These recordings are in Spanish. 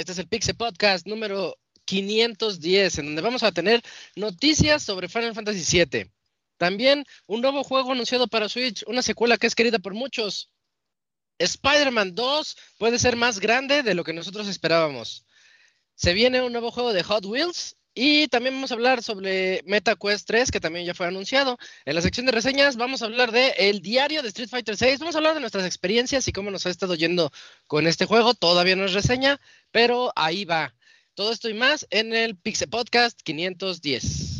Este es el Pixel Podcast número 510, en donde vamos a tener noticias sobre Final Fantasy VII. También un nuevo juego anunciado para Switch, una secuela que es querida por muchos. Spider-Man 2 puede ser más grande de lo que nosotros esperábamos. Se viene un nuevo juego de Hot Wheels y también vamos a hablar sobre MetaQuest 3, que también ya fue anunciado. En la sección de reseñas vamos a hablar de el diario de Street Fighter 6. Vamos a hablar de nuestras experiencias y cómo nos ha estado yendo con este juego. Todavía no es reseña, pero ahí va. Todo esto y más en el Pixel Podcast 510.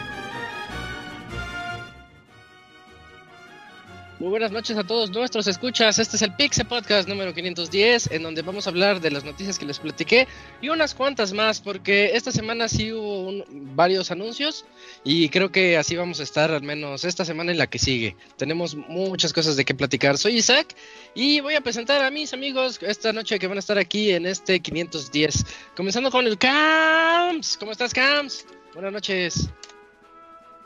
Muy buenas noches a todos nuestros escuchas. Este es el Pixel Podcast número 510, en donde vamos a hablar de las noticias que les platiqué y unas cuantas más, porque esta semana sí hubo varios anuncios y creo que así vamos a estar al menos esta semana y la que sigue. Tenemos muchas cosas de qué platicar. Soy Isaac y voy a presentar a mis amigos esta noche que van a estar aquí en este 510. Comenzando con el Cams. ¿Cómo estás, Cams? Buenas noches.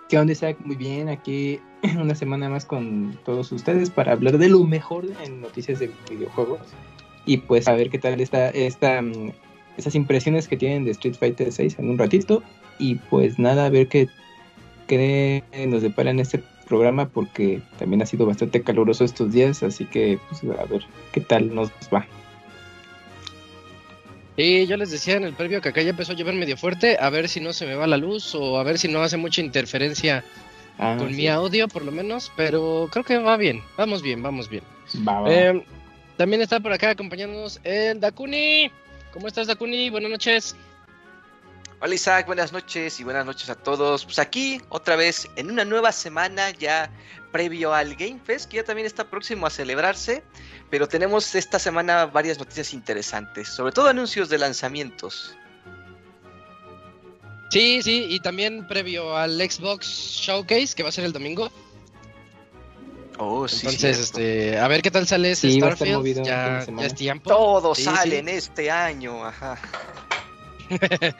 ¿Qué onda, Isaac? Muy bien, aquí una semana más con todos ustedes para hablar de lo mejor en noticias de videojuegos y pues a ver qué tal está esta, mm, esas impresiones que tienen de Street Fighter 6 en un ratito y pues nada, a ver qué, qué nos depara en este programa porque también ha sido bastante caluroso estos días, así que pues a ver qué tal nos va. Y yo les decía en el previo que acá ya empezó a llover medio fuerte, a ver si no se me va la luz o a ver si no hace mucha interferencia Ah, con sí. mi audio por lo menos, pero creo que va bien, vamos bien, vamos bien. Va, va. Eh, también está por acá acompañándonos el Dakuni. ¿Cómo estás Dakuni? Buenas noches. Hola Isaac, buenas noches y buenas noches a todos. Pues aquí otra vez en una nueva semana ya previo al Game Fest, que ya también está próximo a celebrarse, pero tenemos esta semana varias noticias interesantes, sobre todo anuncios de lanzamientos. Sí, sí, y también previo al Xbox Showcase que va a ser el domingo. Oh, sí. Entonces, cierto. este, a ver qué tal sale ese Sí, Starfield. Ya, es tiempo. Todo Sí, sale sí. en este año, ajá.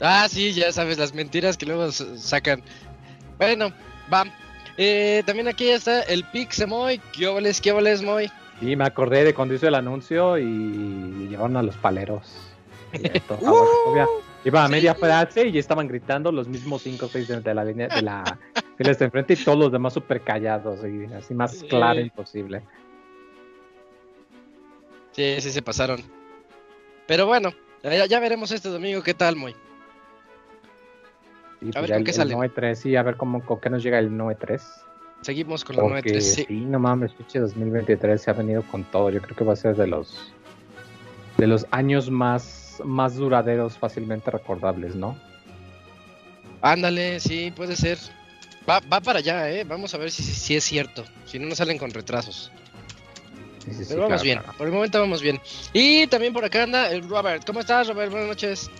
Ah, sí, ya sabes, las mentiras que luego sacan. Bueno, va. Eh, también aquí está el Pixemoy. ¿Qué óvales, qué óvales, Moy? Y me acordé de cuando hizo el anuncio y llevaron a los paleros. Uh, obvia- Iba a sí. media frase y ya estaban gritando los mismos cinco o seis de de la línea de la fila de enfrente y todos los demás súper callados y así más Sí. claro imposible. Sí, sí se pasaron. Pero bueno, ya, ya veremos este domingo qué tal, Moy. Y ver, pues ¿con ya el, qué sale? Noe 3, sí, a ver cómo, con qué nos llega el Noe 3. Seguimos con la Porque 9-3. Sí. sí, no mames, pinche 2023 se ha venido con todo. Yo creo que va a ser de los de los años más, más duraderos, fácilmente recordables, ¿no? Ándale, sí, puede ser. Va, va para allá, ¿eh? Vamos a ver si, si, si es cierto. Si no nos salen con retrasos. Sí, sí, Pero vamos claro, bien, claro. por el momento vamos bien. Y también por acá anda el Robert. ¿Cómo estás, Robert? Buenas noches.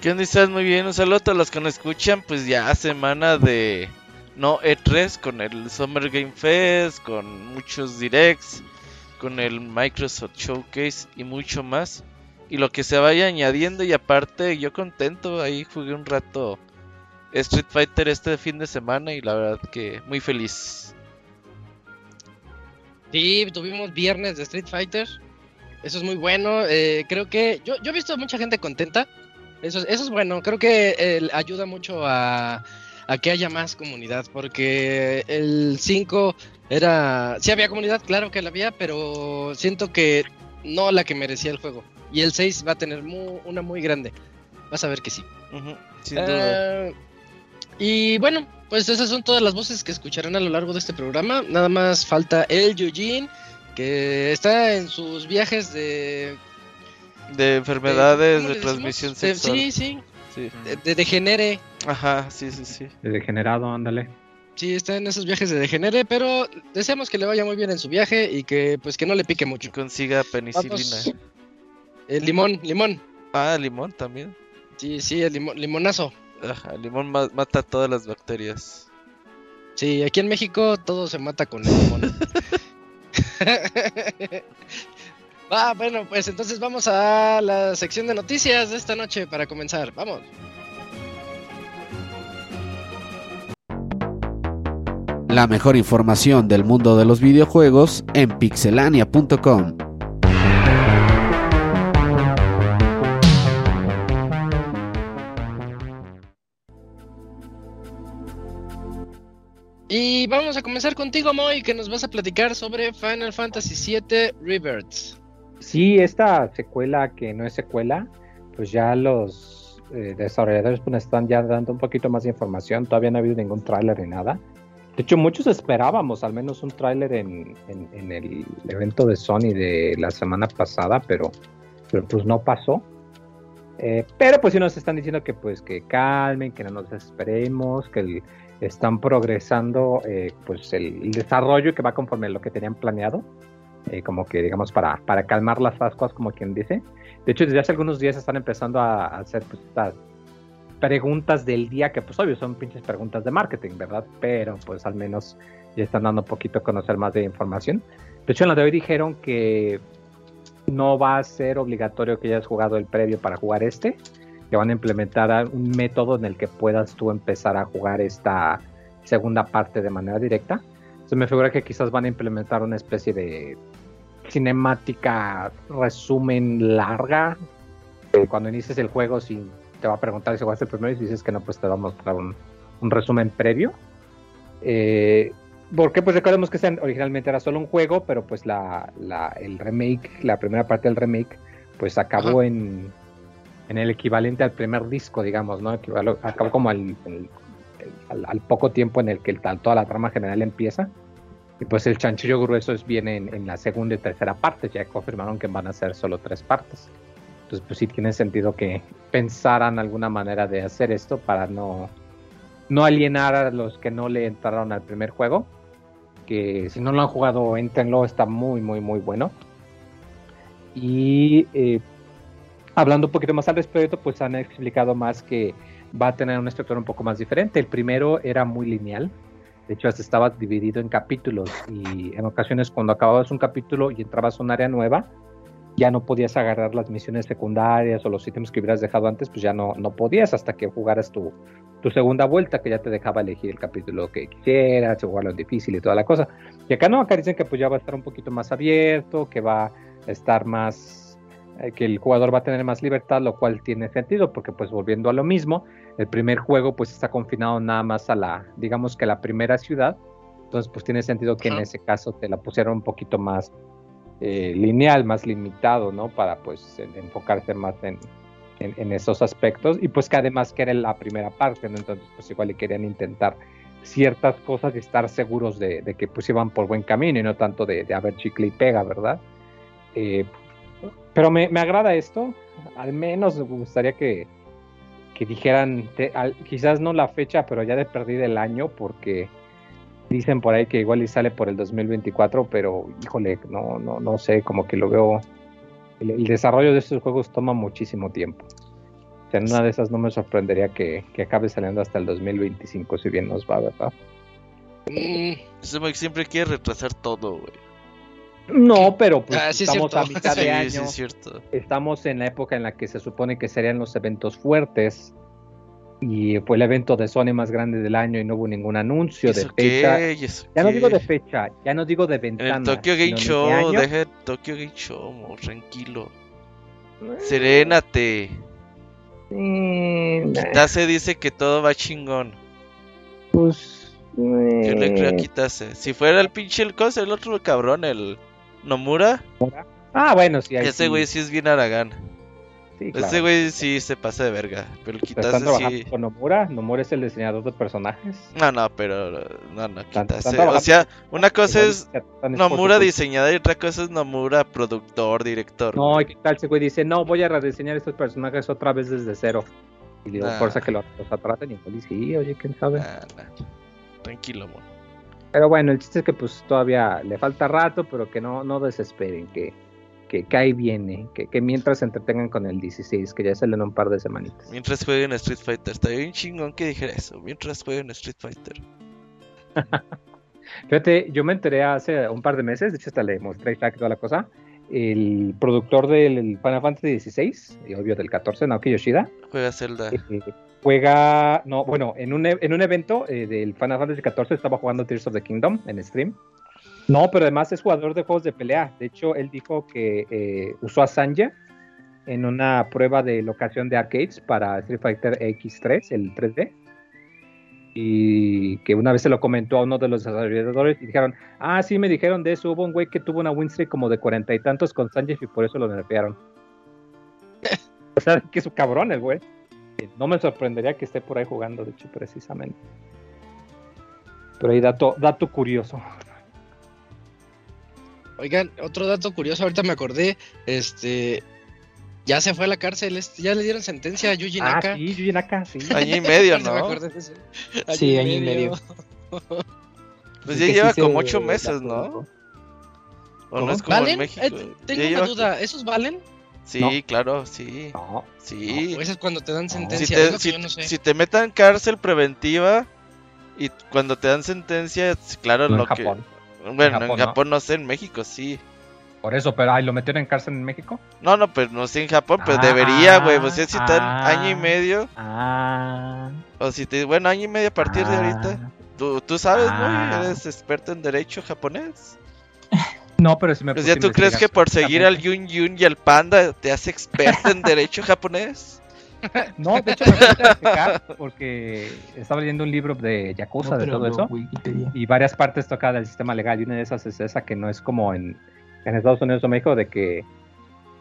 ¿Qué onda? ¿Estás muy bien? Un saludo a todos los que nos escuchan. Pues ya semana de no E3 con el Summer Game Fest, con muchos directs, con el Microsoft Showcase y mucho más. Y lo que se vaya añadiendo y aparte yo contento, ahí jugué un rato Street Fighter este fin de semana y la verdad que muy feliz. Sí, tuvimos viernes de Street Fighter. Eso es muy bueno. eh, creo que yo, yo he visto mucha gente contenta. Eso, es- eso es bueno. Creo que eh, ayuda mucho a, a que haya más comunidad, porque el 5 era, sí había comunidad, claro que la había, pero siento que no la que merecía el juego. Y el 6 va a tener una muy grande. Vas a ver que sí. sin duda. Ah, y bueno, pues esas son todas las voces que escucharán a lo largo de este programa. Nada más falta el Eugene, que está en sus viajes de... De enfermedades de, transmisión sexual. sí, sí. De, degenere. Ajá, sí, sí, sí. De degenerado, ándale. Sí, está en esos viajes de degenere, pero deseamos que le vaya muy bien en su viaje y que pues que no le pique mucho. Consiga penicilina. El limón, limón. Ah, limón también. Sí, sí, el limón, limonazo. Ajá, el limón mata todas las bacterias. Sí, aquí en México todo se mata con el limón. ah, bueno, pues entonces vamos a la sección de noticias de esta noche para comenzar. Vamos. La mejor información del mundo de los videojuegos en pixelania.com. Y vamos a comenzar contigo, Moy, que nos vas a platicar sobre Final Fantasy VII Rebirths. Sí, esta secuela que no es secuela, pues ya los eh, desarrolladores pues, están ya dando un poquito más de información. Todavía no ha habido ningún tráiler ni nada. De hecho, muchos esperábamos al menos un tráiler en, el evento de Sony de la semana pasada, pero, pero pues no pasó. Eh, pero pues sí nos están diciendo que pues que calmen, que no nos desesperemos, que el, están progresando eh, pues el, desarrollo que va conforme a lo que tenían planeado, eh, como que digamos para, para calmar las ascuas, como quien dice. De hecho, desde hace algunos días están empezando a, hacer pues, estas preguntas del día, que pues obvio son pinches preguntas de marketing, ¿verdad? Pero pues al menos ya están dando un poquito a conocer más de información. De hecho, en la de hoy dijeron que no va a ser obligatorio que hayas jugado el previo para jugar este, que van a implementar un método en el que puedas tú empezar a jugar esta segunda parte de manera directa. Se me figura que quizás van a implementar una especie de cinemática resumen larga. cuando inicies el juego, si te va a preguntar si jugaste el primero y si dices que no, pues te va a mostrar un, resumen previo. Eh, porque pues recordemos que originalmente era solo un juego, pero pues la, el remake, la primera parte del remake, pues acabó en en el equivalente al primer disco, digamos, ¿no? acabó como al, poco tiempo en el que toda la trama general empieza. Y pues el chanchillo grueso es, viene en, la segunda y tercera parte, ya confirmaron que van a ser solo tres partes. Entonces pues sí tiene sentido que pensaran alguna manera de hacer esto para no, no alienar a los que no le entraron al primer juego. Que si no lo han jugado, entrenlo, está muy, muy, muy bueno. Y eh, Hablando un poquito más al respecto, pues han explicado más que va a tener una estructura un poco más diferente. El primero era muy lineal, de hecho hasta estaba dividido en capítulos y en ocasiones cuando acababas un capítulo y entrabas a un área nueva, ya no podías agarrar las misiones secundarias o los ítems que hubieras dejado antes, pues ya no, no podías hasta que jugaras tu, tu segunda vuelta, que ya te dejaba elegir el capítulo que quisieras, jugarlo en difícil y toda la cosa. Y acá no, acá dicen que pues ya va a estar un poquito más abierto, que va a estar más que el jugador va a tener más libertad, lo cual tiene sentido, porque pues volviendo a lo mismo, el primer juego pues está confinado nada más a la, digamos que la primera ciudad, entonces pues tiene sentido que en ese caso te la pusieron un poquito más eh, lineal, más limitado, ¿no? Para pues enfocarse más en, en, esos aspectos, y pues que además que era la primera parte, ¿no? Entonces pues igual le querían intentar ciertas cosas y estar seguros de, que pues iban por buen camino y no tanto de, de haber chicle y pega, ¿verdad? Eh, pero me, agrada esto. Al menos me gustaría que, dijeran, quizás no la fecha, pero ya de perdida el año, porque dicen por ahí que igual y sale por el 2024, pero híjole, no, no, no sé, como que lo veo. El, desarrollo de estos juegos toma muchísimo tiempo. O sea, en una de esas no me sorprendería que, acabe saliendo hasta el 2025, si bien nos va, ¿verdad? Mm, siempre quiere retrasar todo, güey. No, pero pues ah, estamos a mitad de año. cierto. Estamos en la época en la que se supone que serían los eventos fuertes. Y fue el evento de Sony más grande del año y no hubo ningún anuncio de fecha. ya no digo de fecha, ya no digo de ventana. El Tokyo Game Show, deje Tokyo Game Show, tranquilo. Serénate. Mm, Ya se dice que todo va chingón. Pues. ¿Qué le creo eh, quitarse? Si fuera el pinche el cosa, el otro cabrón, el Nomura, Ah, bueno, sí. ese sí, güey sí es bien Aragán. sí, claro. Ese güey sí se pasa de verga. Pero el Kitase sí. con Nomura. Nomura es el diseñador de personajes. No, no, pero. No, no, Kitase. O sea, una cosa es Nomura diseñador y otra cosa es Nomura productor, director. No, ¿y qué tal? Ese güey dice, no, voy a rediseñar estos personajes otra vez desde cero. Y digo, Nah. fuerza que los, los atrasen. Y sí, oye, quién sabe. Nah, nah. Tranquilo, mon. Pero bueno, el chiste es que pues todavía le falta rato, pero que no, no desesperen, que, que, que ahí viene, que, que mientras se entretengan con el 16, que ya salen en un par de semanitas. Mientras jueguen Street Fighter. Está bien chingón que dijera eso. Mientras jueguen Street Fighter. Fíjate, yo me enteré hace un par de meses, de hecho hasta le mostré y toda la cosa, el productor del Final Fantasy XVI, y obvio del 14, Naoki Yoshida, Juega Zelda. eh, juega, no, bueno, en un, e- en un evento eh, del Final Fantasy XIV estaba jugando Tears of the Kingdom en stream. No, pero además es jugador de juegos de pelea. De hecho, él dijo que eh, usó a Sanjay en una prueba de locación de arcades para Street Fighter X3, el 3D. Y que una vez se lo comentó a uno de los desarrolladores y dijeron, ah, sí, me dijeron de eso. Hubo un güey que tuvo una win streak como de cuarenta y tantos con Sanjay y por eso lo nerfearon. o sea, que es un cabrón el güey. No me sorprendería que esté por ahí jugando, de hecho, precisamente. Pero ahí dato, dato curioso. Oigan, otro dato curioso, ahorita me acordé, este, ya se fue a la cárcel, este, ya le dieron sentencia a Yuji Ah, Naka. sí, Yuji Naka, sí. Año y medio, me ¿no? de eso. Sí, año y medio. Pues Es ya lleva sí como ocho meses, ¿no? ¿O no es como en ¿Valen? México? Eh, Ya tengo una lleva- duda, ¿esos valen? Sí, No. claro, sí. No, Sí. ¿O eso es cuando te dan No. si, sentencia? es te, lo que si- yo no sé. si te metan cárcel preventiva y cuando te dan sentencia, claro no lo en que... Japón. Bueno, en Japón, Japón, ¿no? no. sé, en México sí. Por eso, pero ahí lo metieron en cárcel en México. No, no, pero no sé en Japón, pero Ah, debería, güey. Pues si te dan ah. año y medio, Ah. o si te... Bueno, año y medio a partir de ahorita. Tú, tú sabes, Ah. ¿no? Eres experto en derecho japonés. No, pero si me Pues ya tú crees que por seguir al Yun Yun y al Panda te haces experto en derecho japonés. No, de hecho me puse a checar porque estaba leyendo un libro de Yakuza, No, de todo eso. Wikipedia. y varias partes toca del sistema legal y una de esas es esa que no es como en, en Estados Unidos o México de que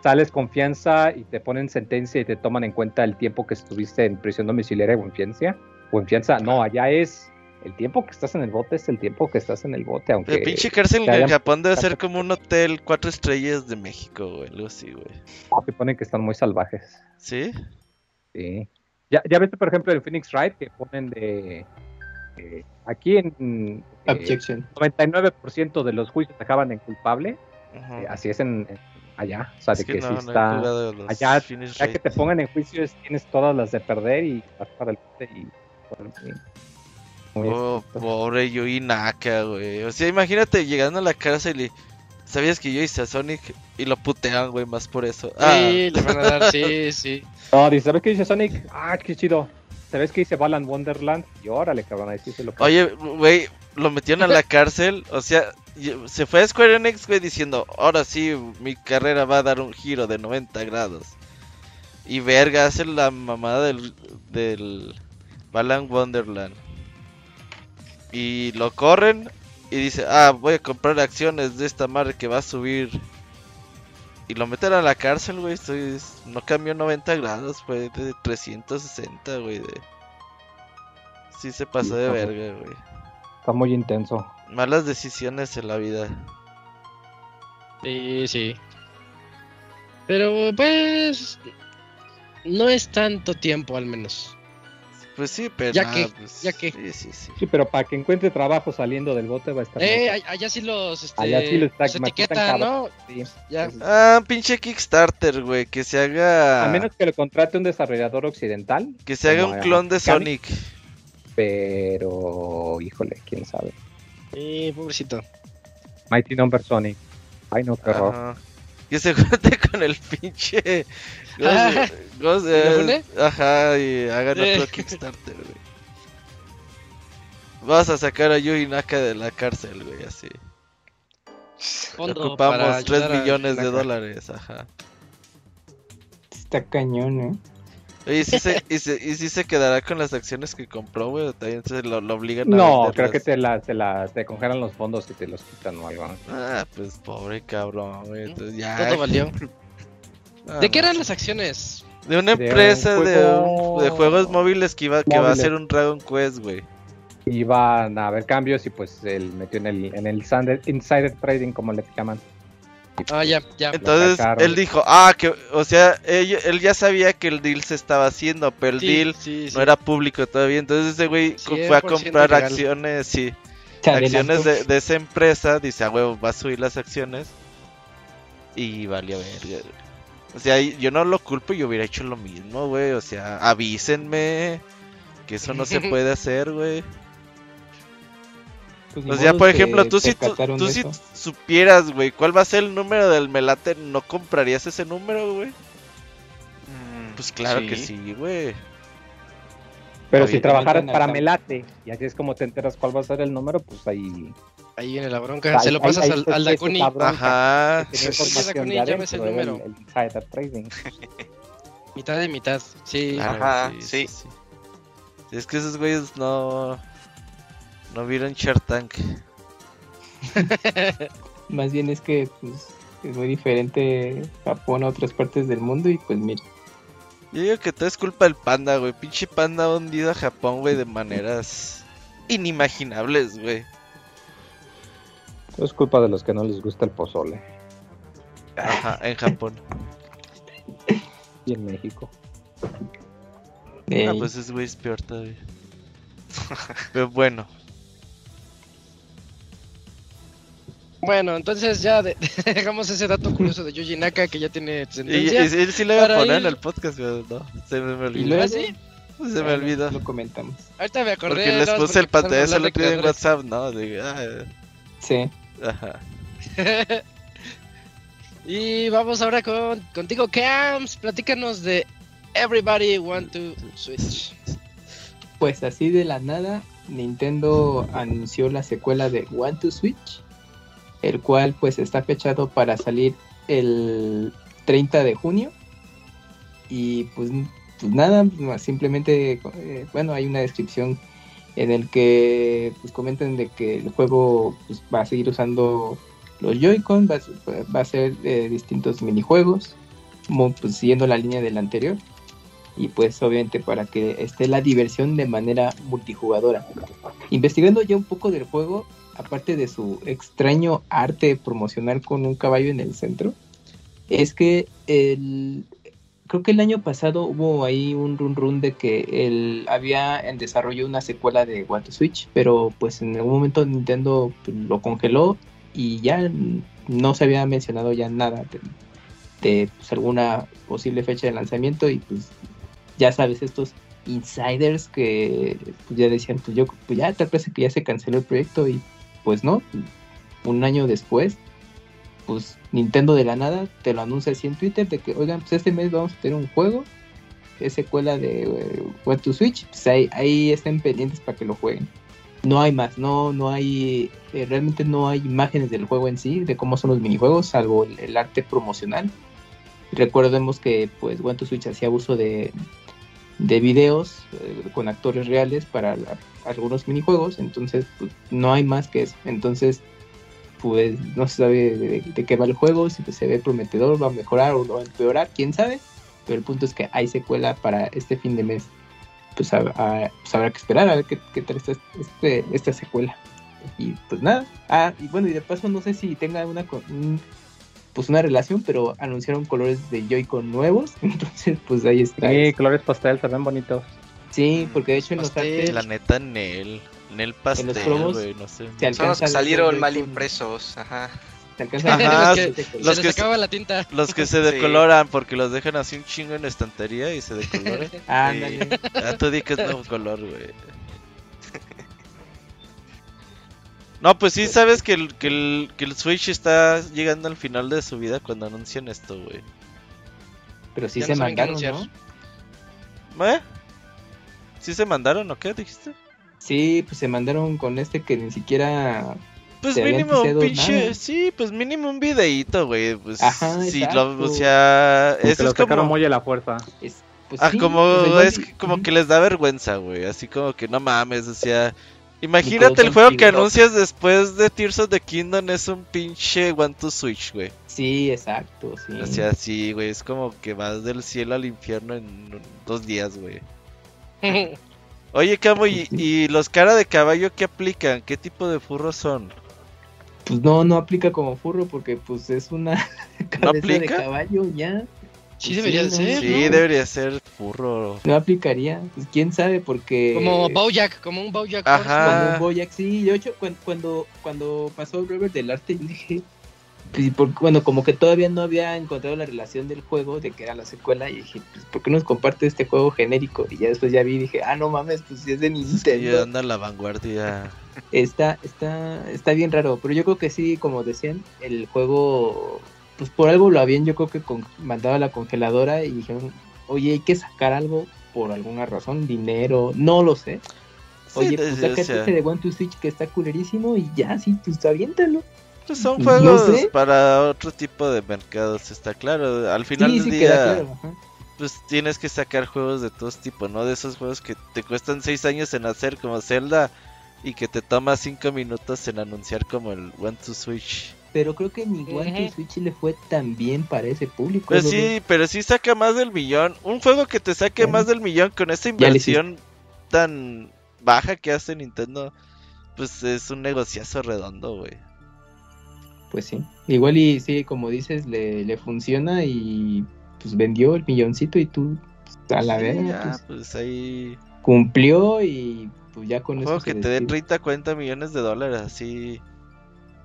sales con fianza y te ponen sentencia y te toman en cuenta el tiempo que estuviste en prisión domiciliaria o en fianza o en fianza no allá es el tiempo que estás en el bote es el tiempo que estás en el bote aunque El pinche cárcel en hayan- Japón debe ser como un hotel cuatro estrellas de México, güey. Algo así, güey. te ponen que están muy salvajes ¿Sí? sí ya, ya viste por ejemplo el Phoenix Wright que ponen de eh, aquí en eh, Objection. 99% de los juicios acaban en culpable Ajá. Eh, así es en, en- allá, o sea, Es de que que, no, si no está, allá- ya que te pongan en juicio es- tienes todas las de perder y vas para el y bueno. Muy Oh, pobre Yui Naka, güey. O sea, imagínate llegando a la cárcel y... ¿Sabías que yo hice a Sonic? Y lo putean, güey, más por eso. Ah, Sí, le van a dar, sí, sí. No, dice, ¿sabes qué dice Sonic? Ah, qué chido. ¿Sabes qué dice Balan Wonderland? Y órale, cabrón, ahí sí se lo Oye, güey, lo metieron a la cárcel. O sea, y- se fue a Square Enix, güey, diciendo: Ahora sí, mi carrera va a dar un giro de 90 grados. Y verga, hace la mamada del, del Balan Wonderland. Y lo corren y dice: Ah, voy a comprar acciones de esta madre que va a subir. Y lo meten a la cárcel, güey. estoy- No cambió 90 grados, fue de 360, güey. De... Sí se pasó de verga, güey. Está muy intenso. Malas decisiones en la vida. Sí, sí. Pero pues no es tanto tiempo al menos. Pues sí, pero. Ya que, pues, ya que. Sí, sí, sí. Sí, pero para que encuentre trabajo saliendo del bote va a estar. Eh, allá sí los, este, Allá sí los los etiquetan, ¿no? cabrón. Sí. Ya. Sí. Ah, pinche Kickstarter, güey. Que se haga. A menos que lo contrate un desarrollador occidental, Que se haga un clon de. Sonic. Pero híjole, quién sabe. Sí, pobrecito. Mighty Number Sonic. Ay, no, qué horror. Ajá. Que se junte con el pinche. Ah, eh, Ajá, y hagan Eh. otro Kickstarter, güey. Vas a sacar a Yui Naka de la cárcel, güey, así. Ocupamos 3 ayudar a millones de dólares, ajá. Está cañón, ¿eh? Oye, ¿y si se, y, se, ¿y si se quedará con las acciones que compró, güey? o También se lo, lo obligan a No, venderlas? creo que te, la, te, la, te congelan los fondos y te los quitan o algo. Ah, pues pobre cabrón, güey. Entonces ya. Todo valió. Ah, ¿De qué eran las acciones? De una De un empresa de, de juegos móviles que iba que va a Móviles. hacer un Dragon Quest, güey. Iban a haber cambios y pues él metió en el, en el insider, insider trading, como le llaman. Ah, ya, ya. Entonces él dijo, ah, que, o sea, él, él ya sabía que el deal se estaba haciendo, pero el Sí, deal sí, sí. no era público todavía. Entonces ese güey fue a 100% comprar legal. acciones, sí, acciones de, de esa empresa. Dice, ah, huevo, va a subir las acciones. Y valió verga. O sea, yo no lo culpo, yo hubiera hecho lo mismo, güey. O sea, avísenme que eso no se puede hacer, güey. Pues ni O sea, modo, por ejemplo, tú si tú, si supieras, güey, cuál va a ser el número del melate, ¿no comprarías ese número, güey? Mm, Pues claro que sí, güey. Pero si trabajaras para. Melate y así es como te enteras cuál va a ser el número, pues ahí. Ahí viene la bronca. Se lo pasas ahí- al, ahí al está Dakuni. Ajá. Sí, Dakuni, llámese el número. el, el insider trading. Mitad de mitad. Sí. Claro, Ajá, sí, sí. Sí, Es que esos güeyes no. No vieron Shark Tank. Más bien es que pues, es muy diferente Japón a otras partes del mundo y pues mira. Yo digo que todo es culpa del panda, güey. Pinche panda ha hundido a Japón, güey, de maneras inimaginables, güey. Todo es culpa de los que no les gusta el pozole. Ajá, en Japón. Y en México. Ah, pues ese güey es peor todavía. Pero bueno. Bueno, entonces ya de- dejamos ese dato curioso de Yuji Naka que ya tiene Y, y- sentencia. y él sí lo iba a poner ir- en el podcast, pero no. Se me, me y olvidó. luego ¿Ah, sí? Se me bueno, olvidó. Lo comentamos. Ahorita me acordé. Porque les puse el pantallazo otro día en WhatsApp, ¿no? De, ah, Sí. ajá. y vamos ahora con contigo, Camps. Platícanos de Everybody Want to Switch. Pues así de la nada, Nintendo anunció la secuela de One to Switch, el cual pues está fechado para salir el 30 de junio. Y pues, pues nada, simplemente, eh, bueno, hay una descripción en el que pues comentan de que el juego pues, va a seguir usando los Joy-Con, va, va a ser eh, distintos minijuegos, como, pues, siguiendo la línea del anterior y pues obviamente para que esté la diversión de manera multijugadora. Investigando ya un poco del juego, aparte de su extraño arte promocional con un caballo en el centro, es que el, creo que el año pasado hubo ahí un run run de que él había en desarrollo una secuela de One to Switch, pero pues en algún momento Nintendo lo congeló y ya no se había mencionado ya nada de, de, pues, alguna posible fecha de lanzamiento y pues ya sabes, estos insiders que pues, ya decían, pues yo, pues ya te parece que ya se canceló el proyecto y pues no, un año después, pues Nintendo de la nada te lo anuncia así en Twitter de que, oigan, pues este mes vamos a tener un juego, es secuela de eh, What to Switch, pues ahí, ahí estén pendientes para que lo jueguen. No hay más, no, no hay, eh, realmente no hay imágenes del juego en sí, de cómo son los minijuegos, salvo el, el arte promocional. Recordemos que pues One to Switch hacía uso de, de videos eh, con actores reales para la- algunos minijuegos, entonces pues, no hay más que eso. Entonces, pues no se sabe de, qué va el juego, si se ve prometedor, va a mejorar o va a empeorar, quién sabe. Pero el punto es que hay secuela para este fin de mes. Pues, pues habrá que esperar a ver qué, qué tal está este, esta secuela. Y pues nada. Ah, y bueno, y de paso no sé si tenga una pues una relación, pero anunciaron colores de Joy-Con nuevos. Entonces, pues ahí está. Sí, colores pastel, se ven bonitos. Sí, porque de hecho en los Pastel. artes La neta, Nel. Nel pastel, promos güey, no sé. se Son los que salieron los mal impresos. Ajá. Ajá, los los Se los les que se- acaba la tinta. Los que se Sí. decoloran porque los dejan así un chingo en estantería y se decoloran. Ándale. Ah, tú di que es nuevo color, güey. No, pues sí, sabes que el, que, el, que el Switch está llegando al final de su vida cuando anuncian esto, güey. Pero sí Ya se no anunciar. ¿no? ¿Eh? ¿Sí se mandaron o qué dijiste? Sí, pues se mandaron con este que ni siquiera. Pues mínimo un pinche, nada. sí, pues mínimo un videito, güey. Pues Ajá, sí, lo, o sea, Como eso lo es como, muy a la fuerza. Es, pues Ah, sí, como o sea, igual es que- como que les da vergüenza, güey. Así como que no mames, o sea. Imagínate el juego que anuncias después de Tears of the Kingdom es un pinche One to Switch, güey. Sí, exacto, sí. O sea, sí, güey, es como que vas del cielo al infierno en dos días, güey. Oye, Camo, ¿y, y los cara de caballo qué aplican? ¿Qué tipo de furros son? Pues no, no aplica como furro porque pues es una cabeza de aplica? caballo ya. Sí debería ser, Sí, ¿no? debería ser furro. No aplicaría, pues quién sabe porque... Como Bojack, como un Bojack. Ajá. Como un Boyac, sí, de hecho cuando, cuando, cuando pasó el Robert del arte, yo dije, por- bueno, como que todavía no había encontrado la relación del juego, de que era la secuela, y dije, pues, ¿por qué nos comparte este juego genérico? Y ya después ya vi y dije, ah, no mames, pues si es de Sí, Nintendo. anda a la vanguardia. Está, está, está bien raro, pero yo creo que sí, como decían, el juego, pues por algo lo habían, yo creo que con, mandado a la congeladora y dijeron, oye, hay que sacar algo por alguna razón, dinero, no lo sé. Sí, Oye, pues o saca sea, este de One to Switch que está culerísimo y ya, sí, pues aviéntalo. Pues son no juegos sé. para otro tipo de mercados, está claro. Al final sí, del sí, día, claro. pues tienes que sacar juegos de todos tipos, ¿no? De esos juegos que te cuestan 6 años en hacer como Zelda y que te toma 5 minutos en anunciar como el One to Switch. Pero creo que ni One to Switch le fue tan bien para ese público. Pues ¿no? sí, pero sí saca más del millón. Un juego que te saque Bueno. más del millón con esa inversión tan baja que hace Nintendo, pues es un negociazo redondo, güey. Pues sí. Igual y sí, como dices, le, le funciona y pues vendió el milloncito y tú pues, a la Sí, ya, pues, pues ahí. cumplió y pues ya con eso que te despidió. 30, 40 millones de dólares así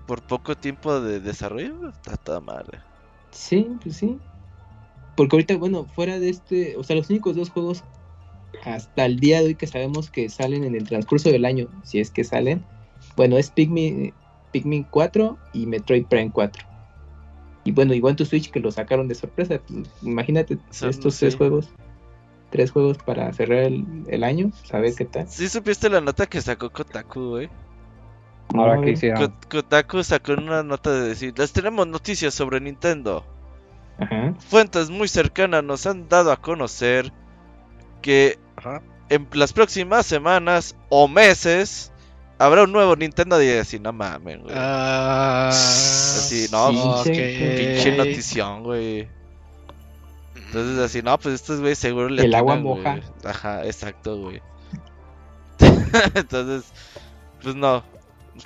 por poco tiempo de desarrollo, está toda madre. Sí, pues sí. Porque ahorita, bueno, fuera de este, o sea, los únicos dos juegos hasta el día de hoy que sabemos que salen en el transcurso del año, si es que salen, bueno, es Pikmin, Pikmin 4 y Metroid Prime 4. Y bueno, igual tu Switch que lo sacaron de sorpresa. imagínate Son- estos sí. tres juegos. Tres juegos para cerrar el, el año, saber qué tal. ¿Sí supiste la nota que sacó Kotaku, güey? Ahora que hicieron. Ko- Kotaku sacó una nota de decir, les tenemos noticias sobre Nintendo. Ajá. Fuentes muy cercanas nos han dado a conocer que en las próximas semanas o meses habrá un nuevo Nintendo 10 y no mames, güey. Ah, Así, no, ok. Pinche notición, güey. Entonces así, no, pues estos güey seguro le El agua güey. moja. Ajá, exacto, güey. Entonces, pues no.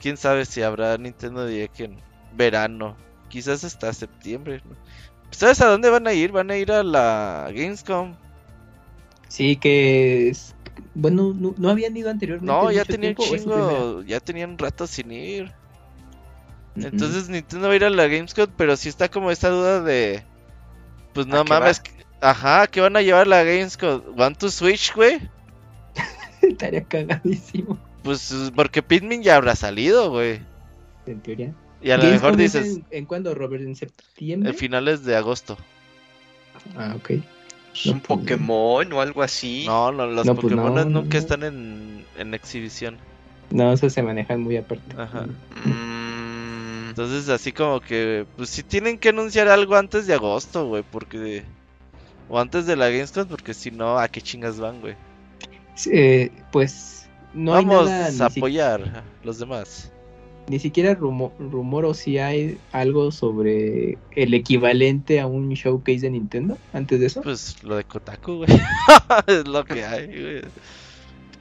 Quién sabe si habrá Nintendo Direct en verano. Quizás hasta septiembre. ¿no? ¿Sabes a dónde van a ir? Van a ir a la Gamescom. Sí, que es. Bueno, no, no habían ido anteriormente. No, ya tenían chingo. Ya tenían un rato sin ir. Ujú. Entonces Nintendo va a ir a la Gamescom, pero sí está como esta duda de. Pues no ¿A mames. que- Ajá, ¿qué van a llevar la Gamescom? ¿One to Switch, güey? Estaría cagadísimo, Pues porque Pikmin ya habrá salido, güey. en teoría. Y a lo mejor es dices, ¿En, en cuándo, Robert? ¿En septiembre? en finales de agosto. Ah, ok. ¿Es un pues, Pokémon o algo así? No, no, los No, pues Pokémon no, nunca no. están en, en exhibición. No, eso se manejan muy aparte. Ajá. Mm, Entonces, así como que, pues sí tienen que anunciar algo antes de agosto, güey, porque... O antes de la Gamescom, porque si no, ¿a qué chingas van, güey? Eh, pues no Vamos hay nada, a si- apoyar a los demás. Ni siquiera rumo- rumor o si hay algo sobre el equivalente a un showcase de Nintendo antes de eso. Pues lo de Kotaku, güey. es lo que hay, güey.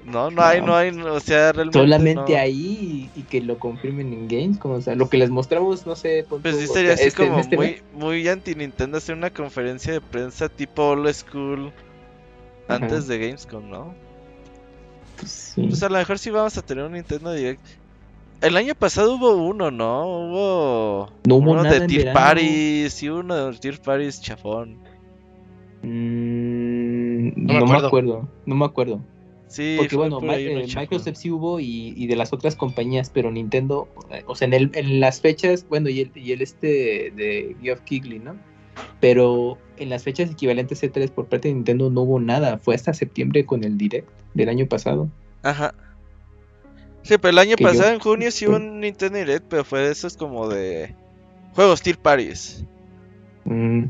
No, no hay, no hay, o sea, realmente Solamente no. ahí y, y que lo confirmen en Games, como o sea, lo que les mostramos, no sé. Pues sí o sería sea, así este- como este muy, mes. muy anti Nintendo hacer una conferencia de prensa tipo old school Ajá. antes de Gamescom, ¿no? Pues, sí. Pues a lo mejor sí vamos a tener un Nintendo Direct. El año pasado hubo uno, ¿no? Hubo No hubo uno nada de Tier. Parties, sí, uno de Tier Parties chafón. Mm, No me no, me acuerdo. no me acuerdo. Sí, Porque bueno, por eh. Microsoft sí hubo y, y de las otras compañías, pero Nintendo, eh, o sea, en, el, en las fechas, bueno, y el, y el este de Geoff Keighley, ¿no? Pero en las fechas equivalentes C3 por parte de Nintendo no hubo nada, fue hasta septiembre con el Direct del año pasado. Ajá. Sí, pero el año Que yo- pasado en junio sí hubo un Nintendo Direct, pero fue de esos como de juegos Tier Parties. Mm,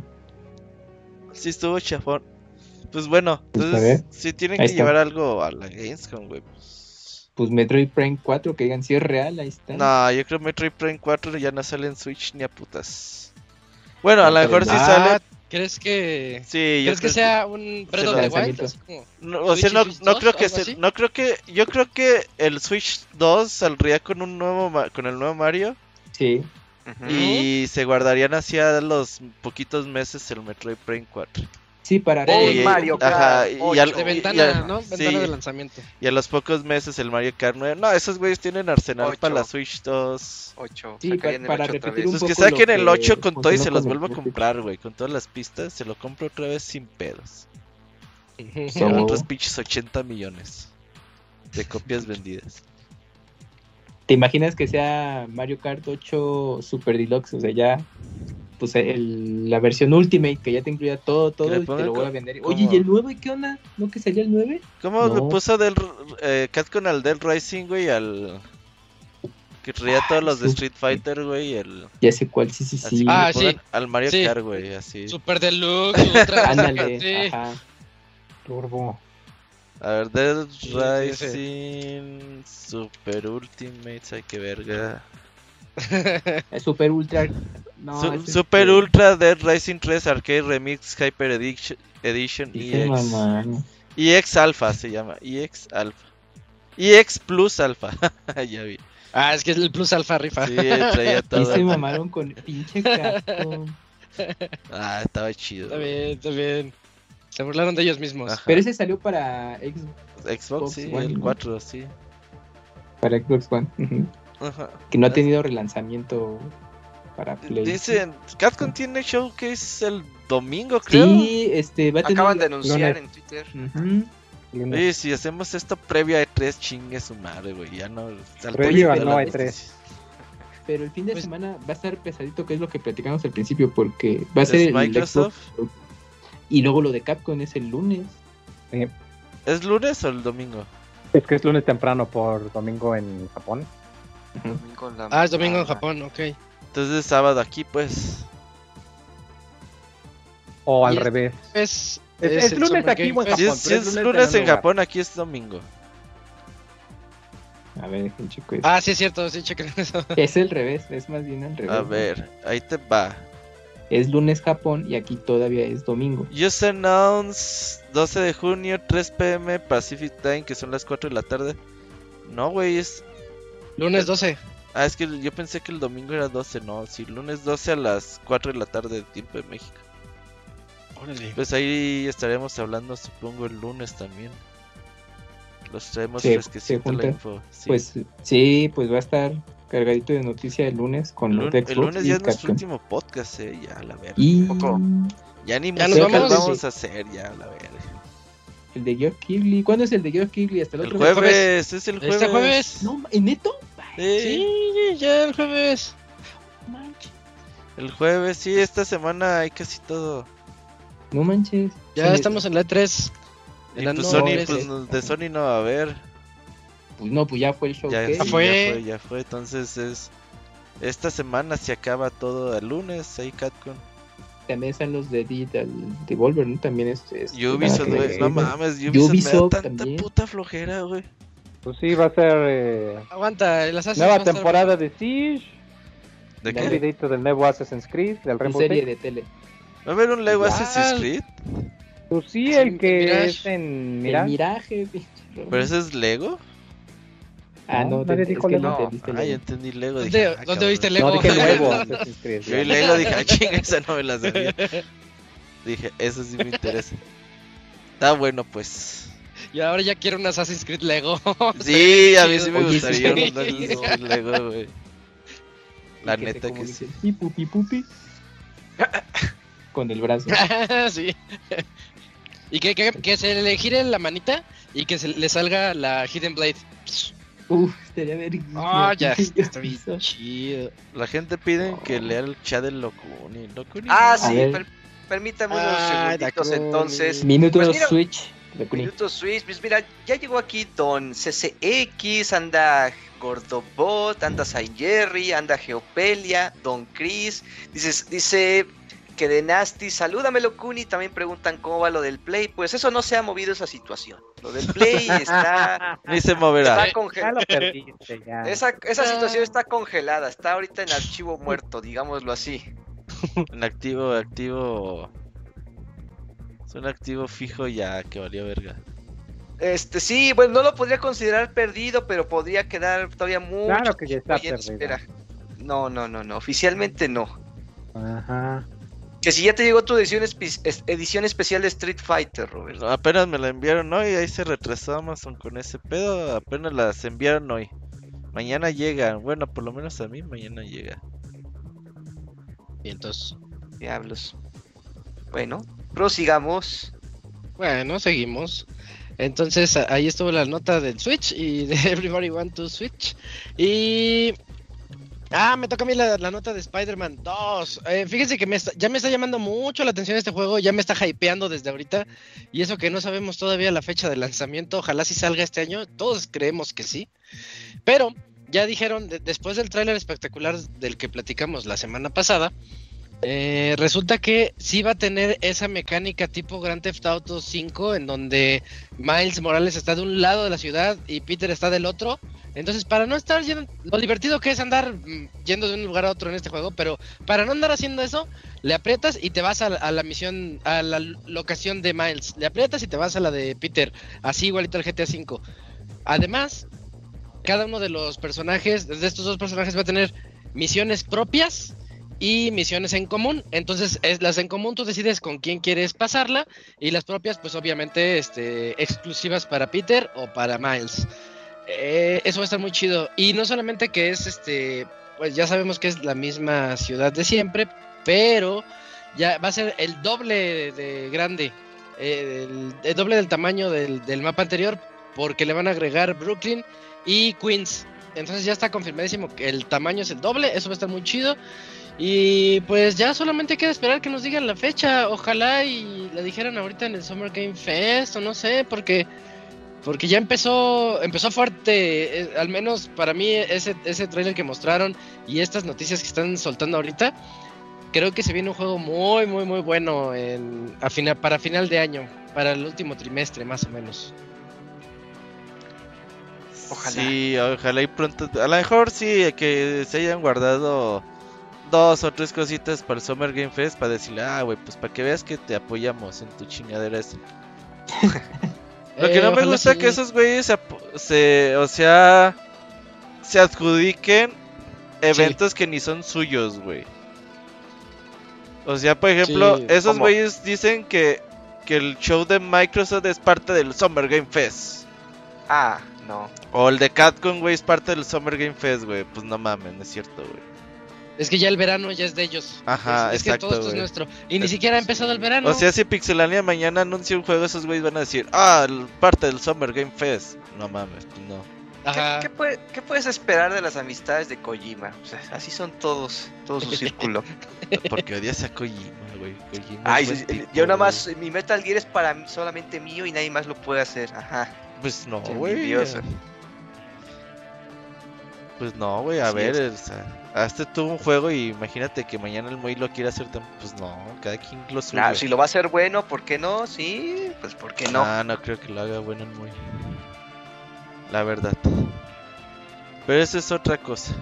Sí estuvo chafón. Pues bueno, Pues, entonces sí tienen Ahí que está. llevar algo a la Gamescom, güey. pues. Pues Metroid Prime 4, que digan si es real, ahí está. No, yo creo Metroid Prime 4 ya no sale en Switch ni a putas. Bueno, a lo mejor sí sale. ¿Crees que Sí, crees que sea un Breath of the Wild? lanzamiento. Así como- No, o sea, no, no 2 creo que se, no creo que yo creo que el Switch 2 saldría con un nuevo con el nuevo Mario Sí. Y se guardarían hacia los poquitos meses el Metroid Prime 4. Sí, para Oh, Y- Mario Kart ajá, y- y 8. al- De y- ventana, ya- ¿no? sí. Ventana de lanzamiento. Y a los pocos meses el Mario Kart 9. No, esos güeyes tienen arsenal Ocho. para la Switch 2. 8. Sí, para el 8 otra repetir vez. un Pues que poco lo saquen el que 8 con todo y se los vuelvo a comprar, güey. Con todas las pistas, se lo compro otra vez sin pedos. Y So- otros pinches 80 millones de copias vendidas. ¿Te imaginas que sea Mario Kart 8 Super Deluxe? O sea, ya, pues el- la versión Ultimate que ya te incluía todo, todo y te lo voy a vender. Oye, ¿y el 9 qué onda? ¿No que salió el 9? ¿Cómo le No. puso del eh, Capcom al Dead Rising, güey? Al. Que traía todos los de su- Street Fighter, güey. y El... Ya sé cuál, sí, sí, sí. Ah, sí. al Mario Sí. Kart, güey. Así. Super Deluxe, Ultra. Ándale, sí. ajá. Turbo. A ver, Dead Rising. Super Ultimates, ay que verga. Super Ultra. No, Su- ese- Super Ultra Dead Rising 3 Arcade Remix Hyper Edition, Edition EX. mamá. EX Alpha se llama. EX Alpha. EX Plus Alpha. ya vi. Ah, es que el Plus Alpha rifa. Sí, traía Y todo. se mamaron con el pinche cartón. Ah, estaba chido. Está bien, está bien. Se burlaron de ellos mismos. Ajá. Pero ese salió para Xbox, Xbox, sí, One, el ¿no? 4, sí. para Xbox One. Ajá. Que no ha tenido relanzamiento para Play. Dicen, Capcom tiene showcase el domingo, creo. Sí, este, va a tener... Acaban de anunciar en Twitter. Ujú. Lunes. Oye, si hacemos esto previo a E3, chingue su madre, güey. Ya no. al Previo a de no la E3. noticia. Pero el fin de Pues- semana va a estar pesadito, que es lo que platicamos al principio, porque va a ¿Es ser el Microsoft? Xbox, y luego lo de Capcom es el lunes. ¿Es lunes o el domingo? Es que es lunes temprano por domingo en Japón. Domingo en la Ah, es domingo en. Japón, ok. Entonces es sábado aquí, pues. O al revés. Es, Es- es es el lunes Summer aquí, Fest. Si Japón, es, si es es lunes lunes en en. Japón, aquí es domingo. A ver, dejen checo eso. Ah, sí, es cierto, sí, chequen eso. Es el revés, es más bien al revés. A ¿no? ver, ahí te va. Es lunes Japón y aquí todavía es domingo. Just announce 12 de junio, 3 pm Pacific Time, que son las 4 de la tarde. No, güey, es. Lunes 12. Ah, es que yo pensé que el domingo era 12, no. Sí, lunes 12 a las 4 de la tarde, tiempo de México. Órale. Pues ahí estaremos hablando, supongo, el lunes también. Los traemos Se- fresquecito la info. sí. Pues sí, pues va a estar cargadito de noticia el lunes con el, los de el lunes ya es nuestro último podcast, eh. Ya, la verga. Y Poco. Ya ni Ya nos vamos. vamos a hacer, ya, la verga. el de Geoff Keighley. ¿Cuándo es el de Geoff Keighley? ¿Hasta el El otro jueves, es el jueves. Este jueves. No, ¿en neto? Sí, Sí, ya el jueves. Manches. el jueves, sí, esta semana hay casi todo. No manches. Ya Sí, estamos en la E3. Y En la pues no, Sony, ese. pues no- de Sony no va a haber. Pues no, pues ya fue el show. Ya, ¿qué? sí, ya fue. ya fue. Entonces es. Esta semana se acaba todo el lunes, ahí Catcon. También están los de Digital Devolver, ¿no? También es. es Ubisoft, güey. No mames, Ubisoft, Ubisoft me da tanta también. puta flojera, güey. Pues sí, va a ser eh, Aguanta, el Assassin's nueva estar- temporada de Siege. ¿De qué? videito del nuevo Assassin's Creed, del Rainbow serie Six. de tele. ¿Va a haber un Lego Igual. Assassin's Creed? Pues sí, Sí, el que Mirage. es en El Mirage. Miraje, pinche Robo. ¿Pero ese es Lego? Ah, No, no, nadie te- es dijo que Lego. no Ah, ya Lego. entendí Lego. ¿Dónde- Dije, ah, dónde viste No, Lego? dije nuevo Assassin's Creed. Yo vi Lego, dije, ah, chinga, esa no me la sabía. Dije, eso sí me interesa. Está bueno, pues. Y ahora ya quiero un Assassin's Creed Lego. Sí, a mí sí me Oye, gustaría sí. un Assassin's Lego, güey. La que neta que sí. "Pi, pupi, pupi". Con el brazo. sí. Y que, que, que se le gire la manita y que se le salga la Hidden Blade. Uf, estaría ver. Ah, ya está bien chido. La gente pide que lea el chat del Locuni. Locuni. Ah, sí, per- permítame unos Ay, segunditos entonces. Minuto Pues mira, Switch. De. Minuto Switch, pues mira, ya llegó aquí Don CCX, anda Gordobot, anda Saint Jerry, anda Geopelia, Don Chris. Dices, dice, Que de Nasty, salúdamelo Kuni, también preguntan cómo va lo del Play. Pues eso no se ha movido esa situación. Lo del Play está, Ni se moverá. está Ya congelado. lo perdiste, ya. Esa, esa situación está congelada, está ahorita en archivo muerto, digámoslo así. En activo, activo. Es un activo fijo ya que valió verga. Este, sí, bueno, no lo podría considerar perdido, pero podría quedar todavía mucho Claro que ya está perdido. espera. No, no, no, no, oficialmente no. Ajá. Que si ya te llegó tu edición, espe- edición especial de Street Fighter, Robert. No, apenas me la enviaron hoy, ahí se retrasó Amazon con ese pedo, apenas las enviaron hoy. Mañana llegan, bueno, por lo menos a mí mañana llega. Y entonces, Diablos. Bueno, prosigamos. bueno, seguimos. Entonces, ahí estuvo la nota del Switch y de Everybody Want to Switch. Y. Ah, me toca a mí la, nota de Spider-Man 2. Eh, fíjense que me está- ya me está llamando mucho la atención este juego, ya me está hypeando desde ahorita. Y eso que no sabemos todavía la fecha de lanzamiento, ojalá si salga este año, todos creemos que sí. Pero ya dijeron, de- después del tráiler espectacular del que platicamos la semana pasada, eh, resulta que sí va a tener esa mecánica tipo Grand Theft Auto 5 en donde Miles Morales está de un lado de la ciudad y Peter está del otro. Entonces, para no estar yendo, lo divertido que es andar mm, yendo de un lugar a otro en este juego, pero para no andar haciendo eso, le aprietas y te vas a, la- misión, a la locación de Miles. Le aprietas y te vas a la de Peter, así igualito al GTA V. Además, cada uno de los personajes, de estos dos personajes va a tener misiones propias y misiones en común. Entonces, es, las en común tú decides con quién quieres pasarla y las propias, pues obviamente, este, exclusivas para Peter o para Miles. Eh, eso va a estar muy chido. Y no solamente que es, este, pues ya sabemos que es la misma ciudad de siempre, pero ya va a ser el doble de, de grande, eh, el, el doble del tamaño del, del mapa anterior, porque le van a agregar Brooklyn y Queens. Entonces ya está confirmadísimo que el tamaño es el doble, eso va a estar muy chido. Y pues ya solamente queda esperar que nos digan la fecha. Ojalá y la dijeran ahorita en el Summer Game Fest o no sé, porque porque ya empezó empezó fuerte, eh, al menos para mí ese ese trailer que mostraron y estas noticias que están soltando ahorita, creo que se viene un juego muy muy muy bueno en a fina- para final de año, para el último trimestre más o menos. Ojalá. Sí, ojalá y pronto. A lo mejor sí, que se hayan guardado dos o tres cositas para el Summer Game Fest para decirle, ah, güey, pues para que veas que te apoyamos en tu chingadera esa. Lo que Eh, no me ojalá gusta sí. que esos güeyes se, o sea, se adjudiquen eventos que ni son suyos, güey. O sea, por ejemplo, Sí, esos ¿cómo? güeyes dicen que, que el show de Microsoft es parte del Summer Game Fest. Ah, no. O el de Capcom, güey, es parte del Summer Game Fest, güey. Pues no mames, no es cierto, güey. Es que ya el verano ya es de ellos. Ajá, es, es exacto, que todo esto es nuestro. Y ni siquiera ha empezado el verano. O sea, si Pixelania mañana anuncia un juego, esos güeyes van a decir, ah, parte del Summer Game Fest. No mames, pues no. ¿Qué, Ajá. qué puede- qué puedes esperar de las amistades de Kojima? O sea, así son todos, todo su círculo. Porque odias a Kojima, güey. Kojima es Ay, sí, tipo, yo nada más, mi Metal Gear es para mí, solamente mío y nadie más lo puede hacer. Ajá. Pues no, güey. Pues no, güey, a ver, es. o sea, hazte tú un juego y imagínate que mañana el Moy lo quiere hacer. Pues no, cada quien lo suyo. Claro, si lo va a hacer bueno, ¿por qué no? Sí, pues ¿por qué no? Ah, no creo que lo haga bueno el Moy. La verdad. Pero eso es otra cosa.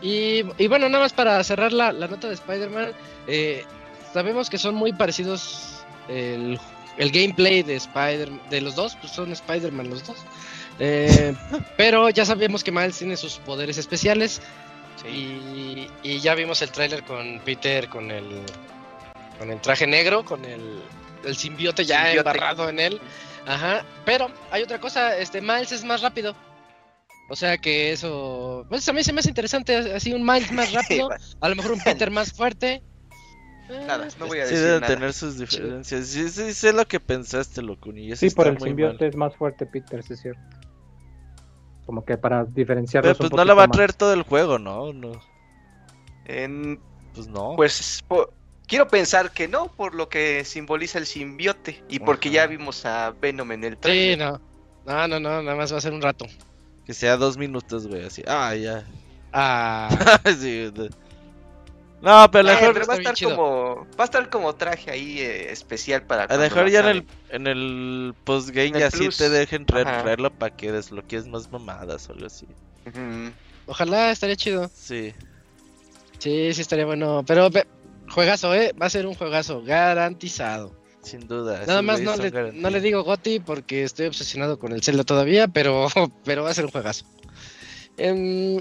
Y, y bueno, nada más para cerrar la, la nota de Spider-Man, eh, sabemos que son muy parecidos el, el gameplay de Spider de los dos, pues son Spider-Man los dos. Eh, pero ya sabemos que Miles tiene sus poderes especiales Sí. y, y ya vimos el tráiler con Peter con el con el traje negro, con el, el simbiote ya Simbiote. embarrado en él. Ajá, pero hay otra cosa, este Miles es más rápido. O sea que eso, pues a mí se me hace interesante, así un Miles más rápido, a lo mejor un Peter más fuerte. Eh, Nada, no voy a Sí decir deben nada. tener sus diferencias. Sí, sí, sé lo que pensaste, Locuni. Sí, por el mal. es más fuerte Peter, sí es cierto. Como que para diferenciarlos Pero pues un no la va a traer todo el juego, ¿no? no En- pues no. pues po- quiero pensar que no, por lo que simboliza el simbiote y porque Ajá. ya vimos a Venom en el Sí, trailer. no. No, no, no, nada más va a ser un rato. Que sea dos minutos, güey, así. Ah, ya. Ah, sí, No, pero a lo Eh, mejor, va a estar como va a estar como traje ahí eh, especial para a lo mejor ya en el, en el postgame ya sí te dejen traer- traerlo para que desbloquees más mamadas o algo así. Ojalá estaría chido. Sí. Sí, sí estaría bueno. Pero juegazo, ¿eh? Va a ser un juegazo garantizado. Sin duda. Nada más no le, no le digo Goti porque estoy obsesionado con el Zelda todavía, pero, pero va a ser un juegazo. Em,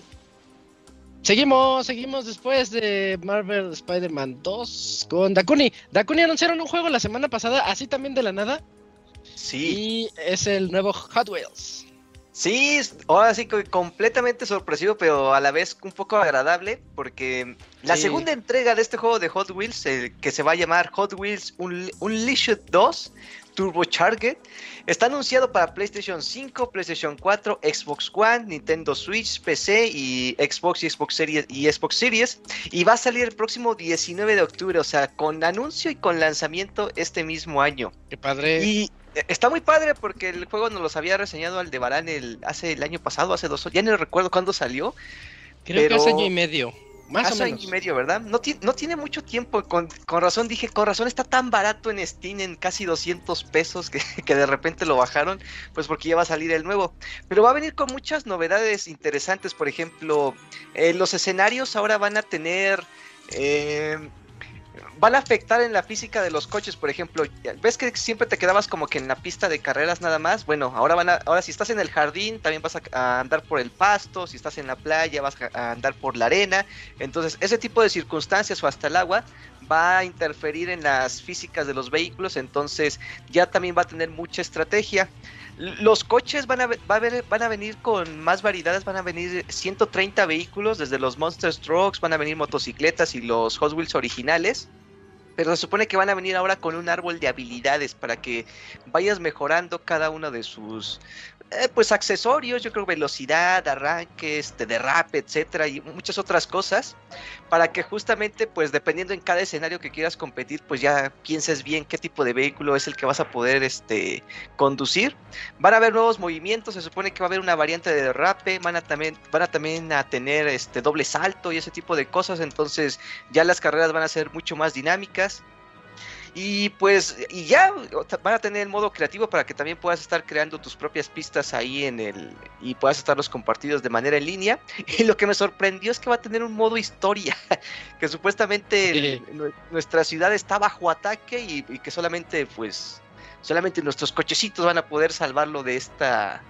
seguimos, seguimos después de Marvel Spider-Man 2 con Dakuni. Dakuni anunciaron un juego la semana pasada, así también de la nada, Sí, y es el nuevo Hot Wheels. sí, ahora sí que completamente sorpresivo, pero a la vez un poco agradable, porque la Sí. segunda entrega de este juego de Hot Wheels, el que se va a llamar Hot Wheels Un- Unleashed 2 Turbocharged, está anunciado para PlayStation 5, PlayStation 4, Xbox One, Nintendo Switch, PC y Xbox y Xbox Series y Xbox Series, y va a salir el próximo 19 de octubre, o sea, con anuncio y con lanzamiento este mismo año. Qué padre. Y está muy padre porque el juego nos los había reseñado Aldebarán el, hace el año pasado, hace dos ya no recuerdo cuándo salió. Creo que hace año y medio. Más hace o año menos. y medio, ¿verdad? No, ti- no tiene mucho tiempo, con, con razón dije, con razón está tan barato en Steam en casi 200 pesos que, que de repente lo bajaron, pues porque ya va a salir el nuevo. Pero va a venir con muchas novedades interesantes, por ejemplo, eh, los escenarios ahora van a tener... eh, van a afectar en la física de los coches, por ejemplo, ves que siempre te quedabas como que en la pista de carreras nada más, bueno, ahora ahora si estás en el jardín también vas a, andar por el pasto, si estás en la playa vas a, andar por la arena, entonces ese tipo de circunstancias o hasta el agua va a interferir en las físicas de los vehículos, entonces ya también va a tener mucha estrategia. Los coches van a, van a venir con más variedades, van a venir 130 vehículos, desde los Monster Trucks, van a venir motocicletas y los Hot Wheels originales. Pero se supone que van a venir ahora con un árbol de habilidades para que vayas mejorando cada uno de sus eh, pues accesorios, yo creo velocidad, arranques, de derrape, etcétera, y muchas otras cosas, para que justamente, pues dependiendo en cada escenario que quieras competir, pues ya pienses bien qué tipo de vehículo es el que vas a poder este conducir. Van a haber nuevos movimientos, se supone que va a haber una variante de derrape, van a también, van a también a tener este doble salto y ese tipo de cosas, entonces ya las carreras van a ser mucho más dinámicas. Y pues, y ya van a tener el modo creativo para que también puedas estar creando tus propias pistas ahí en el. y puedas estarlos compartidos de manera en línea. Y lo que me sorprendió es que va a tener un modo historia, que supuestamente Sí. nuestra ciudad está bajo ataque y, y que solamente, pues, solamente nuestros cochecitos van a poder salvarlo de esta.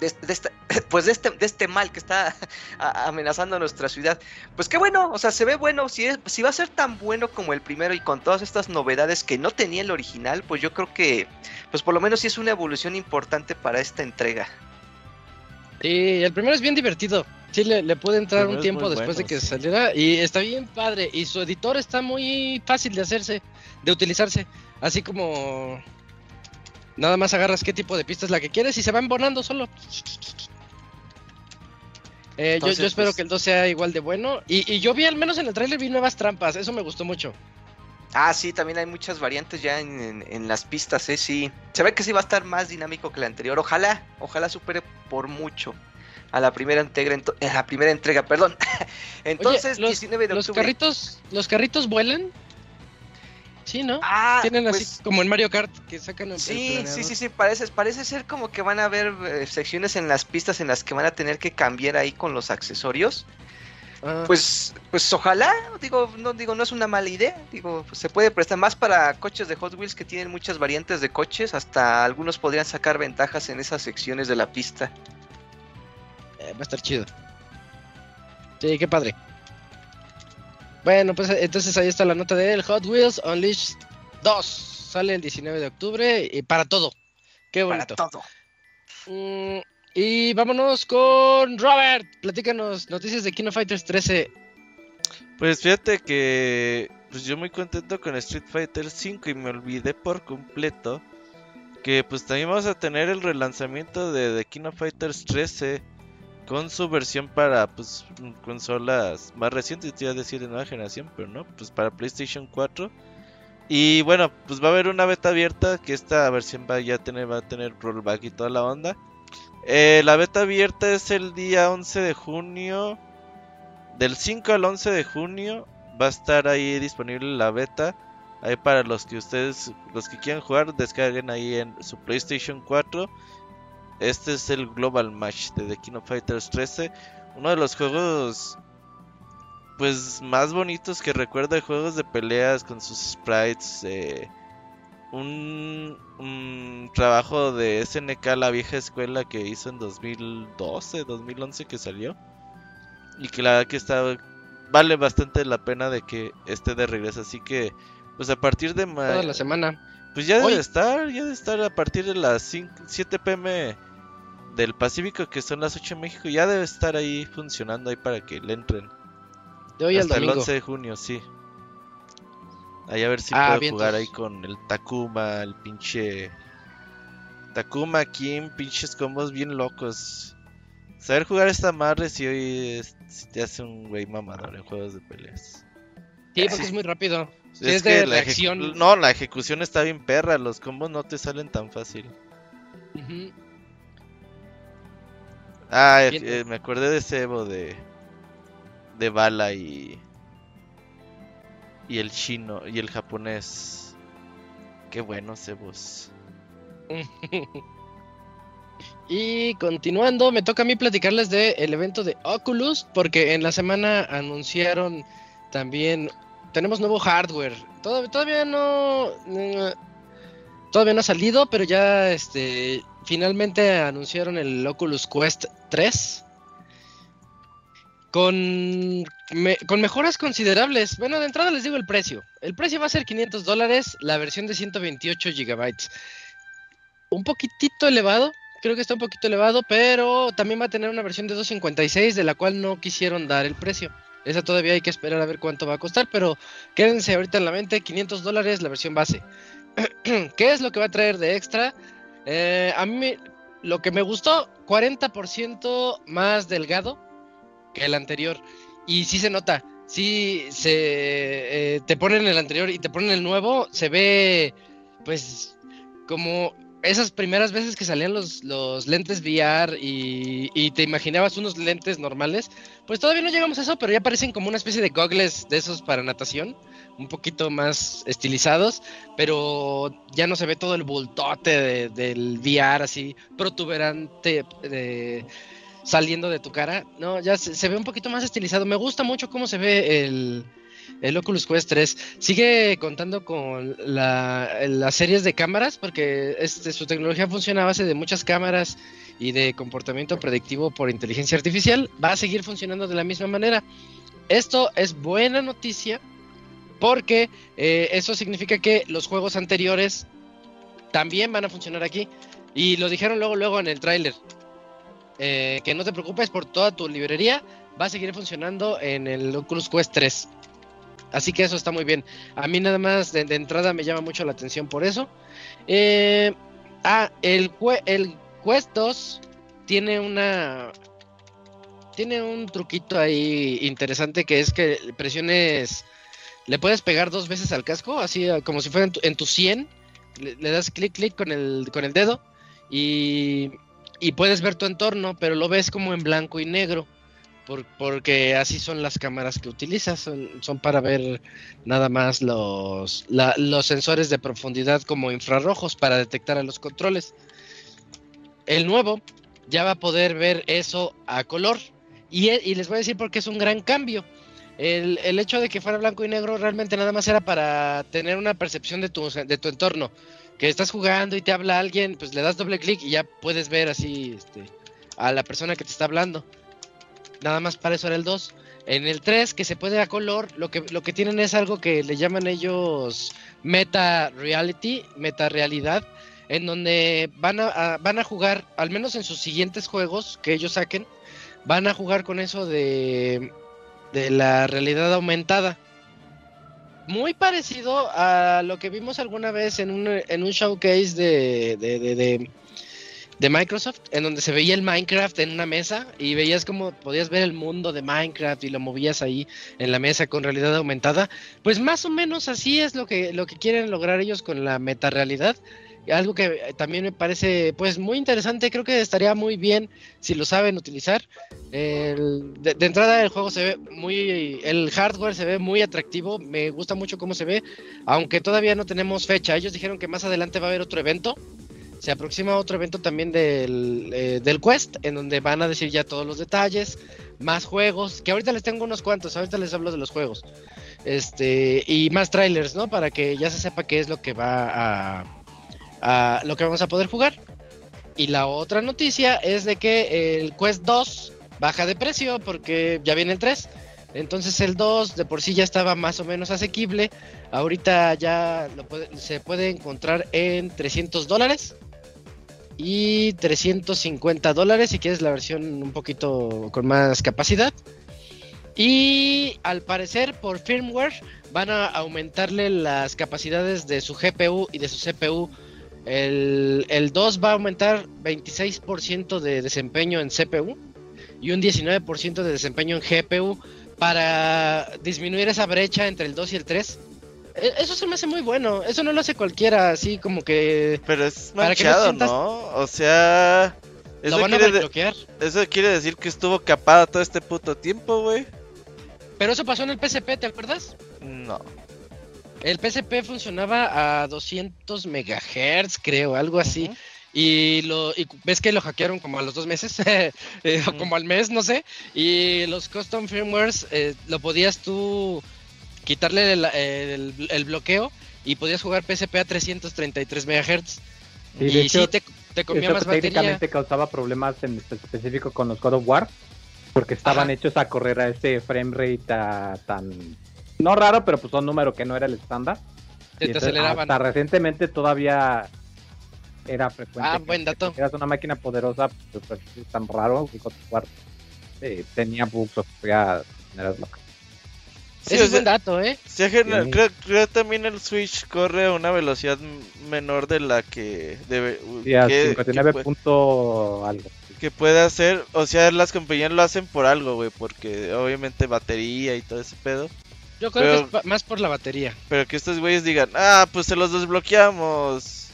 De, este- de esta, pues de este, de este mal que está amenazando a nuestra ciudad. Pues qué bueno, o sea, se ve bueno. Si, es, si va a ser tan bueno como el primero y con todas estas novedades que no tenía el original, pues yo creo que, pues por lo menos sí es una evolución importante para esta entrega. Sí, el primero es bien divertido. Sí, le, le pude entrar un tiempo después de que sí. saliera y está bien padre. Y su editor está muy fácil de hacerse, de utilizarse. Así como nada más agarras qué tipo de pista es la que quieres y se va embonando solo. Eh, yo- Entonces, yo, espero pues- que el 2 sea igual de bueno. Y, y yo vi, al menos en el trailer, vi nuevas trampas. Eso me gustó mucho. Ah, sí, también hay muchas variantes ya en, en- en las pistas, ¿eh? Sí. Se ve que sí va a estar más dinámico que la anterior. Ojalá, ojalá supere por mucho a la primera entrega, ento- a la primera entrega, perdón. Entonces, Oye, los, 19 de los octubre. carritos, los carritos vuelan. Sí, ¿no? Ah, Tienen pues, así como en Mario Kart que sacan el Sí, sí, sí, sí, parece, parece ser como que van a haber eh, secciones en las pistas en las que van a tener que cambiar ahí con los accesorios. Ah. Pues, pues ojalá, digo, no digo, no es una mala idea, digo, pues, se puede prestar más para coches de Hot Wheels que tienen muchas variantes de coches, hasta algunos podrían sacar ventajas en esas secciones de la pista. Eh, va a estar chido. Sí, qué padre. Bueno, pues entonces ahí está la nota del Hot Wheels Unleashed 2. Sale el 19 de octubre y para todo. Qué Para bonito. todo. Mm, y vámonos con Robert. Platícanos noticias de Kino Fighters 13. Pues fíjate que pues yo muy contento con Street Fighter 5 y me olvidé por completo que pues también vamos a tener el relanzamiento de The of Fighters 13 con su versión para pues consolas más recientes, te iba a decir de nueva generación, pero no, pues para PlayStation 4. Y bueno, pues va a haber una beta abierta que esta versión va ya tener va a tener rollback y toda la onda. Eh, la beta abierta es el día 11 de junio del 5 al 11 de junio va a estar ahí disponible la beta. Ahí para los que ustedes, los que quieran jugar, descarguen ahí en su PlayStation 4. Este es el Global Match de The King of Fighters 13. Uno de los juegos pues más bonitos que recuerdo de juegos de peleas con sus sprites. Eh, un, un, trabajo de SNK, la vieja escuela que hizo en 2012, 2011 que salió. Y que la verdad que está, vale bastante la pena de que esté de regreso. Así que, pues a partir de... Toda la semana. Pues ya debe estar, ya debe estar a partir de las 5, 7 pm del Pacífico, que son las 8 en México. Ya debe estar ahí funcionando ahí para que le entren. De hoy Hasta al el domingo. 11 de junio, sí. Ahí a ver si Ah, puedo vientos. jugar ahí con el Takuma, el pinche. Takuma, Kim, pinches combos bien locos. Saber jugar esta madre si hoy es- si te hace un güey mamador en juegos de peleas. Sí, porque es muy rápido. Es que de la reacción. No, la ejecución está bien perra. Los combos no te salen tan fácil. Ah, eh, me acordé de ese Evo de. De Bala y. Y el chino y el japonés. Qué buenos Evos. Y continuando, me toca a mí platicarles del el evento de Oculus, porque en la semana anunciaron también, tenemos nuevo hardware. Todavía, todavía no, eh, todavía no ha salido, pero ya, este, finalmente anunciaron el Oculus Quest 3 con, con mejoras considerables. Bueno, de entrada les digo el precio. El precio va a ser 500 dólares, la versión de 128 gigabytes. Un poquitito elevado, creo que está un poquito elevado, pero también va a tener una versión de 256 de la cual no quisieron dar el precio. Esa todavía hay que esperar a ver cuánto va a costar, pero quédense ahorita en la mente, 500 dólares la versión base. ¿Qué es lo que va a traer de extra? Eh, a mí lo que me gustó, 40% más delgado que el anterior. Y sí se nota, sí se eh, te ponen el anterior y te ponen el nuevo, se ve pues como esas primeras veces que salían los, los lentes VR y, y te imaginabas unos lentes normales, pues todavía no llegamos a eso, pero ya parecen como una especie de goggles de esos para natación, un poquito más estilizados, pero ya no se ve todo el bultote de- del VR así protuberante de- saliendo de tu cara, no, ya se, ve un poquito más estilizado. Me gusta mucho cómo se ve el, el Oculus Quest 3 sigue contando con la- las series de cámaras porque este, su tecnología funciona a base de muchas cámaras y de comportamiento predictivo por inteligencia artificial. Va a seguir funcionando de la misma manera. Esto es buena noticia porque eh, eso significa que los juegos anteriores también van a funcionar aquí. Y lo dijeron luego, luego en el tráiler. Eh, que no te preocupes por toda tu librería. Va a seguir funcionando en el Oculus Quest 3. Así que eso está muy bien. A mí nada más de, entrada me llama mucho la atención por eso. Eh, ah, el, el Quest 2 tiene una... Tiene un truquito ahí interesante que es que presiones... Le puedes pegar dos veces al casco, así eh, como si fuera en tu, en tu 100. Le, das clic, clic con el, con el dedo y, y puedes ver tu entorno, pero lo ves como en blanco y negro por- porque así son las cámaras que utilizas, son, son para ver nada más los, los sensores de profundidad como infrarrojos para detectar a los controles. El nuevo ya va a poder ver eso a color y, y les voy a decir por qué es un gran cambio. El, el hecho de que fuera blanco y negro realmente nada más era para tener una percepción de tu, de tu entorno. Que estás jugando y te habla alguien, pues le das doble clic y ya puedes ver así este, a la persona que te está hablando. Nada más para eso era el 2. En el 3, que se puede a color, lo que, lo que tienen es algo que le llaman ellos meta reality, meta realidad, en donde van a, a- van a jugar, al menos en sus siguientes juegos que ellos saquen, van a jugar con eso de, de la realidad aumentada. Muy parecido a lo que vimos alguna vez en un, en un showcase de, de, de- de- Microsoft, en donde se veía el Minecraft en una mesa y veías como podías ver el mundo de Minecraft y lo movías ahí en la mesa con realidad aumentada. Pues más o menos así es lo que, lo que quieren lograr ellos con la metarealidad, algo que eh, también me parece pues muy interesante, creo que estaría muy bien si lo saben utilizar. El- de, entrada el juego se ve muy, el hardware se ve muy atractivo, me gusta mucho cómo se ve, aunque todavía no tenemos fecha. Ellos dijeron que más adelante va a haber otro evento. Se aproxima otro evento también del, eh, del Quest, en donde van a decir ya todos los detalles, más juegos, que ahorita les tengo unos cuantos, ahorita les hablo de los juegos. Este, y más trailers, ¿no? Para que ya se sepa qué es lo que va a, lo que vamos a poder jugar. Y la otra noticia es de que el Quest 2 baja de precio porque ya viene el 3. Entonces el 2 de por sí ya estaba más o menos asequible. Ahorita ya se puede encontrar en 300 dólares y 350 dólares si quieres la versión un poquito con más capacidad. Y al parecer por firmware van a aumentarle las capacidades de su GPU y de su CPU. El, el 2 va a aumentar 26% de desempeño en CPU y un 19% de desempeño en GPU para disminuir esa brecha entre el 2 y el 3. E- Eso se me hace muy bueno. Eso no lo hace cualquiera, así como que Pero es Para que no manchado, sientas- ¿no? O sea... lo Eso a quiere, de- eso quiere decir que estuvo capada todo este puto tiempo, güey. Pero eso pasó en el PSP, ¿te acuerdas? No. El PSP funcionaba a 200 megahertz, creo, algo así. Y lo y ves que lo hackearon como a los dos meses, eh, o Ujú. como al mes, no sé. Y los custom firmwares eh, lo podías tú quitarle el, el- el bloqueo y podías jugar PSP a 333 megahertz. Sí, y hecho, sí te, te comía Eso más batería. técnicamente causaba problemas en específico con los God of War, porque estaban Ajá. hechos a correr a ese frame rate a- tan no raro, pero pues un número que no era el estándar. Y te entonces, aceleraban. Hasta recientemente todavía era frecuente. Ah, que- buen dato. Eras una máquina poderosa, pues, pues, es tan raro que God of War eh, tenía bugs o sufría maneras locas. Sí, Ese o es buen sea, dato, ¿eh? sí, creo, creo también el Switch corre a una velocidad menor de la que debe Sí, a que, 59 que punto algo. que puede hacer, o sea, las compañías lo hacen por algo, güey, porque obviamente batería y todo ese pedo, Yo creo Pero- que es más por la batería. pero que estos güeyes digan, ah, pues se los desbloqueamos,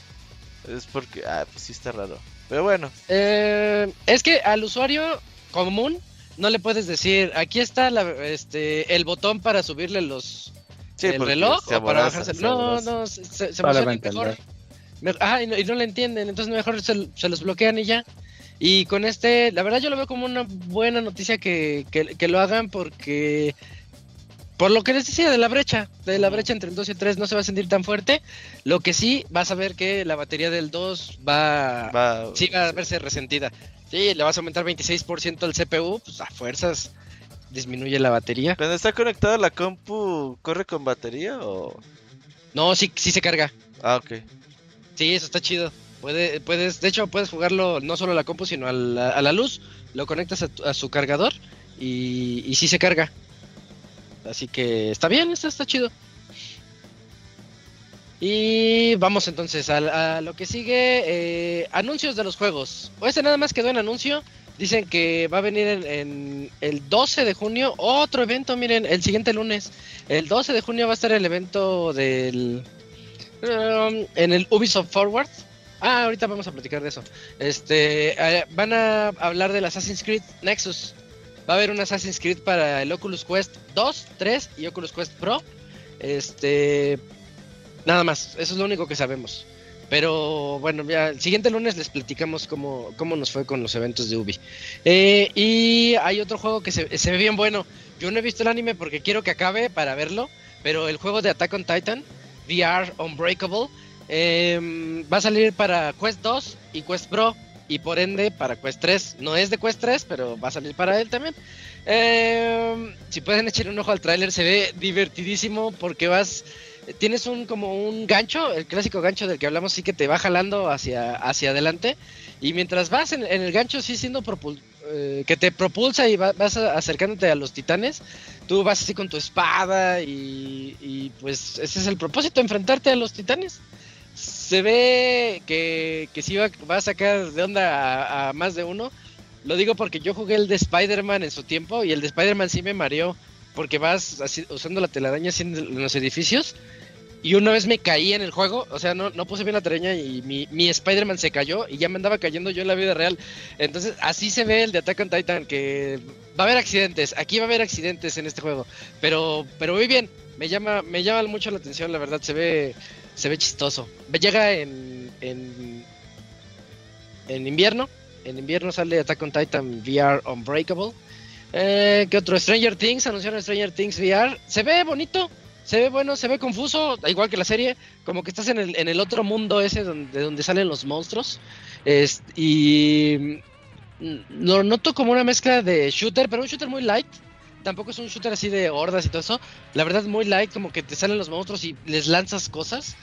es porque, ah, pues sí está raro, pero bueno, Eh, es que al usuario común no le puedes decir, aquí está la, este, el botón para subirle los sí, el reloj se o para bajarse. se No, no, se, se, se mejor. Me- ah, y no, y no le entienden, entonces mejor se, se los bloquean y ya. Y con este, la verdad yo lo veo como una buena noticia que, que, que lo hagan porque... Por lo que les decía de la brecha, de la brecha entre el 2 y el 3 no se va a sentir tan fuerte. Lo que sí, vas a ver que la batería del 2 va, Va- sí va a verse resentida. Sí, le vas a aumentar 26% al CPU, pues a fuerzas disminuye la batería. Cuando está conectada la compu, ¿corre con batería o...? No, sí, sí se carga. Ah, ok. Sí, eso está chido. Puede, puedes, de hecho, puedes jugarlo no solo a la compu, sino a la, a la luz. Lo conectas a, tu- a su cargador y, y sí se carga. Así que está bien, está, chido. Y vamos entonces a, a lo que sigue. eh, anuncios de los juegos. O este nada más quedó en anuncio. Dicen que va a venir en, en el 12 de junio otro evento. Miren, el siguiente lunes. El 12 de junio va a estar el evento del... um, en el Ubisoft Forward. Ah, ahorita vamos a platicar de eso. Este, eh, van a hablar del Assassin's Creed Nexus. Va a haber un Assassin's Creed para el Oculus Quest 2, 3 y Oculus Quest Pro. Este, nada más, eso es lo único que sabemos. Pero bueno, ya el siguiente lunes les platicamos cómo, cómo nos fue con los eventos de Ubi. Eh, y hay otro juego que se, se ve bien bueno. Yo no he visto el anime porque quiero que acabe para verlo. Pero el juego de Attack on Titan, VR Unbreakable, eh, va a salir para Quest 2 y Quest Pro. Y por ende para Quest 3. No es de Quest 3, pero va a salir para él también. Eh, si pueden echar un ojo al tráiler, se ve divertidísimo porque vas tienes un como un gancho, el clásico gancho del que hablamos, sí que te va jalando hacia, hacia adelante. Y mientras vas en, en el gancho, sí siendo propul- eh, que te propulsa y va- vas acercándote a los titanes, tú vas así con tu espada y, y, pues ese es el propósito, enfrentarte a los titanes. Se ve que, que sí va, va a sacar de onda a, más de uno. Lo digo porque yo jugué el de Spider-Man en su tiempo y el de Spider-Man sí me mareó porque vas así, usando la telaraña así en los edificios y una vez me caí en el juego, o sea, no, no puse bien la treña y mi, mi Spider-Man se cayó y ya me andaba cayendo yo en la vida real. Entonces, así se ve el de Attack on Titan, que va a haber accidentes, aquí va a haber accidentes en este juego, pero, pero muy bien, me llama, me llama mucho la atención, la verdad, se ve, se ve chistoso. Llega en, en, en invierno, en invierno sale Attack on Titan VR Unbreakable. Eh, ¿Qué otro? Stranger Things, anunciaron Stranger Things VR. Se ve bonito, se ve bueno, se ve confuso, igual que la serie, como que estás en el, en el otro mundo ese donde, donde salen los monstruos. Es, y lo noto como una mezcla de shooter, pero un shooter muy light. Tampoco es un shooter así de hordas y todo eso. La verdad, muy light, como que te salen los monstruos y les lanzas cosas.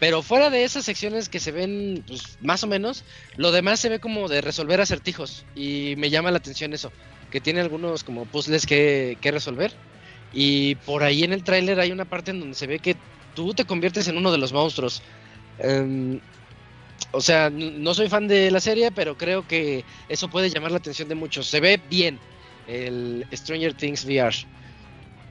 Pero fuera de esas secciones que se ven, pues, más o menos, lo demás se ve como de resolver acertijos. Y me llama la atención eso, que tiene algunos como puzzles que, que resolver. Y por ahí en el tráiler hay una parte en donde se ve que tú te conviertes en uno de los monstruos. Um, o sea, no soy fan de la serie, pero creo que eso puede llamar la atención de muchos. Se ve bien el Stranger Things VR.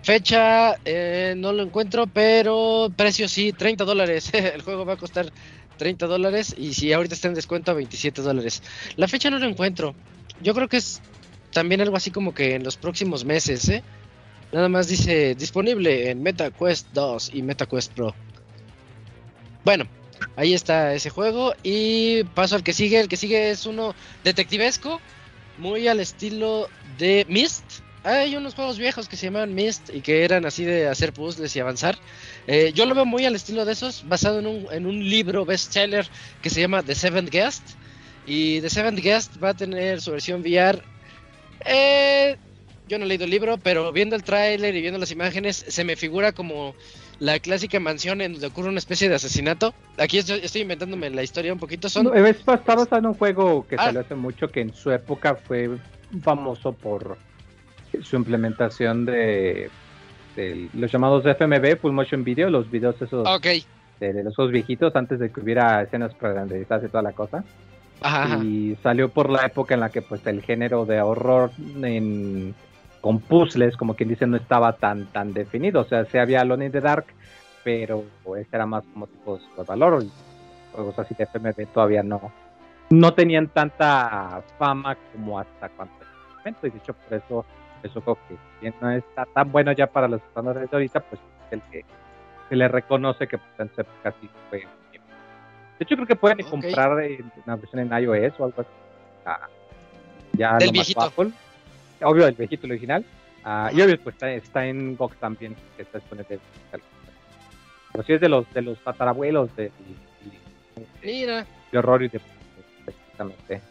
Fecha, eh, no lo encuentro, pero precio sí, 30 dólares. el juego va a costar 30 dólares y si ahorita está en descuento, 27 dólares. La fecha no lo encuentro. Yo creo que es también algo así como que en los próximos meses, ¿eh? Nada más dice disponible en MetaQuest 2 y MetaQuest Pro. Bueno, ahí está ese juego. Y paso al que sigue. El que sigue es uno detectivesco, muy al estilo de Myst. Hay unos juegos viejos que se llaman Myst y que eran así de hacer puzzles y avanzar. Eh, yo lo veo muy al estilo de esos, basado en un, en un libro bestseller que se llama The Seventh Guest. Y The Seventh Guest va a tener su versión VR. Eh, yo no he leído el libro, pero viendo el tráiler y viendo las imágenes, se me figura como la clásica mansión en donde ocurre una especie de asesinato. Aquí estoy, estoy inventándome la historia un poquito. Son... No, está basado en un juego que ah. salió hace mucho, que en su época fue famoso por su implementación de, de los llamados FMV, Full Motion Video, los videos esos okay. de, de, los juegos viejitos antes de que hubiera escenas prerenderizadas y toda la cosa. Ajá. Y salió por la época en la que pues el género de horror en con puzzles, como quien dice, no estaba tan tan definido. O sea, se había Alone in the Dark, pero este era más como tipo de valor. Juegos así de FMV todavía no, no tenían tanta fama como hasta cuando momento. Y de hecho, por eso, eso creo que no está tan bueno ya para los estándares de ahorita, pues el que se le reconoce que sí fue. De hecho, creo que pueden okay. comprar una versión en iOS o algo así. Ah, ya Del viejito. Apple obvio el viejito original. Uh, y obvio, pues está, está, en GOG también, que está disponible. Pero sí es de los de los tatarabuelos de, de, Mira. de horror y de precisamente.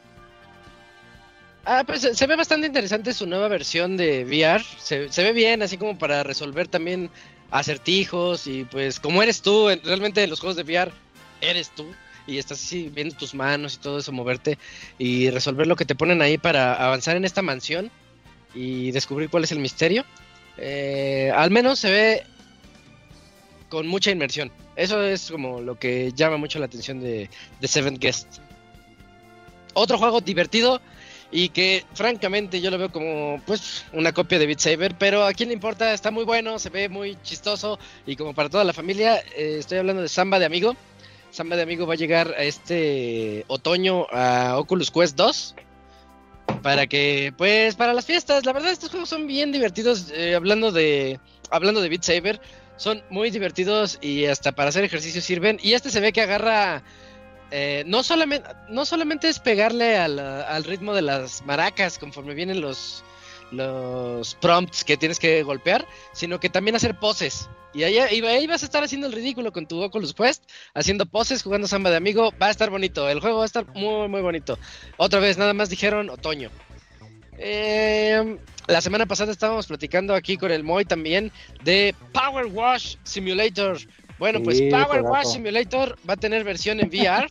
Ah, pues se ve bastante interesante su nueva versión de VR. Se, se, ve bien, así como para resolver también acertijos y pues como eres tú, realmente en los juegos de VR eres tú y estás así viendo tus manos y todo eso, moverte y resolver lo que te ponen ahí para avanzar en esta mansión y descubrir cuál es el misterio. Eh, al menos se ve con mucha inmersión. Eso es como lo que llama mucho la atención de, de Seventh Guest. Otro juego divertido y que francamente yo lo veo como pues una copia de Beat Saber, pero a quién le importa, está muy bueno, se ve muy chistoso y como para toda la familia, eh, estoy hablando de Samba de Amigo. Samba de Amigo va a llegar a este otoño a Oculus Quest 2 para que, pues, para las fiestas. La verdad, estos juegos son bien divertidos. Eh, hablando de, hablando de Beat Saber, son muy divertidos y hasta para hacer ejercicio sirven. Y este se ve que agarra, eh, no solamente, no solamente es pegarle al, al, ritmo de las maracas conforme vienen los, los prompts que tienes que golpear, sino que también hacer poses. Y ahí, ahí, vas a estar haciendo el ridículo con tu Oculus Quest, haciendo poses, jugando samba de amigo. Va a estar bonito, el juego va a estar muy, muy bonito. Otra vez, nada más dijeron otoño. Eh, la semana pasada estábamos platicando aquí con el Moy también de Power Wash Simulator. Bueno, pues Sí, Power. Wash Simulator va a tener versión en VR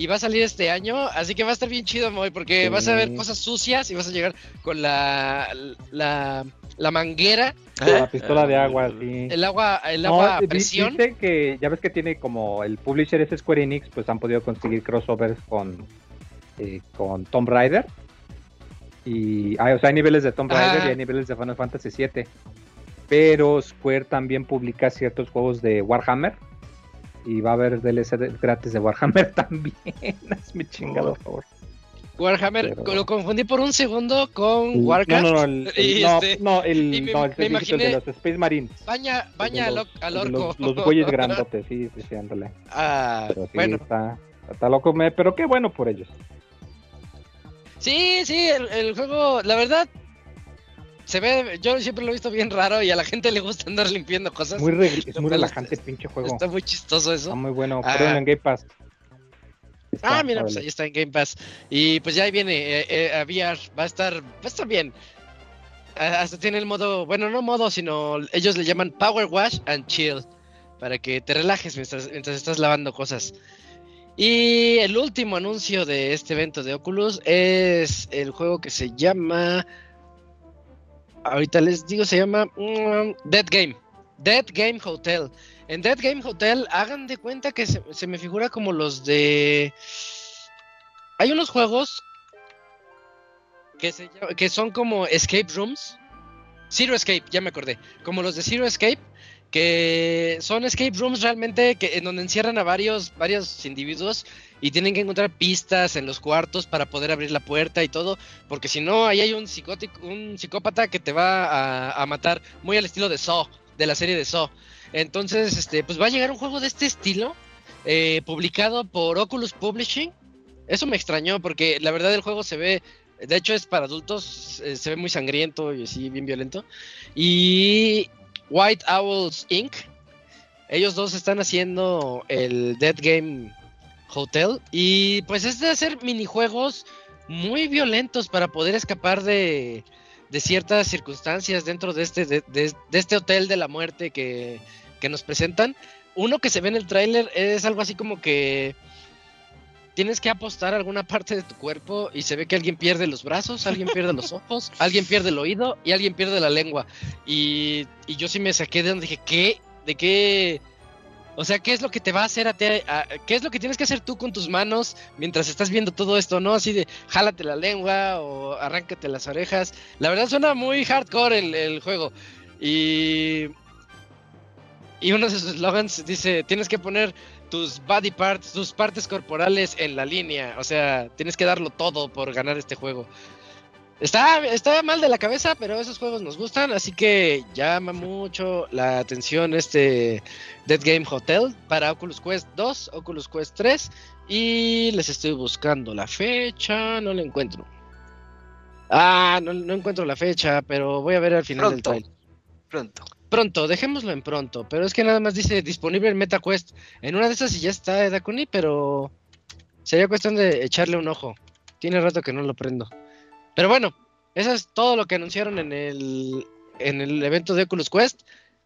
y va a salir este año, así que va a estar bien chido, Moy, porque Sí. vas a ver cosas sucias y vas a llegar con la, la, la manguera, La pistola de agua, sí. el agua, el No, agua a di- presión. Que ya ves que tiene como el publisher es Square Enix, pues han podido conseguir crossovers con, eh, con Tomb Raider. Y hay, o sea, hay niveles de Tomb Raider Ah. y hay niveles de Final Fantasy VII. Pero Square también publica ciertos juegos de Warhammer. Y va a haber DLC gratis de Warhammer también. Hazme chingado, por favor. Warhammer, Pero- lo confundí por un segundo con Warcraft. No, no, no, el, no, este, no, el, me- no, el, me el de imaginé- los Space Marines. Baña, baña al, orco. Los, los bueyes grandotes, sí, sí, sí, ándale. Ah, Pero sí, bueno, está, está loco, me- pero qué bueno por ellos. sí, sí, el, el juego, la verdad, se ve, yo siempre lo he visto bien raro y a la gente le gusta andar limpiando cosas. Muy re- es muy relajante el pinche juego. Está muy chistoso eso. Está muy bueno. Ah. Pruébenlo en Game Pass. Ah, mira, pues ahí está en Game Pass. Y pues ya ahí viene eh, eh, a VR, va a estar, va a estar bien. Hasta tiene el modo, bueno, no modo, sino ellos le llaman Power Wash and Chill, para que te relajes mientras, mientras estás lavando cosas. Y el último anuncio de este evento de Oculus es el juego que se llama, ahorita les digo, se llama mm, Dead Game. Dead Game Hotel. En Dead Game Hotel, hagan de cuenta que se, se me figura como los de. Hay unos juegos que, se que son como escape rooms. Zero Escape, ya me acordé. Como los de Zero Escape, que son escape rooms realmente que, en donde encierran a varios, varios individuos y tienen que encontrar pistas en los cuartos para poder abrir la puerta y todo. Porque si no, ahí hay un, psicótico, un psicópata que te va a, matar, muy al estilo de Saw, de la serie de Saw. Entonces, este, pues va a llegar un juego de este estilo, eh, publicado por Oculus Publishing. Eso me extrañó porque la verdad el juego se ve, de hecho es para adultos, eh, se ve muy sangriento y así bien violento. Y White Owls Inc. Ellos dos están haciendo el Dead Game Hotel y pues es de hacer minijuegos muy violentos para poder escapar de, de ciertas circunstancias dentro de este, de, de- este hotel de la muerte que, que nos presentan. Uno que se ve en el tráiler es algo así como que tienes que apostar alguna parte de tu cuerpo y se ve que alguien pierde los brazos, alguien pierde los ojos, alguien pierde el oído y alguien pierde la lengua. Y, y yo sí me saqué de donde dije, ¿qué? ¿De qué? O sea, ¿qué es lo que te va a hacer a ti? a- ¿Qué es lo que tienes que hacer tú con tus manos mientras estás viendo todo esto, no? Así de, jálate la lengua o arráncate las orejas. La verdad suena muy hardcore el, el juego. Y... Y uno de sus slogans dice, tienes que poner tus body parts, tus partes corporales en la línea. O sea, tienes que darlo todo por ganar este juego. Está, está mal de la cabeza, pero esos juegos nos gustan, así que llama mucho la atención este Dead Game Hotel para Oculus Quest 2, Oculus Quest 3 y les estoy buscando la fecha, no la encuentro. Ah, no, no encuentro la fecha, pero voy a ver al final del trailer. Pronto. Pronto, dejémoslo en pronto, pero es que nada más dice disponible en MetaQuest. En una de esas y ya está eh, Dakuni, pero sería cuestión de echarle un ojo. Tiene rato que no lo prendo. Pero bueno, eso es todo lo que anunciaron en el, en el evento de Oculus Quest.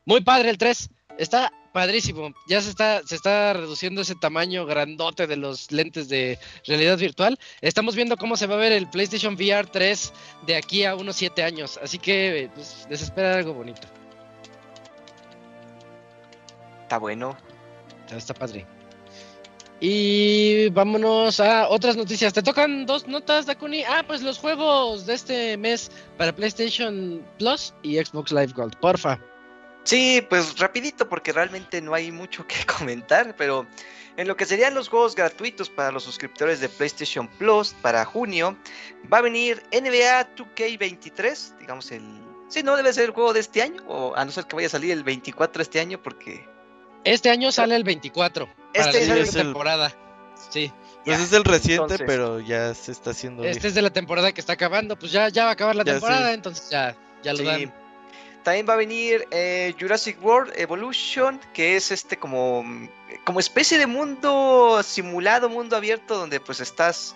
Muy padre el 3, está padrísimo. Ya se está, se está reduciendo ese tamaño grandote de los lentes de realidad virtual. Estamos viendo cómo se va a ver el PlayStation VR 3 de aquí a unos 7 años. Así que pues, les espera algo bonito. Está bueno. Está, está padre. Y vámonos a otras noticias. Te tocan dos notas, Dakuni. Ah, pues los juegos de este mes para PlayStation Plus y Xbox Live Gold. Porfa. Sí, pues rapidito porque realmente no hay mucho que comentar, pero en lo que serían los juegos gratuitos para los suscriptores de PlayStation Plus para junio, va a venir NBA 2K23, digamos el... Sí, no debe ser el juego de este año, o a no ser que vaya a salir el 24 este año porque... Este año sale el 24. Para Este la es el- temporada. Sí. Pues Ya, es el reciente, entonces- pero ya se está haciendo Este viejo. es de la temporada que está acabando. Pues ya, ya va a acabar la Ya, temporada, sí. entonces ya, ya lo Sí. dan. También va a venir eh, Jurassic World Evolution, que es este como, como especie de mundo simulado, mundo abierto, donde pues estás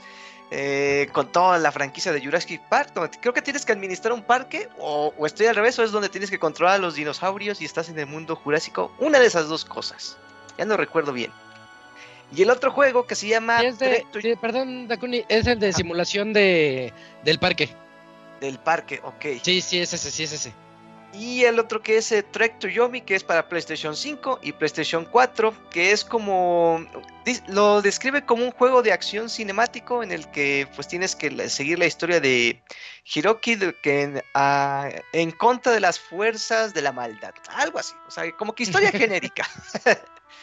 eh, con toda la franquicia de Jurassic Park. creo que tienes que administrar un parque, o, o estoy al revés, o es donde tienes que controlar a los dinosaurios y estás en el mundo jurásico. Una de esas dos cosas. Ya no recuerdo bien. Y el otro juego que se llama es de- perdón, Dakuni, es el de simulación de, del parque. del parque, ok. Sí, sí, es ese, sí, es ese. Y el otro que es eh, Trek to Yomi, que es para PlayStation 5 y PlayStation 4, que es como... Lo describe como un juego de acción cinemático en el que pues tienes que seguir la historia de Hiroki de- que en, ah, en contra de las fuerzas de la maldad. Algo así, o sea, como que historia genérica.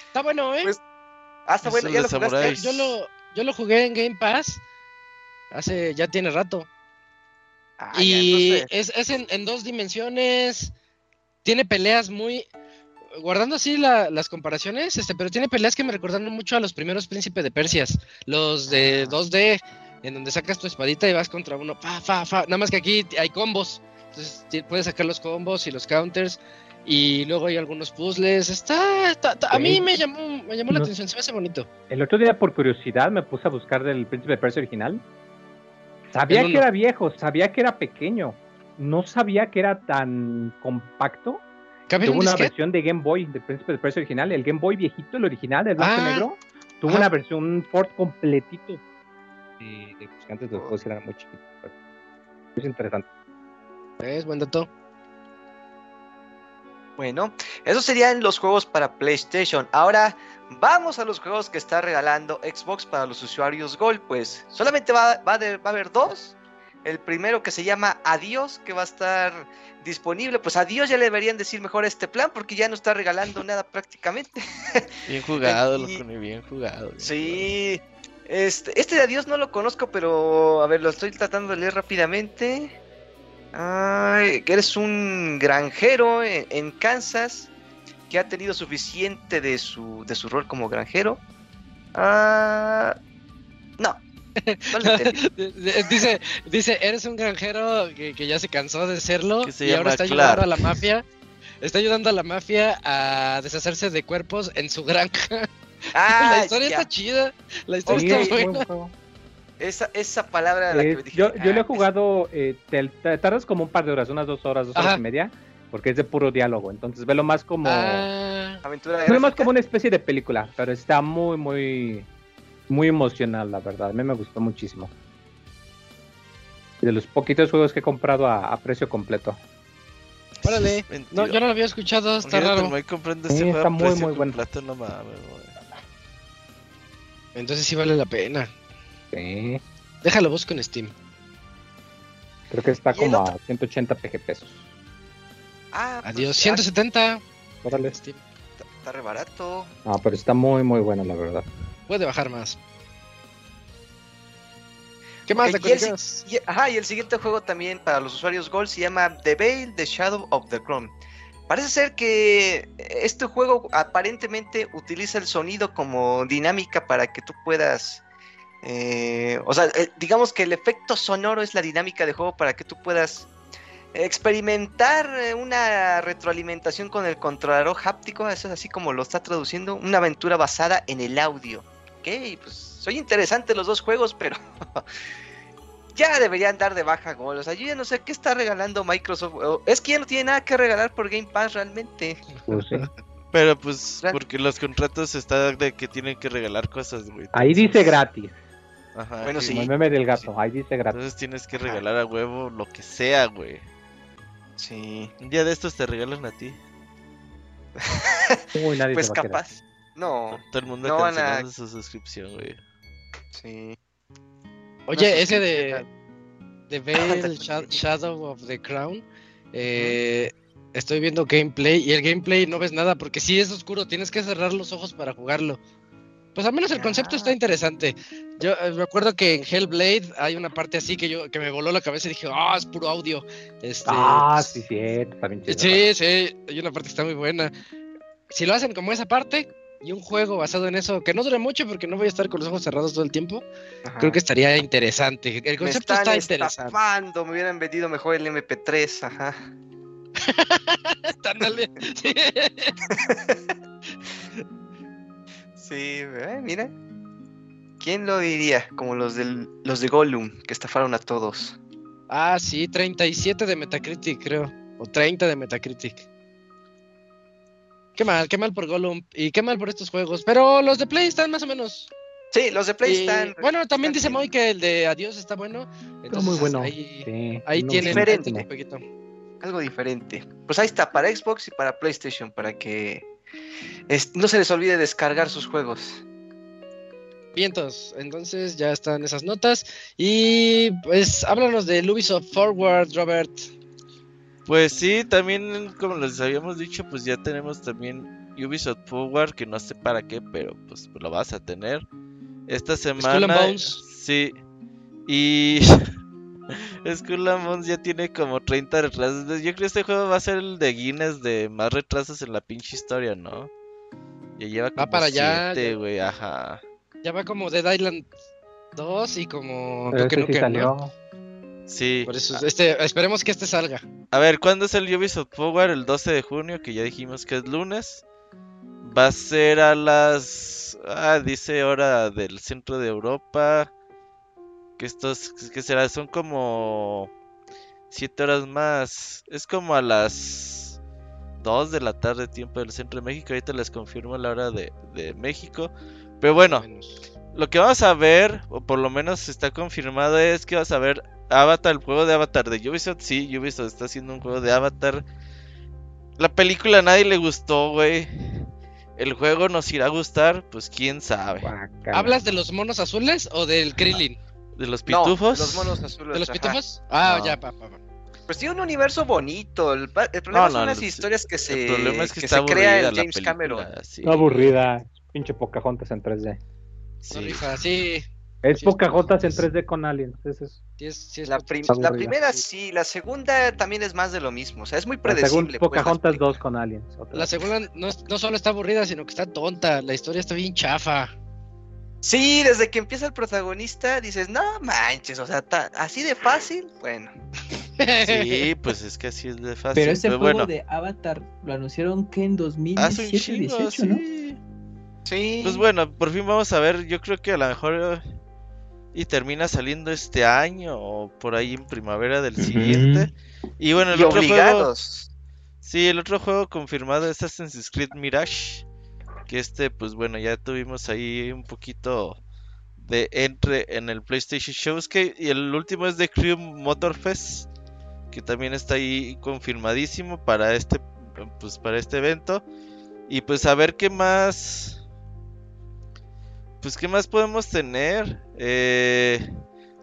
Está bueno, ¿eh? Pues, Ah, está Es bueno, ya lo jugaste. Yo, lo, yo lo jugué en Game Pass hace, ya tiene rato. Ah, ya, y entonces- es, es en, en dos dimensiones. Tiene peleas muy. Guardando así la- las comparaciones, este, pero tiene peleas que me recordaron mucho a los primeros Príncipe de Persias. Los de Ah. 2D, en donde sacas tu espadita y vas contra uno. Fa, fa, fa. Nada más que aquí hay combos. Entonces puedes sacar los combos y los counters. Y luego hay algunos puzzles. Está. está- está- a mí me llamó, me llamó la atención, se me hace bonito. El otro día, por curiosidad, me puse a buscar del Príncipe de Persia original. Sabía que uno. era viejo, sabía que era pequeño. No sabía que era tan compacto. ¿Cabe en Tuvo un una disquete? versión de Game Boy del Príncipe de Persia original. El Game Boy viejito, el original, el blanco y Ah. negro. Tuvo una versión, un port completito. De, de pues, que antes los juegos eran muy chiquitos. Es interesante. Es buen dato. Bueno, esos serían los juegos para PlayStation. Ahora vamos a los juegos que está regalando Xbox para los usuarios Gold. Pues solamente va, va, de- va a haber dos. El primero que se llama Adiós, que va a estar disponible. Pues adiós ya le deberían decir mejor este plan porque ya no está regalando nada prácticamente. Bien jugado, Aquí- loco, bien jugado. bien Sí. Este, este de Adiós no lo conozco, pero a ver, lo estoy tratando de leer rápidamente. Ay, que eres un granjero en, en Kansas que ha tenido suficiente de su, de su rol como granjero. Ah, no, no lo entendí. dice, dice, eres un granjero que, que ya se cansó de serlo Que se y ahora está Clark. ayudando a la mafia. Está ayudando a la mafia a deshacerse de cuerpos en su granja. Ah, la historia ya. está chida. La historia está es buena. Esa, esa palabra la que Es- me dije. yo, yo lo he ah, jugado, eh, te, te tardas como un par de horas, unas dos horas, dos horas Ajá. y media, porque es de puro diálogo. Entonces velo más como, Ah, aventura velo más como una especie de película, pero está muy, muy, muy emocional, la verdad. A mí me gustó muchísimo. De los poquitos juegos que he comprado a, a precio completo. órale. No, yo no lo había escuchado, está raro. Sí, este juego está muy, muy bueno. no mames. Entonces sí vale la pena. Sí, Déjalo busco en Steam. creo que está ¿Y el como otro? a 180 PG pesos. Ah, pues, Adiós. ah, 170. Órale. Steam. está, está re barato. Ah, pero está muy, muy bueno, la verdad. Puede bajar más. ¿Qué más Ok, de y el cosas? Y, ajá, y el siguiente juego también para los usuarios Gold se llama The Veil, The Shadow of the Crown. Parece ser que este juego aparentemente utiliza el sonido como dinámica para que tú puedas... eh, o sea, eh, digamos que el efecto sonoro es la dinámica de juego para que tú puedas experimentar eh, una retroalimentación con el controlador háptico, eso es así como lo está traduciendo, una aventura basada en el audio. Ok, pues soy interesante los dos juegos, pero ya deberían dar de baja gol. O sea, yo ya no sé qué está regalando Microsoft. Es que ya no tiene nada que regalar por Game Pass realmente. Pues. Pero pues, porque los contratos están de que tienen que regalar cosas, güey. Ahí dice gratis, Ajá, Bueno, sí. como el meme del gato, ahí dice gratis. Entonces tienes que regalar a huevo lo que sea, güey. Sí. Un día de estos te regalan a ti. Uy, nadie Pues capaz. No, Todo el mundo No a- cancelando su suscripción, güey. sí. Oye, No ese de The Veil Sha- Shadow of the Crown. eh, estoy viendo gameplay y el gameplay no ves nada porque si es oscuro, tienes que cerrar los ojos para jugarlo. Pues al menos el concepto está Ah. interesante. Yo eh, me acuerdo que en Hellblade hay una parte así que yo que me voló la cabeza y dije, ah, es puro audio. Este, Ah, sí, sí, está bien chido. Sí, sí, hay una parte que está muy buena. Si lo hacen como esa parte y un juego basado en eso, que no dure mucho porque no voy a estar con los ojos cerrados todo el tiempo, Ajá. creo que estaría interesante. El me concepto están está interesante. estafando, me hubieran vendido mejor el MP3, ajá. Sí. Sí, eh, mira. ¿Quién lo diría? Como los del, los de Gollum, que estafaron a todos. Ah, sí, 37 de Metacritic, creo. O 30 de Metacritic. Qué mal, qué mal por Gollum. Y qué mal por estos juegos. Pero los de Play están más o menos. Sí, los de Play Y, están. bueno, también dice Moy que el de Adiós está bueno. Está muy bueno. Ahí, Sí, ahí no, tienen diferente. un poquito. algo diferente. Pues ahí está, para Xbox y para PlayStation, para que es- no se les olvide descargar sus juegos. Vientos, entonces ya están esas notas. Y pues háblanos del Ubisoft Forward, Robert. Pues sí, también como les habíamos dicho, pues ya tenemos también Ubisoft Forward, que no sé para qué, pero pues lo vas a tener. Esta semana. Sí. Y. Skull and Bones ya tiene como 30 retrasos. Yo creo que este juego va a ser el de Guinness de más retrasos en la pinche historia, ¿no? Ya lleva como para allá, siete, ya- güey, ajá. Ya va como Dead Island 2 y como Pero sí Nukem, ¿no? salió. Sí. Por eso, este, esperemos que este salga. A ver, ¿cuándo es el Ubisoft Forward? El 12 de junio, que ya dijimos que es lunes. Va a ser a las... Ah, dice hora del centro de Europa. Que estos... que será? Son como... 7 horas más. Es como a las 2 de la tarde tiempo del centro de México. Ahorita les confirmo la hora de, de México. Pero bueno, lo que vamos a ver, o por lo menos está confirmado, es que vas a ver Avatar, el juego de Avatar de Ubisoft. Sí, Ubisoft está haciendo un juego de Avatar. La película a nadie le gustó, güey. El juego nos irá a gustar, pues quién sabe. ¿Hablas de los monos azules o del Krillin? De los No, pitufos. los monos azules. ¿De los ajá. pitufos? Ah, No. ya, pa, pa, pa. Pues tiene un universo bonito. El, problema No, no, son las historias que se, el problema es que, que está se crea el la James película, Cameron. sí. Está aburrida. Pinche Pocahontas en 3D. Sí. No rifa, sí. Es Sí, Pocahontas en sí. 3D con aliens. Eso es. sí es- sí es La, prim- la primera sí, la segunda también es más de lo mismo. O sea, es muy La predecible. segunda pues, las Pocahontas películas. 2 con aliens. otra La segunda no, solo está aburrida, sino que está tonta. La historia está bien chafa. Sí, desde que empieza el protagonista dices, no manches, o sea, ta- así de fácil. Bueno, Sí, pues es que así es de fácil. Pero ese pero juego bueno, de Avatar lo anunciaron que en hace un 2017, chingo, 18, ¿no? Sí. Pues bueno, por fin vamos a ver. Yo creo que a lo mejor y termina saliendo este año o por ahí en primavera del siguiente. Y bueno, el y otro juego, sí, el otro juego confirmado es Assassin's Creed Mirage, que este, pues bueno, ya tuvimos ahí un poquito de entre en el PlayStation Shows que y el último es de Crew Motorfest, que también está ahí confirmadísimo para este, pues para este evento. Y pues a ver qué más. Pues qué más podemos tener. Eh,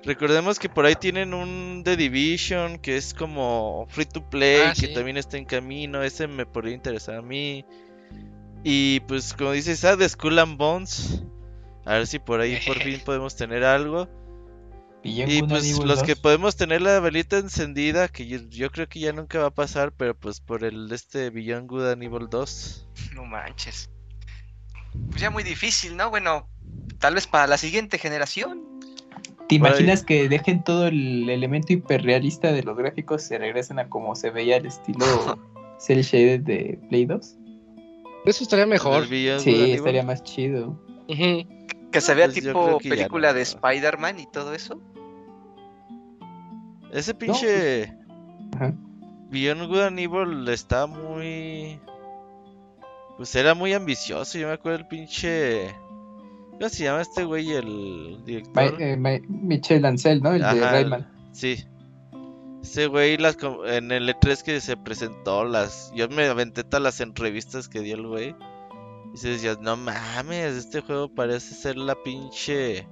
recordemos que por ahí tienen un The Division que es como free to play, Ah, que sí. también está en camino. Ese me podría interesar a mí. Y pues como dices, ah, de Skull and Bones. A ver si por ahí por fin podemos tener algo. Y pues los 2. que podemos tener la velita encendida, que yo, yo creo que ya nunca va a pasar, pero pues por el de este Beyond Good and Evil 2. No manches. Pues ya muy difícil, ¿no? Bueno, tal vez para la siguiente generación. ¿Te imaginas que dejen todo el elemento hiperrealista de los gráficos y se regresen a como se veía el estilo cel shaded de Play 2? Eso estaría mejor. Sí, estaría más chido. Que se vea Pues tipo película no. de Spider-Man y todo eso. Ese pinche Ajá. Beyond Good and Evil está muy. Pues era muy ambicioso. Yo me acuerdo el pinche. ¿Cómo se llama este güey? El director. eh, Ma- Michel Ancel, ¿no? El de Rayman. Sí. Ese güey las en el E3 que se presentó las yo me aventé todas las entrevistas que dio el güey. Y se decía, "No mames, este juego parece ser la pinche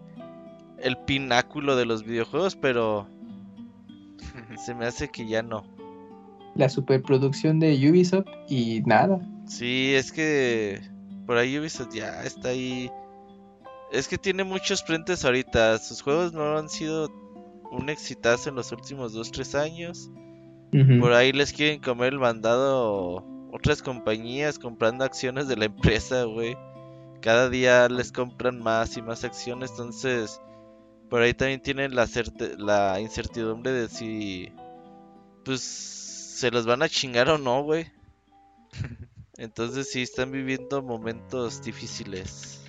el pináculo de los videojuegos, pero se me hace que ya no." La superproducción de Ubisoft y nada. Sí, es que por ahí Ubisoft ya está ahí. Es que tiene muchos frentes ahorita. Sus juegos no han sido un exitazo en los últimos 2-3 años. Por ahí les quieren comer el mandado otras compañías comprando acciones de la empresa, güey. Cada día les compran más y más acciones, entonces por ahí también tienen la, la incertidumbre de si pues se los van a chingar o no, güey. Entonces sí están viviendo momentos difíciles.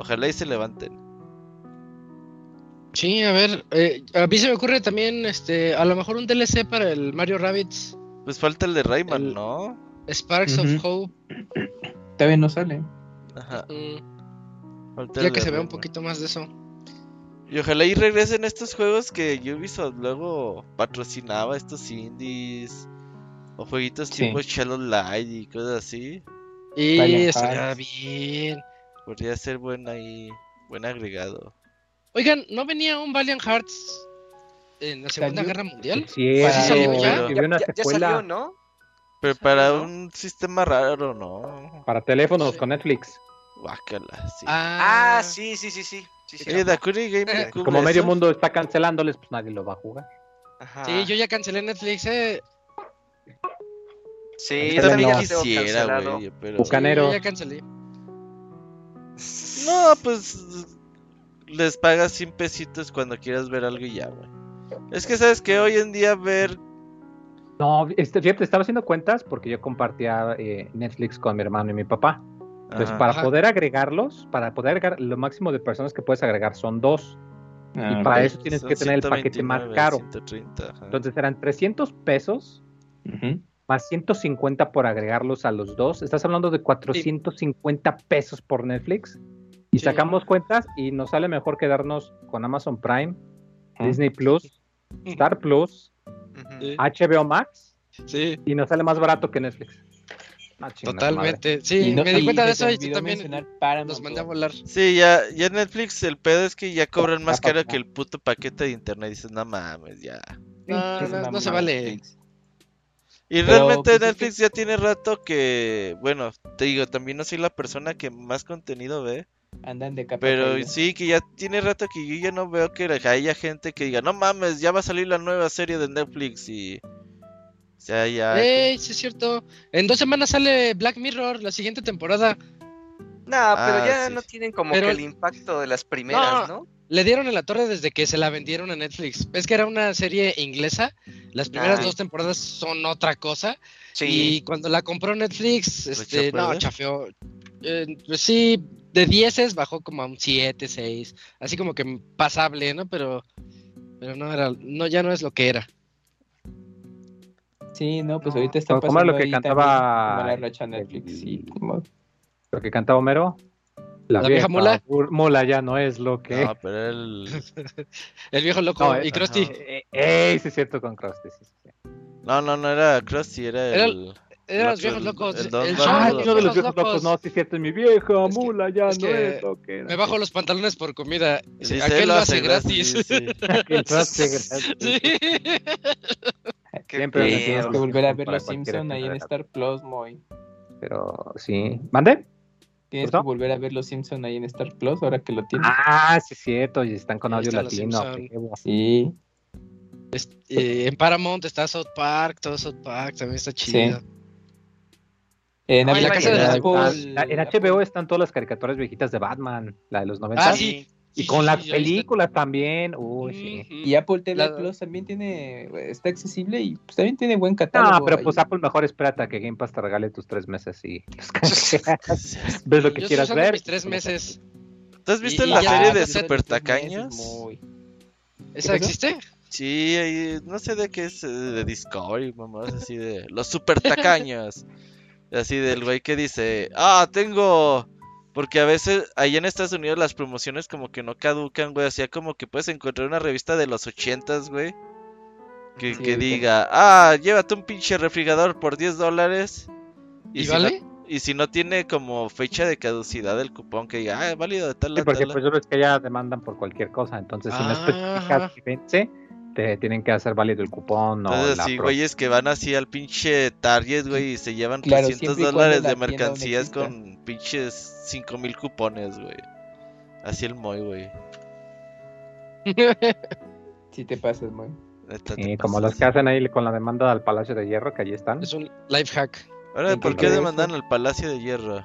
Ojalá y se levanten. Sí, a ver. eh, a mí se me ocurre también, este, a lo mejor un DLC para el Mario Rabbids Pues falta el de Rayman, El- ¿no? Sparks of Hope. Todavía no sale. Ajá. mm, falta ya el que se vea un poquito más de eso. Y ojalá y regresen estos juegos que Ubisoft luego patrocinaba, estos indies. O jueguitos Sí. tipo Shallow Light y cosas así. Y estaría bien. Podría ser buen ahí, buen agregado. Oigan, ¿no venía un Valiant Hearts en la Segunda ¿Salió? Guerra Mundial? Sí, Para- ¿Sí salió ya? salió, ¿no? Pero para un sistema raro, ¿no? Para teléfonos Sí. con Netflix. Guácala, sí. Ah, Ah, sí, sí, sí, sí. sí, sí. Oye, Dakuri Game Eh, Como medio mundo está cancelándoles, pues nadie lo va a jugar. Ajá. Sí, yo ya cancelé Netflix, eh. Sí, Yo también tengo quisiera, güey, pero... Buca- Bucanero. Sí, yo ya cancelé. No, pues les pagas 100 pesitos cuando quieras ver algo y ya, güey. Es que sabes que hoy en día ver No, este, fíjate, estaba haciendo cuentas porque yo compartía eh, Netflix con mi hermano y mi papá. Entonces, Ajá. para Ajá. poder agregarlos, para poder agregar, lo máximo de personas que puedes agregar son dos. Ah, y para eso tienes Son que tener el paquete más 129, caro. 130, ajá. Entonces eran 300 pesos. Más 150 por agregarlos a los dos. Estás hablando de 450 pesos por Netflix. Y Sí. sacamos cuentas y nos sale mejor quedarnos con Amazon Prime. Disney Plus, Star Plus. Sí. HBO Max Sí, y nos sale más barato que Netflix. Ah, madre. totalmente. Sí, no- me di cuenta de eso y sí también los mandé a volar. Sí, ya, ya Netflix, el pedo es que ya cobran más caro que el puto paquete de internet. Dices, no mames, ya. No, Sí, no, se vale. Y Pero, realmente pues, es Netflix ya tiene rato que, bueno, te digo, también no soy la persona que más contenido ve, Andan de capa pero caída. sí que ya tiene rato que yo ya no veo que haya gente que diga, no mames, ya va a salir la nueva serie de Netflix y... O sea, ya... Ey, sí es cierto. En dos semanas sale Black Mirror, la siguiente temporada. No, pero Ah, ya sí. no tienen como Pero- que el impacto de las primeras, ¿no? Le dieron en la torre desde que se la vendieron a Netflix. Es que era una serie inglesa. Las primeras Ah. dos temporadas son otra cosa. Sí. Y cuando la compró Netflix, ¿Lo este, no, chafeó. Eh, pues sí, de 10 bajó como a un 7, 6. Así como que pasable, ¿no? Pero, pero no era, no, ya no es lo que era. Sí, no, pues ahorita está como pasando lo que ahí cantaba también como la racha Netflix. Sí, como... Lo que cantaba Homero. ¿La vieja mula? bur- mula ya no es lo que. No, pero el... El viejo loco No, y eh, Krusty. ajá. Eh, eh, sí es cierto con Krusty. sí, sí, sí. No, no, no era Krusty, era Era el... Eran los loco, viejos el- locos. el El, show. Ah, el los niño de los viejos locos. locos. No, sí es cierto, mi vieja Es que- mula ya es no que es lo que era. Me bajo los pantalones por comida. Dice, Aquel "Él lo hace gratis. sí, sí. Gratis. Sí. Qué Siempre Sí, me pedo. tienes que volver a ver Los cualquier Simpson ahí en. Star Plus, Moy. Pero sí. ¿Mande? Tienes ¿Perdón? que volver a ver Los Simpson ahí en Star Plus ahora que lo tienes. Ah, sí es cierto. Y están con Ahí audio latino. Sí, Eh, en Paramount está South Park, todo South Park también está chido. En la casa de en las Apple- Ah, la- en HBO están todas las caricaturas viejitas de Batman, la de los 90. Ah, sí. Y Sí, con sí, las está. películas también. Uy, sí. Y Apple TV La- Plus también tiene, está accesible y pues también tiene buen catálogo. No, pero ahí. pues Apple mejor espérate a que Game Pass te regale tus tres meses y ves lo que Yo quieras ver. mis tres meses. ¿Tú has visto Y- y la ya- serie ya de te Super Tacaños? muy- ¿Esa existe? Sí, ahí, no sé de qué es, eh, de Discovery, mamás, así de los super tacaños. Así del güey que dice, ah, tengo... Porque a veces, ahí en Estados Unidos las promociones como que no caducan, güey. Así como que puedes encontrar una revista de los ochentas, güey. Que, Sí, que sí. diga, ah, llévate un pinche refrigerador por 10 dólares. ¿Y, si vale? No, y si no tiene como fecha de caducidad el cupón, que diga, ah, es válido de tal Sí, porque tal". pues yo ves que ya demandan por cualquier cosa. Entonces, si no Ajá. especificas que vence, te tienen que hacer válido el cupón o Entonces, sí, pro- güeyes que van así al pinche Target, güey, y se llevan Claro, 300 siempre y cuando dólares la de mercancías con pinches 5000 cupones, güey. Así el Moy, güey. Sí te pasas, te Sí, como los que hacen ahí con la demanda al Palacio de Hierro, que allí están. Es un life hack. Ahora, ¿por qué demandan al Palacio de Hierro?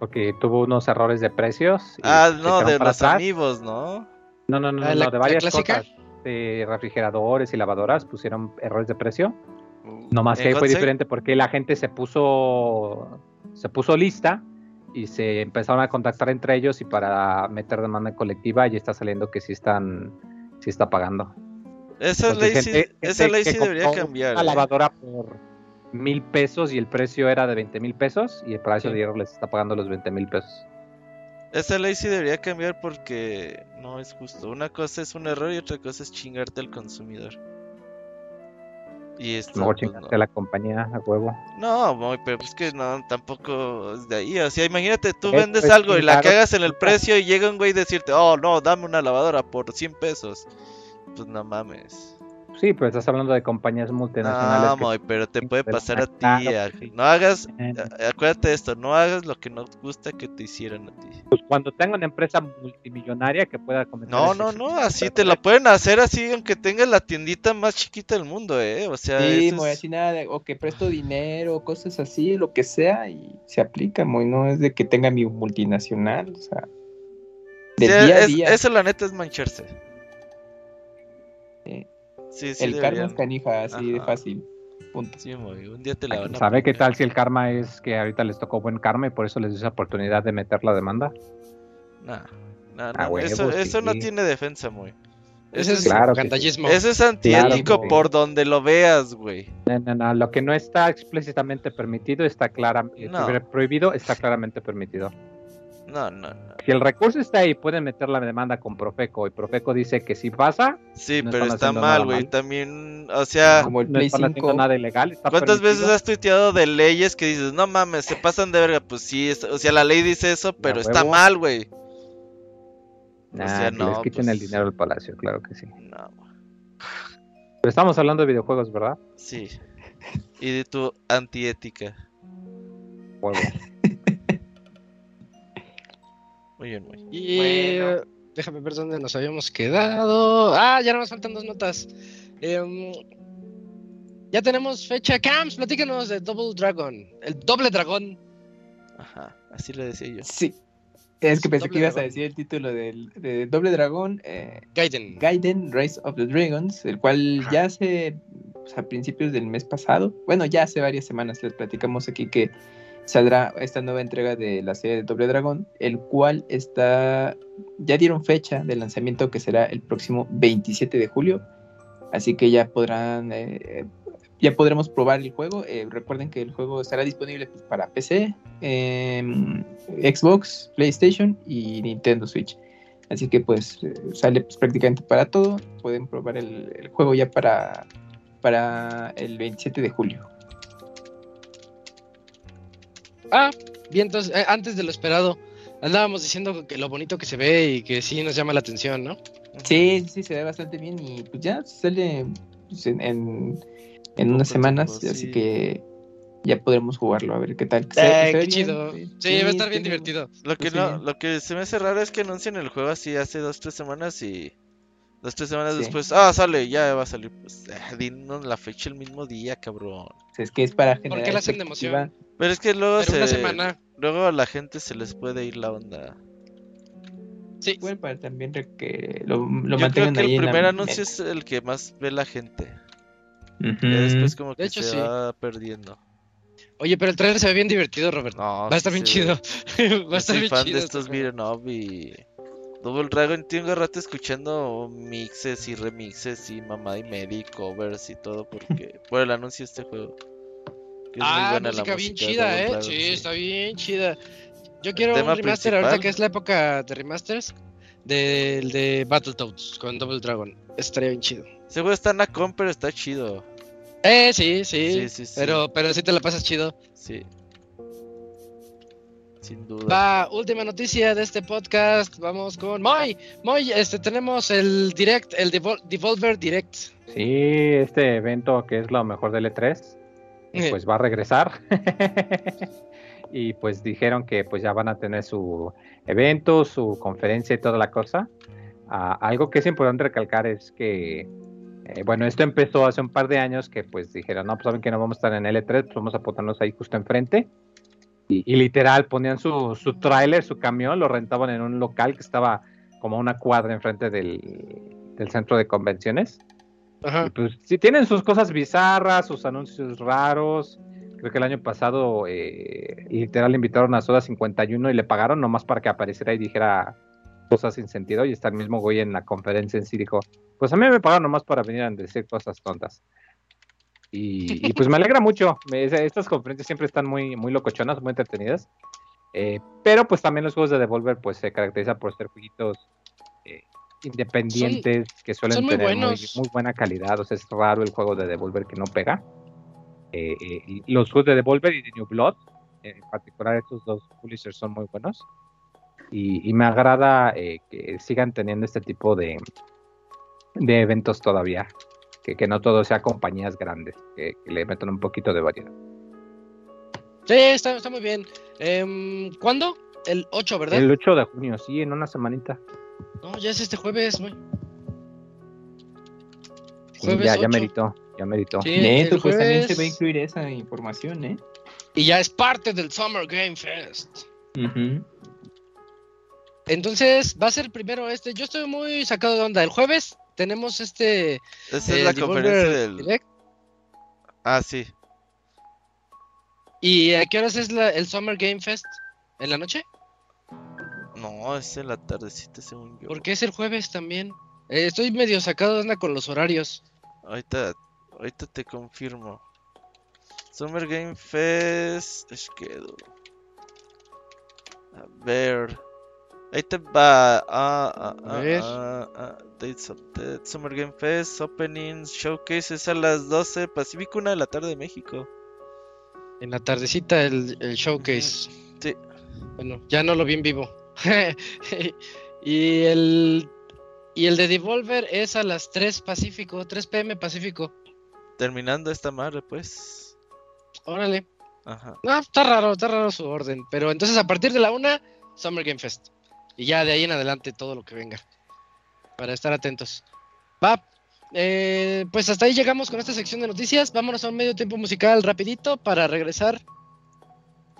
Porque tuvo unos errores de precios. y Ah, no, de los amigos, ¿no? No, no, no, Ah, no, la- no, de varias cosas. De refrigeradores y lavadoras pusieron errores de precio. Uh, No más que ¿en ahí fue diferente porque la gente se puso se puso lista y se empezaron a contactar entre ellos y para meter demanda colectiva ya está saliendo que sí están sí está pagando. Esa Entonces, ley sí, esa ley que sí debería cambiar. Una eh. lavadora por mil pesos y el precio era de 20 mil pesos y el Palacio Sí. de Hierro les está pagando los 20 mil pesos. Esa ley sí debería cambiar porque no es justo. Una cosa es un error y otra cosa es chingarte al consumidor. Y esto, Luego pues, no. a la compañía a huevo. No, Moy, pero es que no, tampoco es de ahí. O sea, imagínate, tú vendes es algo y la cagas en el precio y llega un güey a decirte, oh, no, dame una lavadora por 100 pesos. Pues no mames. Sí, pero estás hablando de compañías multinacionales. No, pero te puede pasar a ti. a-. No hagas, acuérdate de esto, no hagas lo que no gusta que te hicieran a ti. pues cuando tenga una empresa multimillonaria que pueda cometer No, no, no, así te lo pueden hacer así aunque tengas la tiendita más chiquita del mundo, eh. O sea, Sí, muy es- así nada, de- o que presto dinero, cosas así, lo que sea, y se aplica, muy, no es de que tenga mi multinacional, o sea, del sí, día a día. eso la neta es mancharse. Sí. Sí, sí, el karma es canija, así de fácil. Punto. Sí, un día te la van a ¿Sabe qué aplicar. tal si el karma es que ahorita les tocó buen karma y por eso les dio esa oportunidad de meter la demanda? Nah, nah, eso, eso no tiene defensa, muy. Ese es Claro sí. Eso es antiético Claro, por donde lo veas, güey. No, no, no, lo que no está explícitamente permitido está claramente No. prohibido, está claramente permitido. No, no, no. Si el recurso está ahí, pueden meter la demanda con Profeco y Profeco dice que si pasa, Sí, No pero está mal, güey. También, o sea, Como el no Play están haciendo 5. nada ilegal. Está ¿cuántas veces has tuiteado de leyes que dices, no mames, se pasan de verga? Pues sí, es- o sea, la ley dice eso, pero está mal, güey. Nah, o sea, que no, les quiten pues- el dinero al palacio, claro que sí. No. Pero estamos hablando de videojuegos, ¿verdad? sí. Y de tu antiética. Huevo. Muy bien, muy. Y Bueno. déjame ver dónde nos habíamos quedado. Ah, ya nos faltan dos notas. Em, ya tenemos fecha. Camps, platícanos de Double Dragon. El doble dragón. Ajá, así le decía yo. Sí. Es que pensé que ibas a decir el título del de Doble Dragón, eh, Gaiden. Gaiden Rise of the Dragons, el cual Ajá. ya hace pues, a principios del mes pasado, bueno, ya hace varias semanas les platicamos aquí que saldrá esta nueva entrega de la serie de Doble Dragón, el cual está, ya dieron fecha de lanzamiento que será el próximo 27 de julio, así que ya podrán, eh, ya podremos probar el juego. Eh, recuerden que el juego estará disponible pues, para PC, em, Xbox, PlayStation y Nintendo Switch. Así que pues eh, sale pues, prácticamente para todo. Pueden probar el, el juego ya para, para el 27 de julio. Ah, bien, entonces, eh, antes de lo esperado, andábamos diciendo que lo bonito que se ve y que sí nos llama la atención, ¿no? Sí, sí, sí, se ve bastante bien y pues ya sale pues, en, en, en unas semanas, tiempo, así sí. que ya podremos jugarlo, a ver qué tal. Eh, qué chido. sí. Sí, va a estar bien divertido. Lo que Pues sí, no, lo que se me hace raro es que anuncian el juego así hace dos, tres semanas y dos, tres semanas Sí. después, ah, sale, ya va a salir. Pues, ah, dinos la fecha el mismo día, cabrón. Es que es para generar. qué la hacen de emoción? Pero es que luego Pero se, una semana. luego a la gente se les puede ir la onda. Sí. Bueno, para también que lo, lo Yo creo que ahí el en la primer anuncio es el que más ve la gente. Ya después como que hecho, se sí. va perdiendo. Oye, pero el trailer se ve bien divertido, Robert. No, va a estar sí bien chido. va a estar soy bien fan chido. de estos up y Double Dragon tengo rato escuchando mixes y remixes y mamá y media y covers y todo porque por el anuncio de este juego. Que es muy Ah, buena la música bien música de chida, eh. Dragon, sí, sí. está bien chida. Yo quiero un remaster principal. ahorita que es la época de remasters del de Battletoads con Double Dragon. Estaría bien chido. Ese juego está en la comp, pero está chido. Eh, sí, sí. Sí, sí, sí. Pero, pero sí te la pasas chido. Sí. Sin duda. Va, última noticia de este podcast. Vamos con Moy. Moy, este, tenemos el Direct, el Devol- Devolver Direct. Sí, este evento que es lo mejor del E3, Eh. pues va a regresar. y pues dijeron que pues ya van a tener su evento, su conferencia y toda la cosa. Ah, algo que es importante recalcar es que, eh, bueno, esto empezó hace un par de años que pues dijeron, no, pues saben que no vamos a estar en L3, pues vamos a ponernos ahí justo enfrente. Y, y literal ponían su, su tráiler, su camión, lo rentaban en un local que estaba como a una cuadra enfrente del, del centro de convenciones. Y Ajá. pues sí tienen sus cosas bizarras, sus anuncios raros. Creo que el año pasado eh, literal invitaron a Soda 51 y le pagaron nomás para que apareciera y dijera cosas sin sentido. Y está el mismo güey en la conferencia en sí dijo, pues a mí me pagaron nomás para venir a decir cosas tontas. Y, y, pues me alegra mucho. Estas conferencias siempre están muy, muy locochonas, muy entretenidas. Eh, pero pues también los juegos de Devolver pues se caracterizan por ser jueguitos eh, independientes que suelen muy tener muy, buena calidad. O sea, es raro el juego de Devolver que no pega. Eh, y los juegos de Devolver y de New Blood, en particular estos dos publishers son muy buenos. Y, y me agrada que sigan teniendo este tipo de, de eventos todavía. Que, que no todo sea compañías grandes, que, que le metan un poquito de variedad. Sí, está, está muy bien. Em, ¿Cuándo? El 8, ¿verdad? El 8 de junio, sí, en una semanita. No, ya es este jueves, güey. Sí, Jueves ya, ya 8. meritó, ya meritó. Sí, Neto, el pues también se jueves. va a incluir esa información, ¿eh? Y ya es parte del Summer Game Fest. Entonces, va a ser primero este. Yo estoy muy sacado de onda. El jueves tenemos este. Esa es eh, la conferencia del. Direct. Ah, sí. ¿Y a qué horas es la- el Summer Game Fest? ¿En la noche? No, es en la tardecita, según yo. Porque es el jueves también. Eh, estoy medio sacado de onda con los horarios. Ahorita, ahorita te confirmo. Summer Game Fest. Schedule. A ver. Ahí te va. Ah, ah, A ah, ver. ah, ah, dates of Summer Game Fest. Openings. Showcase es a las 12 Pacífico, 1 de la tarde de México. En la tardecita el, el showcase. Sí. Bueno, ya no lo vi en vivo. y el. Y el de Devolver es a las 3 Pacífico, 3 pm Pacífico. Terminando esta madre, pues. Órale. Ajá. No, está raro, está raro su orden. Pero entonces a partir de la una, Summer Game Fest. Y ya de ahí en adelante todo lo que venga. Para estar atentos. Va. eh, pues hasta ahí llegamos con esta sección de noticias. Vámonos a un medio tiempo musical rapidito para regresar.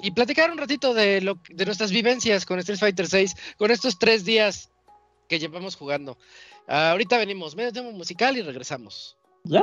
Y platicar un ratito de, lo, de nuestras vivencias con Street Fighter 6, con estos tres días que llevamos jugando. Ah, ahorita venimos, medio tiempo musical y regresamos. Ya,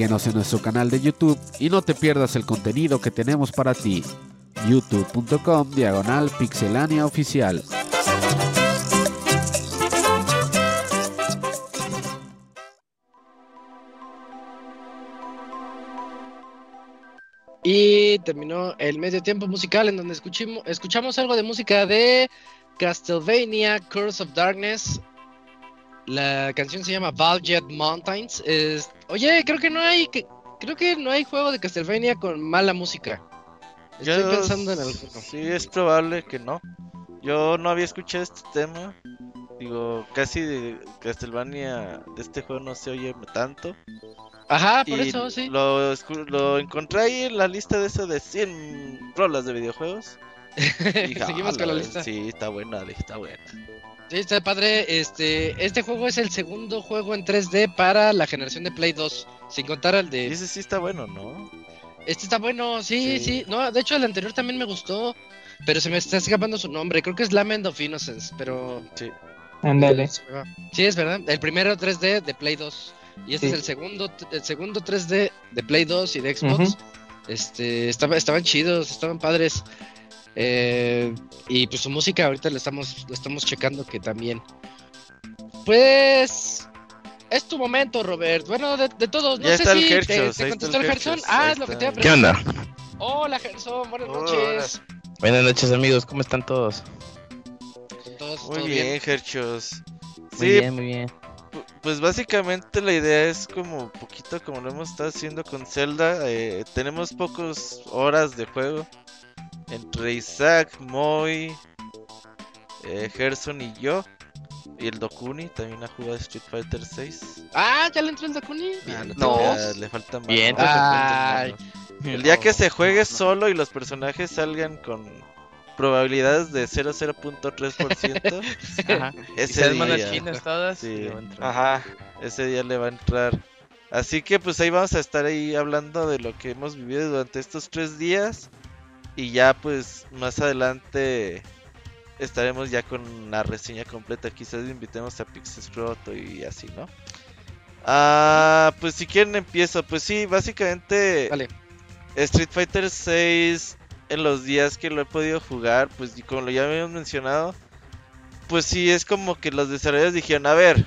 Síguenos en nuestro canal de YouTube y no te pierdas el contenido que tenemos para ti. youtube.com diagonal pixelania oficial. Y terminó el medio tiempo musical en donde escuchimo- escuchamos algo de música de Castlevania Curse of Darkness. La canción se llama Valjet Mountains. Es- Oye, creo que no hay que- creo que no hay juego de Castlevania con mala música. Estoy Yo pensando en alguno. Sí, es probable que no. Yo no había escuchado este tema. Digo, casi de Castlevania de este juego no se oye tanto. Ajá, por y eso sí. Lo, lo encontré ahí en la lista de eso de 100 rolas de videojuegos. Y dije, Seguimos con la "Ah, lista. Sí, está buena, está buena. Sí, está padre. Este, este juego es el segundo juego en 3D para la generación de Play 2, sin contar al Y de ese sí está bueno, ¿no? Este está bueno, sí, sí, Sí. No, de hecho el anterior también me gustó, pero se me está escapando su nombre. Creo que es Lament of Innocence, pero Sí. Ándale. Sí, es verdad. El primero 3D de Play 2 y este Sí. es el segundo el segundo 3D de Play 2 y de Xbox. Este, estaba, estaban chidos, estaban padres. Eh, y pues su música ahorita la estamos la estamos checando que también. Pues es tu momento, Robert. Bueno, de, de todos, no Ya sé está el si te, Hershos, te contestó el el Gerson. Ah, ahí es lo que te iba a ¿Qué onda? Hola, Gerson, buenas Hola. noches. Buenas noches amigos, ¿cómo están todos? Todos, Muy todo bien, Herchos. Muy Sí, bien, muy bien. pu- pues básicamente la idea es como poquito como lo hemos estado haciendo con Zelda. eh, tenemos pocas horas de juego. Entre Isaac, Moy, eh, Gerson y yo. Y el Dokuni también ha jugado Street Fighter 6. Ah, ya le entró el Dakuni. No. le faltan más. Bien. ¿no? Ay. El día que se juegue solo y los personajes salgan con probabilidades de 0.3%, Ajá. Y ese día, todas. Sí. Ajá. ese día le va a entrar. Así que pues ahí vamos a estar ahí hablando de lo que hemos vivido durante estos tres días. Y ya pues más adelante estaremos ya con la reseña completa. Quizás invitemos a Pixescroto y así, ¿no? Ah, pues si quieren empiezo. Pues sí, básicamente Vale. Street Fighter 6 en los días que lo he podido jugar, pues y como lo ya habíamos mencionado, pues sí es como que los desarrolladores dijeron, a ver,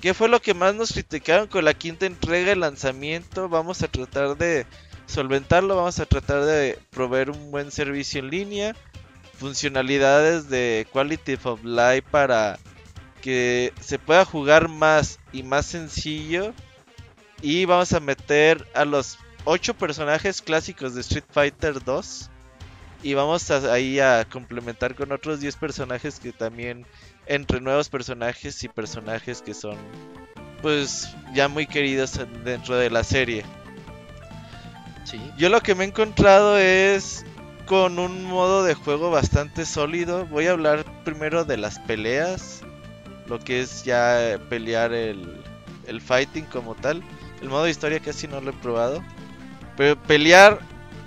¿qué fue lo que más nos criticaron con la quinta entrega de lanzamiento? Vamos a tratar de solventarlo, vamos a tratar de proveer un buen servicio en línea, funcionalidades de quality of life para que se pueda jugar más y más sencillo y vamos a meter a los 8 personajes clásicos de Street Fighter 2 y vamos a, ahí a complementar con otros 10 personajes que también entre nuevos personajes y personajes que son pues ya muy queridos en- dentro de la serie. Yo lo que me he encontrado es con un modo de juego bastante sólido. Voy a hablar primero de las peleas, lo que es ya pelear el, el fighting como tal. El modo de historia casi no lo he probado. Pero pelear,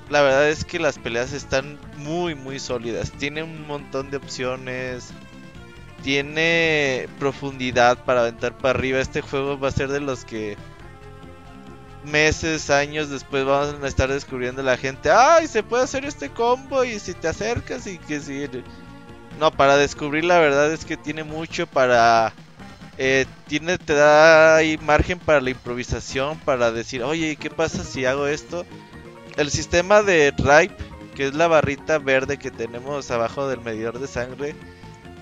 la verdad es que las peleas están muy, muy sólidas. Tiene un montón de opciones. Tiene profundidad para aventar para arriba. Este juego va a ser de los que meses, años después vamos a estar descubriendo la gente. ¡Ay! Se puede hacer este combo y si te acercas y que si... No, para descubrir la verdad es que tiene mucho para... eh, tiene, te da ahí margen para la improvisación, para decir, oye, ¿qué pasa si hago esto? El sistema de Ripe, que es la barrita verde que tenemos abajo del medidor de sangre,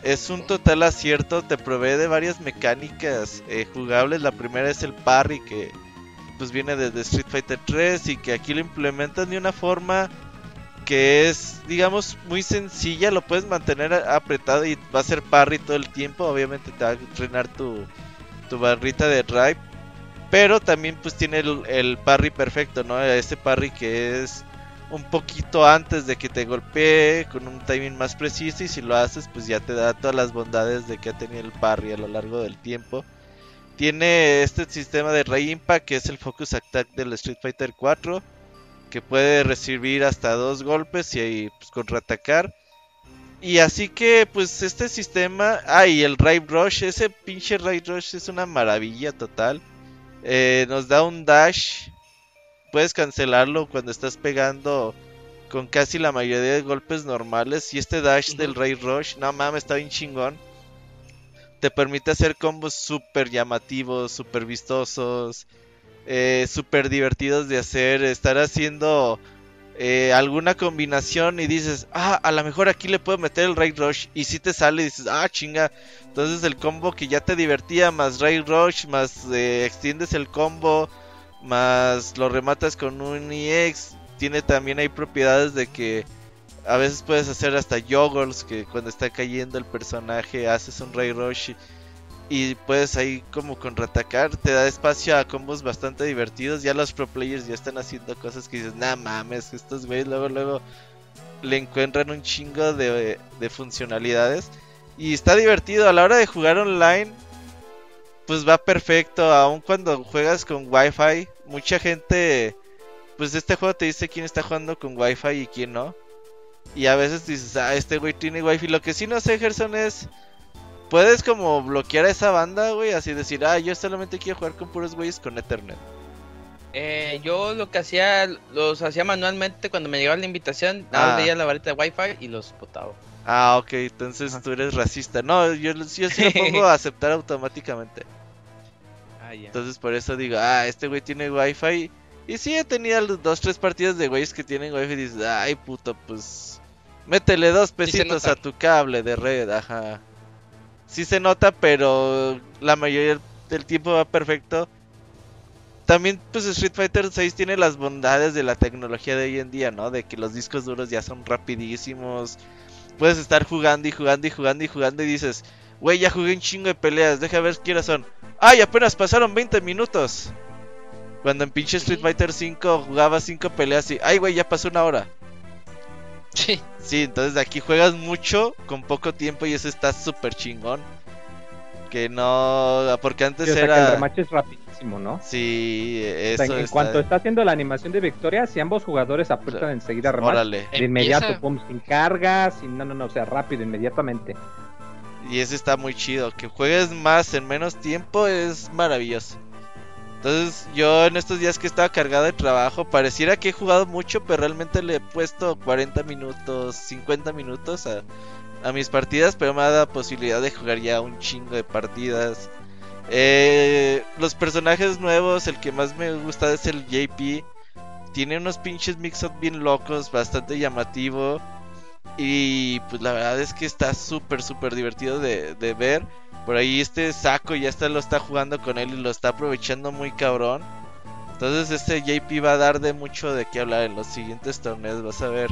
es un total acierto, te provee de varias mecánicas eh, jugables. La primera es el parry, que pues viene desde Street Fighter 3 y que aquí lo implementan de una forma que es, digamos, muy sencilla. Lo puedes mantener apretado y va a ser parry todo el tiempo. Obviamente te va a entrenar tu, tu barrita de drive. Pero también pues tiene el, el parry perfecto, ¿no? Ese parry que es un poquito antes de que te golpee con un timing más preciso y si lo haces pues ya te da todas las bondades de que ha tenido el parry a lo largo del tiempo. Tiene este sistema de Ray Impact que es el Focus Attack del Street Fighter 4 que puede recibir hasta dos golpes y ahí, pues, contraatacar. Y así que pues este sistema, ah y el Raid Rush, ese pinche Raid Rush es una maravilla total. Eh, nos da un dash. Puedes cancelarlo cuando estás pegando con casi la mayoría de golpes normales. Y este dash del Ray Rush, no mames, está bien chingón. Te permite hacer combos súper llamativos, súper vistosos, eh, súper divertidos de hacer. Estar haciendo eh, alguna combinación y dices, ah, a lo mejor aquí le puedo meter el Ray Rush. Y si te sale y dices, ah, chinga. Entonces el combo que ya te divertía, más Ray Rush, más eh, extiendes el combo, más lo rematas con un EX. Tiene también hay propiedades de que a veces puedes hacer hasta joggles, que cuando está cayendo el personaje haces un Ray Rush. Y, y puedes ahí como contraatacar, te da espacio a combos bastante divertidos. Ya los pro players ya están haciendo cosas que dices, nah mames, estos güeyes luego luego le encuentran un chingo de, de funcionalidades. Y está divertido a la hora de jugar online. Pues va perfecto, aun cuando juegas con wifi. Mucha gente, pues este juego te dice quién está jugando con wifi y quién no. Y a veces dices, ah, este güey tiene wifi. Lo que sí no sé, Gerson, es puedes como bloquear a esa banda, güey, así decir, ah, yo solamente quiero jugar con puros güeyes con Ethernet. Eh, yo lo que hacía, los hacía manualmente cuando me llegaba la invitación, nada Ah. veía la varita de wifi y los botaba. Ah, ok, entonces tú eres racista. No, yo, yo sí lo pongo a aceptar automáticamente. Ah, ya. Entonces por eso digo, ah, este güey tiene wifi. Y sí he tenido los dos, tres partidas de güeyes que tienen wifi y dices, ay puto, pues métele dos pesitos a tu cable de red, ajá. Sí se nota, pero la mayoría del tiempo va perfecto. También pues Street Fighter 6 tiene las bondades de la tecnología de hoy en día, ¿no? De que los discos duros ya son rapidísimos. Puedes estar jugando y jugando y jugando y jugando y dices, güey, ya jugué un chingo de peleas, deja ver qué horas son. ¡Ay, apenas pasaron 20 minutos! Cuando en pinche Street Fighter 5 jugaba 5 peleas y, ay, güey, ya pasó una hora. Sí. Sí, entonces de aquí juegas mucho con poco tiempo y eso está súper chingón. Que no, porque antes Sí, o sea, que el era... rematch es rapidísimo, ¿no? Sí, O eso sea, en está- cuanto está haciendo la animación de victoria, si ambos jugadores apretan enseguida rematch, Órale. de inmediato, Empieza- pum, sin cargas, sin no, no, no, o sea, rápido, inmediatamente. Y eso está muy chido. Que juegues más en menos tiempo es maravilloso. Entonces yo en estos días que estaba cargado de trabajo, pareciera que he jugado mucho, pero realmente le he puesto 40 minutos, 50 minutos a, mis partidas, pero me ha dado posibilidad de jugar ya un chingo de partidas. Eh, los personajes nuevos, el que más me gusta es el JP. Tiene unos pinches mix-up bien locos, bastante llamativo. Y pues la verdad es que está súper, súper divertido de ver. Por ahí este saco ya está, lo está jugando con él y lo está aprovechando muy cabrón. Entonces este JP va a dar de mucho de qué hablar en los siguientes torneos, vas a ver.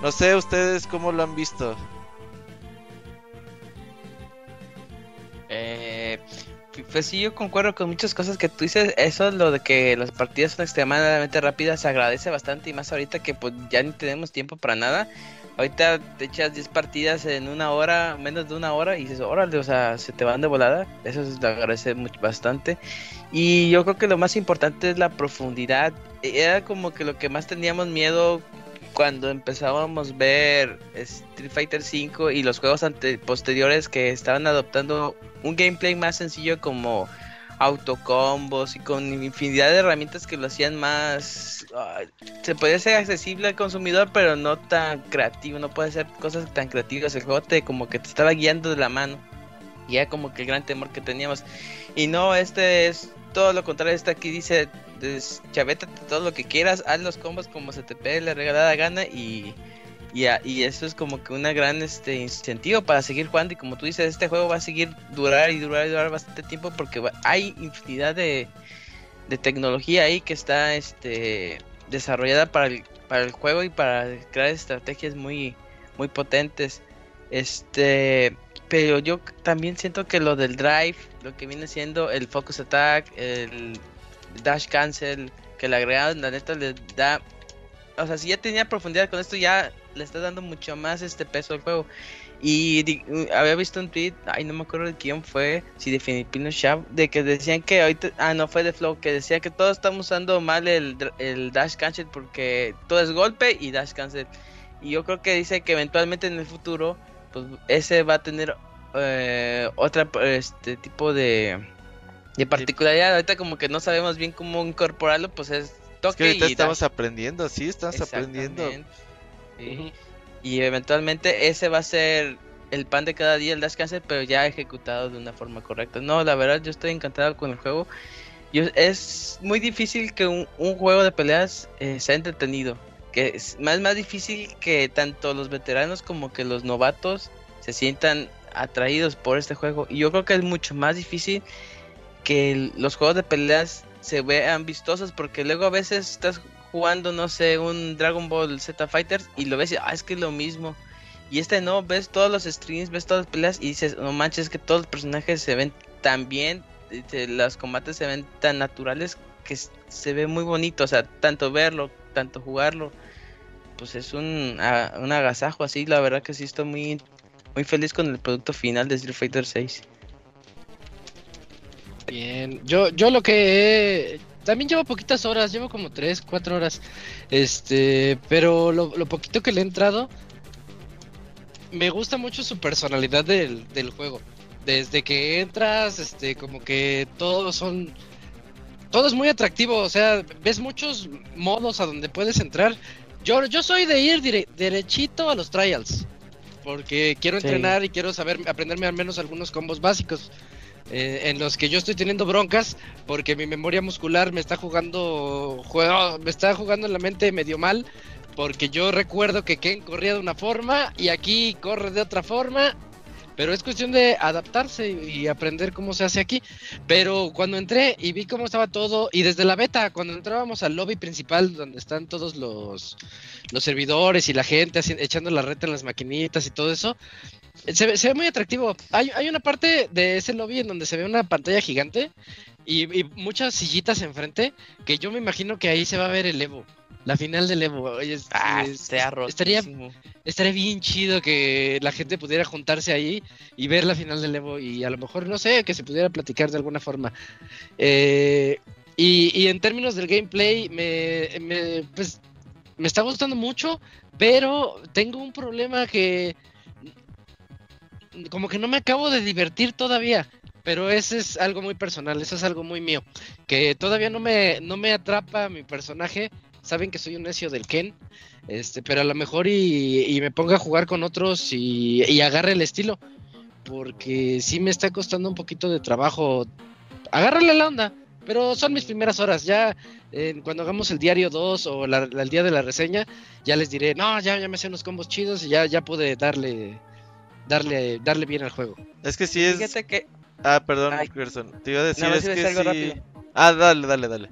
No sé ustedes cómo lo han visto. Eh, pues sí, yo concuerdo con muchas cosas que tú dices. Eso, lo de que las partidas son extremadamente rápidas, se agradece bastante. Y más ahorita que pues ya ni tenemos tiempo para nada. Ahorita te echas 10 partidas en una hora, menos de una hora, y dices, órale, o sea, se te van de volada. Eso se agradece mucho, bastante. Y yo creo que lo más importante es la profundidad. Era como que lo que más teníamos miedo cuando empezábamos a ver Street Fighter V y los juegos ante posteriores que estaban adoptando un gameplay más sencillo como autocombos y con infinidad de herramientas que lo hacían más ah, se podía ser accesible al consumidor pero no tan creativo no puede ser cosas tan creativas. El juego te como que te estaba guiando de la mano y era como que el gran temor que teníamos. Y no este es todo lo contrario este aquí dice chavétate todo lo que quieras haz los combos como se te pegue la regalada gana y y, a- y eso es como que una gran este incentivo para seguir jugando. Y como tú dices este juego va a seguir durar y durar y durar bastante tiempo porque va- hay infinidad de, de tecnología ahí que está este desarrollada para el, para el juego y para crear estrategias muy muy potentes. Este pero yo también siento que lo del drive lo que viene siendo el focus attack el dash cancel que le agregaron la neta le da o sea, si ya tenía profundidad con esto, ya le está dando mucho más este peso al juego. Y di- uh, había visto un tweet, ay, no me acuerdo de quién fue, si de Filipino Shop, de que decían que ahorita, ah, no fue de Flow, que decía que todos estamos usando mal el, el dash cancel porque todo es golpe y dash cancel. Y yo creo que dice que eventualmente en el futuro, pues ese va a tener eh, otra este tipo de en particularidad, ahorita como que no sabemos bien cómo incorporarlo, pues es Es que toque ahorita y estamos dash. aprendiendo, sí, estamos aprendiendo. Y eventualmente ese va a ser el pan de cada día, el Dash Cancel, pero ya ejecutado de una forma correcta. No, la verdad, yo estoy encantado con el juego. Yo, es muy difícil que un, juego de peleas eh, sea entretenido. Que es más, más difícil que tanto los veteranos como que los novatos se sientan atraídos por este juego. Y yo creo que es mucho más difícil que los juegos de peleas se vean vistosos porque luego a veces estás jugando, no sé, un Dragon Ball Z Fighters y lo ves y ah, es que es lo mismo. Y este no, ves todos los streams, ves todas las peleas y dices, no manches, es que todos los personajes se ven tan bien, este, los combates se ven tan naturales que se ve muy bonito, o sea, tanto verlo, tanto jugarlo, pues es un, a- un agasajo así, la verdad que sí estoy muy, muy feliz con el producto final de Street Fighter 6. Bien, yo, yo lo que he- también llevo poquitas horas, llevo como 3, 4 horas, este, pero lo, lo poquito que le he entrado, me gusta mucho su personalidad del, del juego. Desde que entras, este, como que todos son, todo es muy atractivo, o sea, ves muchos modos a donde puedes entrar. Yo, yo soy de ir dire- derechito a los trials, porque quiero Sí. entrenar y quiero saber, aprenderme al menos algunos combos básicos eh, en los que yo estoy teniendo broncas porque mi memoria muscular me está jugando juego, me está jugando en la mente medio mal porque yo recuerdo que Ken corría de una forma y aquí corre de otra forma pero es cuestión de adaptarse y aprender cómo se hace aquí. Pero cuando entré y vi cómo estaba todo, y desde la beta, cuando entrábamos al lobby principal, donde están todos los, servidores y la gente haci- echando la reta en las maquinitas y todo eso, se ve, se ve muy atractivo. Hay, hay una parte de ese lobby en donde se ve una pantalla gigante y, y muchas sillitas enfrente, que yo me imagino que ahí se va a ver el Evo. La final del Evo. Oye, es- Ah, es- estaría, estaría bien chido que la gente pudiera juntarse ahí y ver la final del Evo y a lo mejor, no sé, que se pudiera platicar de alguna forma. Eh, y, y en términos del gameplay, me, me, pues, me está gustando mucho, pero tengo un problema que como que no me acabo de divertir todavía. Pero ese es algo muy personal, eso es algo muy mío. Que todavía no me, no me atrapa mi personaje. Saben que soy un necio del Ken. Este, pero a lo mejor y, y me ponga a jugar con otros y, y agarre el estilo. Porque sí me está costando un poquito de trabajo. Agárrale la onda. Pero son mis primeras horas. Ya eh, cuando hagamos el diario 2 o la- el día de la reseña, ya les diré, no, ya, ya me sé unos combos chidos y ya, ya pude darle, darle, darle bien al juego. Es que sí es. Fíjate que Ah, perdón, Ay. Gerson. Te iba a decir, es que algo sí. rápido. Ah, dale, dale, dale.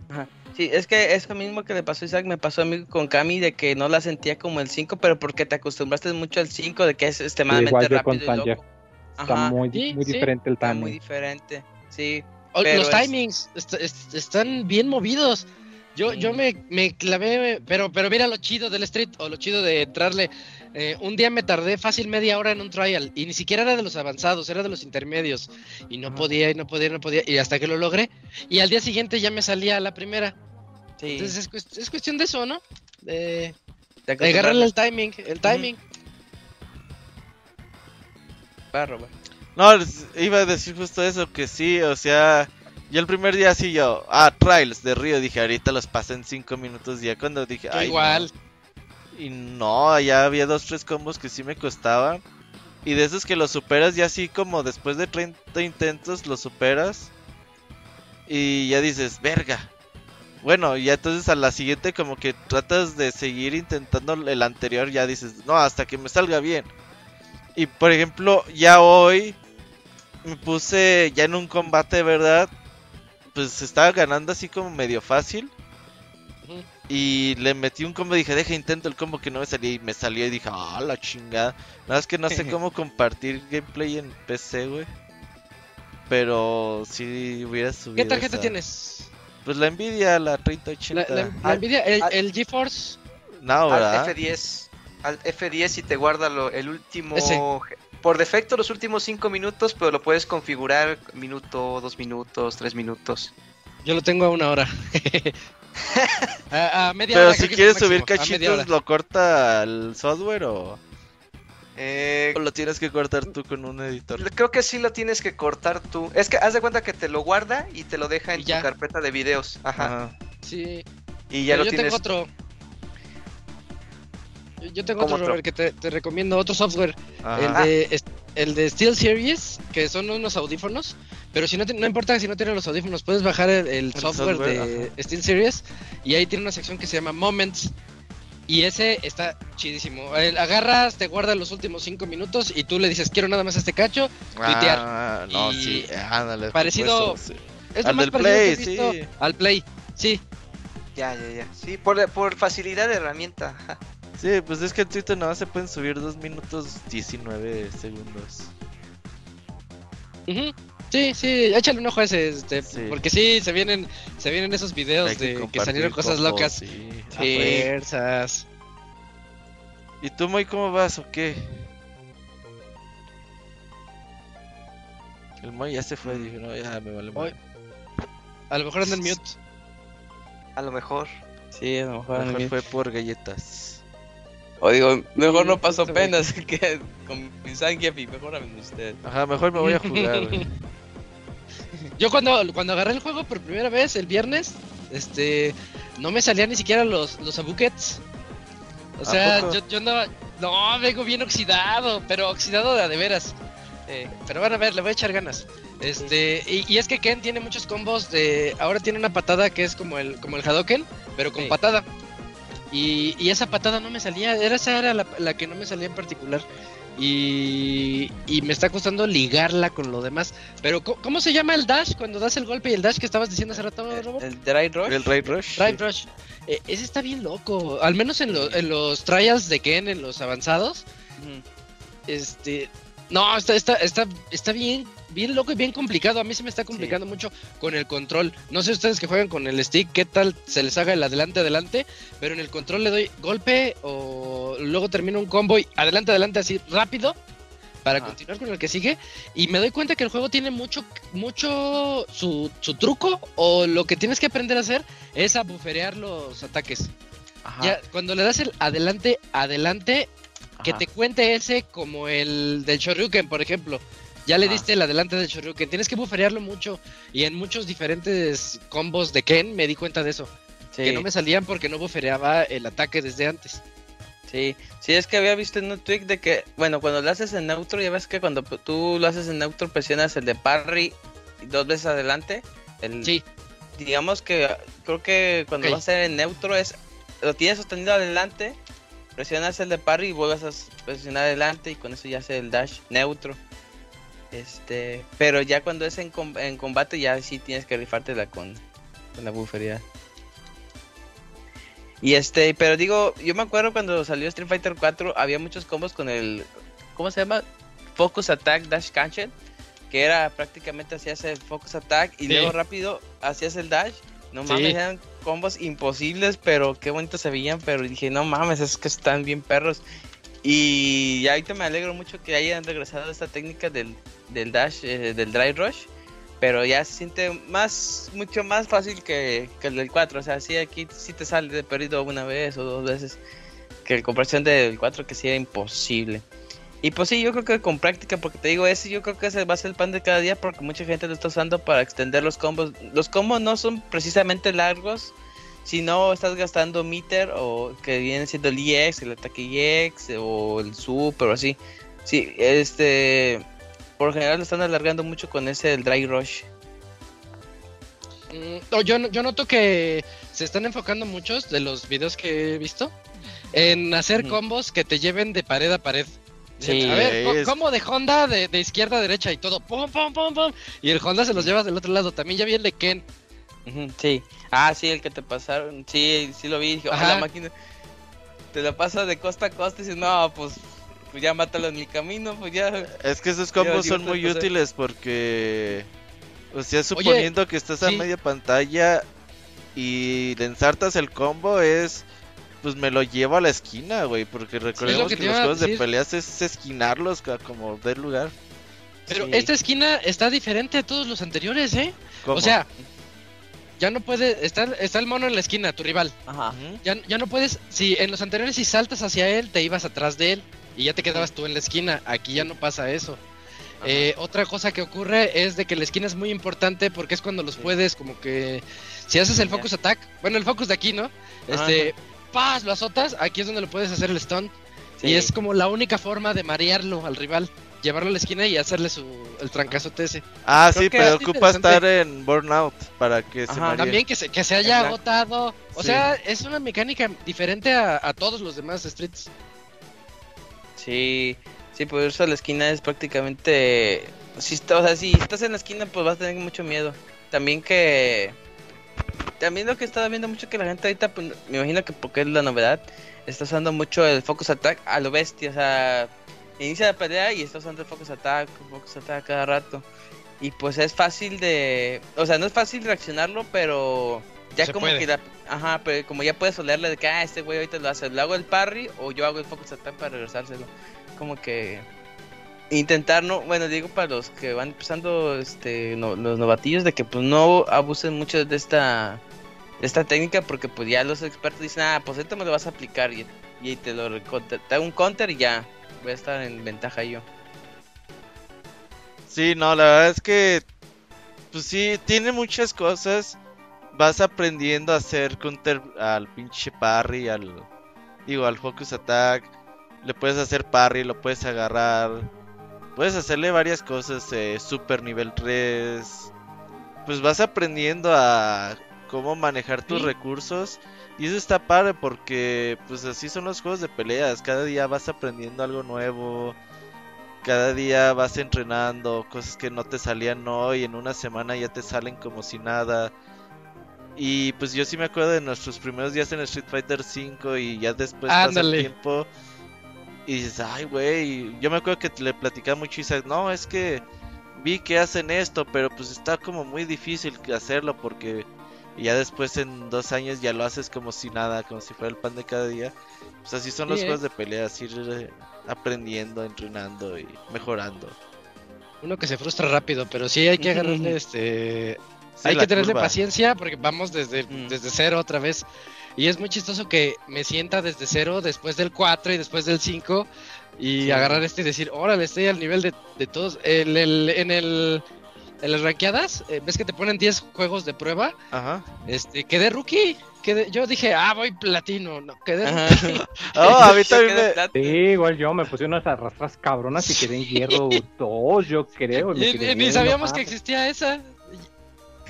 Sí, es que eso mismo que le pasó a Isaac me pasó a mí con Cami de que no la sentía como el 5, pero porque te acostumbraste mucho al 5 de que es extremadamente igual yo con rápido y loco. Está Ajá, muy, Sí, muy sí. diferente el está muy timing. diferente. Sí, O- los es- timings est- est- están bien movidos. Yo, Sí. yo me, me clavé, pero, pero mira lo chido del street o lo chido de entrarle. Eh, un día me tardé fácil media hora en un trial y ni siquiera era de los avanzados, era de los intermedios. Y no podía, y no podía, y no podía. Y hasta que lo logré. Y al día siguiente ya me salía a la primera. sí. Entonces es, cuest- es cuestión de eso, ¿no? De, agarrarle el timing, el timing. Robert. No, iba a decir justo eso, que sí, o sea, yo el primer día sí yo, ah, trials de Río, dije, ahorita los pasé en 5 minutos, ya cuando dije, ay, igual. no. Y no, ya había dos, tres combos que sí me costaban. Y de esos que los superas, ya así como después de 30 intentos los superas. Y ya dices, verga. Bueno, ya entonces a la siguiente como que tratas de seguir intentando el anterior, ya dices, no, hasta que me salga bien. Y por ejemplo, ya hoy me puse ya en un combate, ¿verdad? Pues estaba ganando así como medio fácil. Y le metí un combo y dije, deja intento el combo que no me salía. Y me salió y dije, ah, la chingada. Nada más que no sé cómo compartir gameplay en PC, güey. Pero si hubiera subido. ¿Qué tarjeta esa- tienes? Pues la Nvidia, la La, 3080. la- la Al- Nvidia, el, al- el GeForce. No, Al ¿verdad? F10. Al F10 y te guarda lo- el último. Ese. Por defecto, los últimos 5 minutos, pero lo puedes configurar minuto, 2 minutos, 3 minutos. Yo lo tengo a una hora. a, a media Pero hora. si quieres subir cachitos, ¿lo corta el software o...? Eh, O lo tienes que cortar tú con un editor. creo que sí lo tienes que cortar tú. Es que haz de cuenta que te lo guarda y te lo deja en tu ya. carpeta de videos. Ajá. Ajá. Sí. Y ya Pero lo yo tienes. tengo otro. Yo- tengo ¿Cómo otro, otro? Robert, que te, te recomiendo, otro software. Ajá. El de, el de SteelSeries, que son unos audífonos. Pero si no, te- no importa si no tienes los audífonos, puedes bajar el, el software, software, de SteelSeries y ahí tiene una sección que se llama Moments. Y ese está chidísimo. El- agarras, te guarda los últimos cinco minutos y tú le dices, quiero nada más este cacho. tuitear. Ah, no, Y sí, ándale. parecido- pues, sí. Es lo Al más del parecido que he Play, visto sí. al Play. Sí, Ya, ya, ya. Sí, por, por facilidad de herramienta. Sí, pues es que en Twitter nada más se pueden subir 2 minutos 19 segundos. Sí, sí, échale un ojo a ese, este, Sí. porque sí, se vienen, se vienen esos videos de que, salieron cosas locas. Sí. Fuerzas. ¿Y tú, Moy, cómo vas o qué? El Moy ya se fue, dijo, no, ya me vale Moy. A lo mejor anda en mute. A lo mejor. Sí, a lo mejor. Mejor a fue por galletas. O digo, mejor no bien. penas que con mi Zangief y mejor a usted. Ajá, mejor me voy a jugar, güey. Yo cuando, cuando agarré el juego por primera vez el viernes, este, no me salían ni siquiera los, los abuquets. O ¿A sea, yo, yo andaba, no, vengo bien oxidado, pero oxidado de de veras. Eh, pero van a ver, le voy a echar ganas. Este, y, y es que Ken tiene muchos combos de, ahora tiene una patada que es como el, como el Hadoken, pero con Sí. patada. Y, y esa patada no me salía, era, esa era la, la que no me salía en particular. Y, y me está costando ligarla con lo demás. Pero, ¿cómo, cómo se llama el dash cuando das el golpe y el dash que estabas diciendo hace rato, Robo? El Dry Rush. El Raid Rush. Drive Rush. Eh, ese está bien loco. Al menos en, lo- en los trials de Ken, en los avanzados. Este. No, está, está, está, está bien, bien loco y bien complicado. A mí se me está complicando mucho con el control. No sé ustedes que juegan con el stick, qué tal se les haga el adelante, adelante. Pero en el control le doy golpe o luego termino un combo y adelante, adelante así rápido. Para Ajá. continuar con el que sigue. Y me doy cuenta que el juego tiene mucho, mucho su, su truco. O lo que tienes que aprender a hacer es a buferear los ataques. Ajá. Ya, cuando le das el adelante, adelante, que te cuente ese como el del Shoryuken, por ejemplo. Ya le diste el adelante del Shoryuken. Tienes que buferearlo mucho. Y en muchos diferentes combos de Ken me di cuenta de eso. Sí. Que no me salían porque no bufereaba el ataque desde antes. Sí, sí, es que había visto en un tweet de que, bueno, cuando lo haces en neutro, ya ves que cuando tú lo haces en neutro presionas el de parry dos veces adelante. El, Sí, Digamos que creo que cuando Ok. lo hacer en neutro es, lo tienes sostenido adelante, presionas el de parry y vuelves a presionar adelante y con eso ya hace el dash neutro. Este, pero ya cuando es en, com- en combate ya sí tienes que rifártela con, con la bufería. Y este, pero digo, yo me acuerdo cuando salió Street Fighter 4 había muchos combos con el ¿cómo se llama? Focus Attack Dash Cancel, que era prácticamente hacías el Focus Attack y Sí. luego rápido hacías el dash. No Sí. mames, eran combos imposibles, pero qué bonitos se veían, pero dije, no mames, es que están bien perros. Y ahorita me alegro mucho que hayan regresado a esta técnica del, del dash, eh, del dry rush. Pero ya se siente más, mucho más fácil que, que el del 4. O sea, sí, aquí sí te sale de perdido una vez o dos veces. Que en comparación del 4 que sí era imposible. Y pues sí, yo creo que con práctica, porque te digo, ese yo creo que ese va a ser el pan de cada día porque mucha gente lo está usando para extender los combos. Los combos no son precisamente largos, si no estás gastando meter o que viene siendo el EX, el ataque EX o el super o así. Sí, este por lo general lo están alargando mucho con ese el dry rush. Mm, no, yo, no- yo noto que se están enfocando muchos de los videos que he visto en hacer combos que te lleven de pared a pared. Sí, a ver, combo de Honda de, de izquierda a derecha y todo, pum, pum, pum, pum. Y el Honda se los lleva del otro lado. También ya vi el de Ken. Sí. Ah, sí, el que te pasaron. Sí, sí lo vi. Dije, "Ah, la máquina te la pasa de costa a costa y dices, no, pues, pues ya mátalo en mi camino, pues ya. Es que esos combos son muy útiles porque, o sea, suponiendo que estás a sí. media pantalla y le ensartas el combo es, pues me lo llevo a la esquina, güey, porque recordemos que que, los juegos de peleas es esquinarlos como dé lugar. Pero Sí. esta esquina está diferente a todos los anteriores, ¿eh? ¿Cómo? O sea, ya no puede. Está, está el mono en la esquina, tu rival. Ajá. Ya, ya no puedes. Si en los anteriores, si saltas hacia él, te ibas atrás de él. Y ya te quedabas tú en la esquina. Aquí ya no pasa eso. Eh, otra cosa que ocurre es de que la esquina es muy importante porque es cuando los puedes como que si haces el focus attack, bueno el focus de aquí, ¿no? Este, paz, lo azotas, aquí es donde lo puedes hacer el stun Sí. y es como la única forma de marearlo al rival, llevarlo a la esquina y hacerle su el trancazote ese. Ah, Creo sí, pero ocupa estar en burnout para que se Ajá, maree. También que se, que se haya Exacto. agotado. O Sí. sea, es una mecánica diferente a, a todos los demás streets. Sí, sí, por eso la esquina es prácticamente... Si, está- o sea, si estás en la esquina, pues vas a tener mucho miedo. También que... También lo que he estado viendo mucho que la gente ahorita, pues, me imagino que porque es la novedad, está usando mucho el Focus Attack a lo bestia. O sea, inicia la pelea y está usando el Focus Attack, Focus Attack cada rato. Y pues es fácil de... O sea, no es fácil reaccionarlo, pero... Ya Se como puede. que la... Ajá, pero como ya puedes olerle de que, ah, este güey ahorita lo hace. Le hago el parry o yo hago el Focus Attack para regresárselo como que intentar no bueno digo para los que van empezando este no- los novatillos de que pues no abusen mucho de esta de esta técnica porque pues ya los expertos dicen ah pues esto me lo vas a aplicar y, y te lo te hago un counter y ya voy a estar en ventaja yo Sí, no, la verdad es que, pues sí, tiene muchas cosas. Vas aprendiendo a hacer counter al pinche parry, al, digo, al focus attack. Le puedes hacer parry, lo puedes agarrar. Puedes hacerle varias cosas, eh, super nivel 3. Pues vas aprendiendo a cómo manejar tus Sí. recursos. Y eso está padre porque, pues así son los juegos de peleas. Cada día vas aprendiendo algo nuevo cada día vas entrenando cosas que no te salían hoy, en una semana ya te salen como si nada. Y pues yo sí me acuerdo de nuestros primeros días en Street Fighter 5 y ya después pasa el tiempo y dices, ay güey, yo me acuerdo que le platicaba mucho y dices, no, es que vi que hacen esto, pero pues está como muy difícil hacerlo porque ya después en dos años ya lo haces como si nada, como si fuera el pan de cada día. Pues así son Sí, los ¿eh? juegos de peleas, ir aprendiendo, entrenando y mejorando. Uno que se frustra rápido, pero sí hay que agarrarle este hay que tenerle curva. paciencia porque vamos desde, Mm. desde cero otra vez. Y es muy chistoso que me sienta desde cero, después del 4 y después del 5. Y Sí. agarrar este y decir, órale, estoy al nivel de, de todos. El, el- en el en las ranqueadas, eh, ves que te ponen 10 juegos de prueba. Ajá. Este, quedé rookie. Quedé, yo dije, ah, voy platino. No, quedé Ajá. rookie. Oh, a mí también me... Sí, igual yo me puse unas arrastras cabronas y quedé en hierro 2, yo creo. y me Y- quedé y ni sabíamos que existía esa.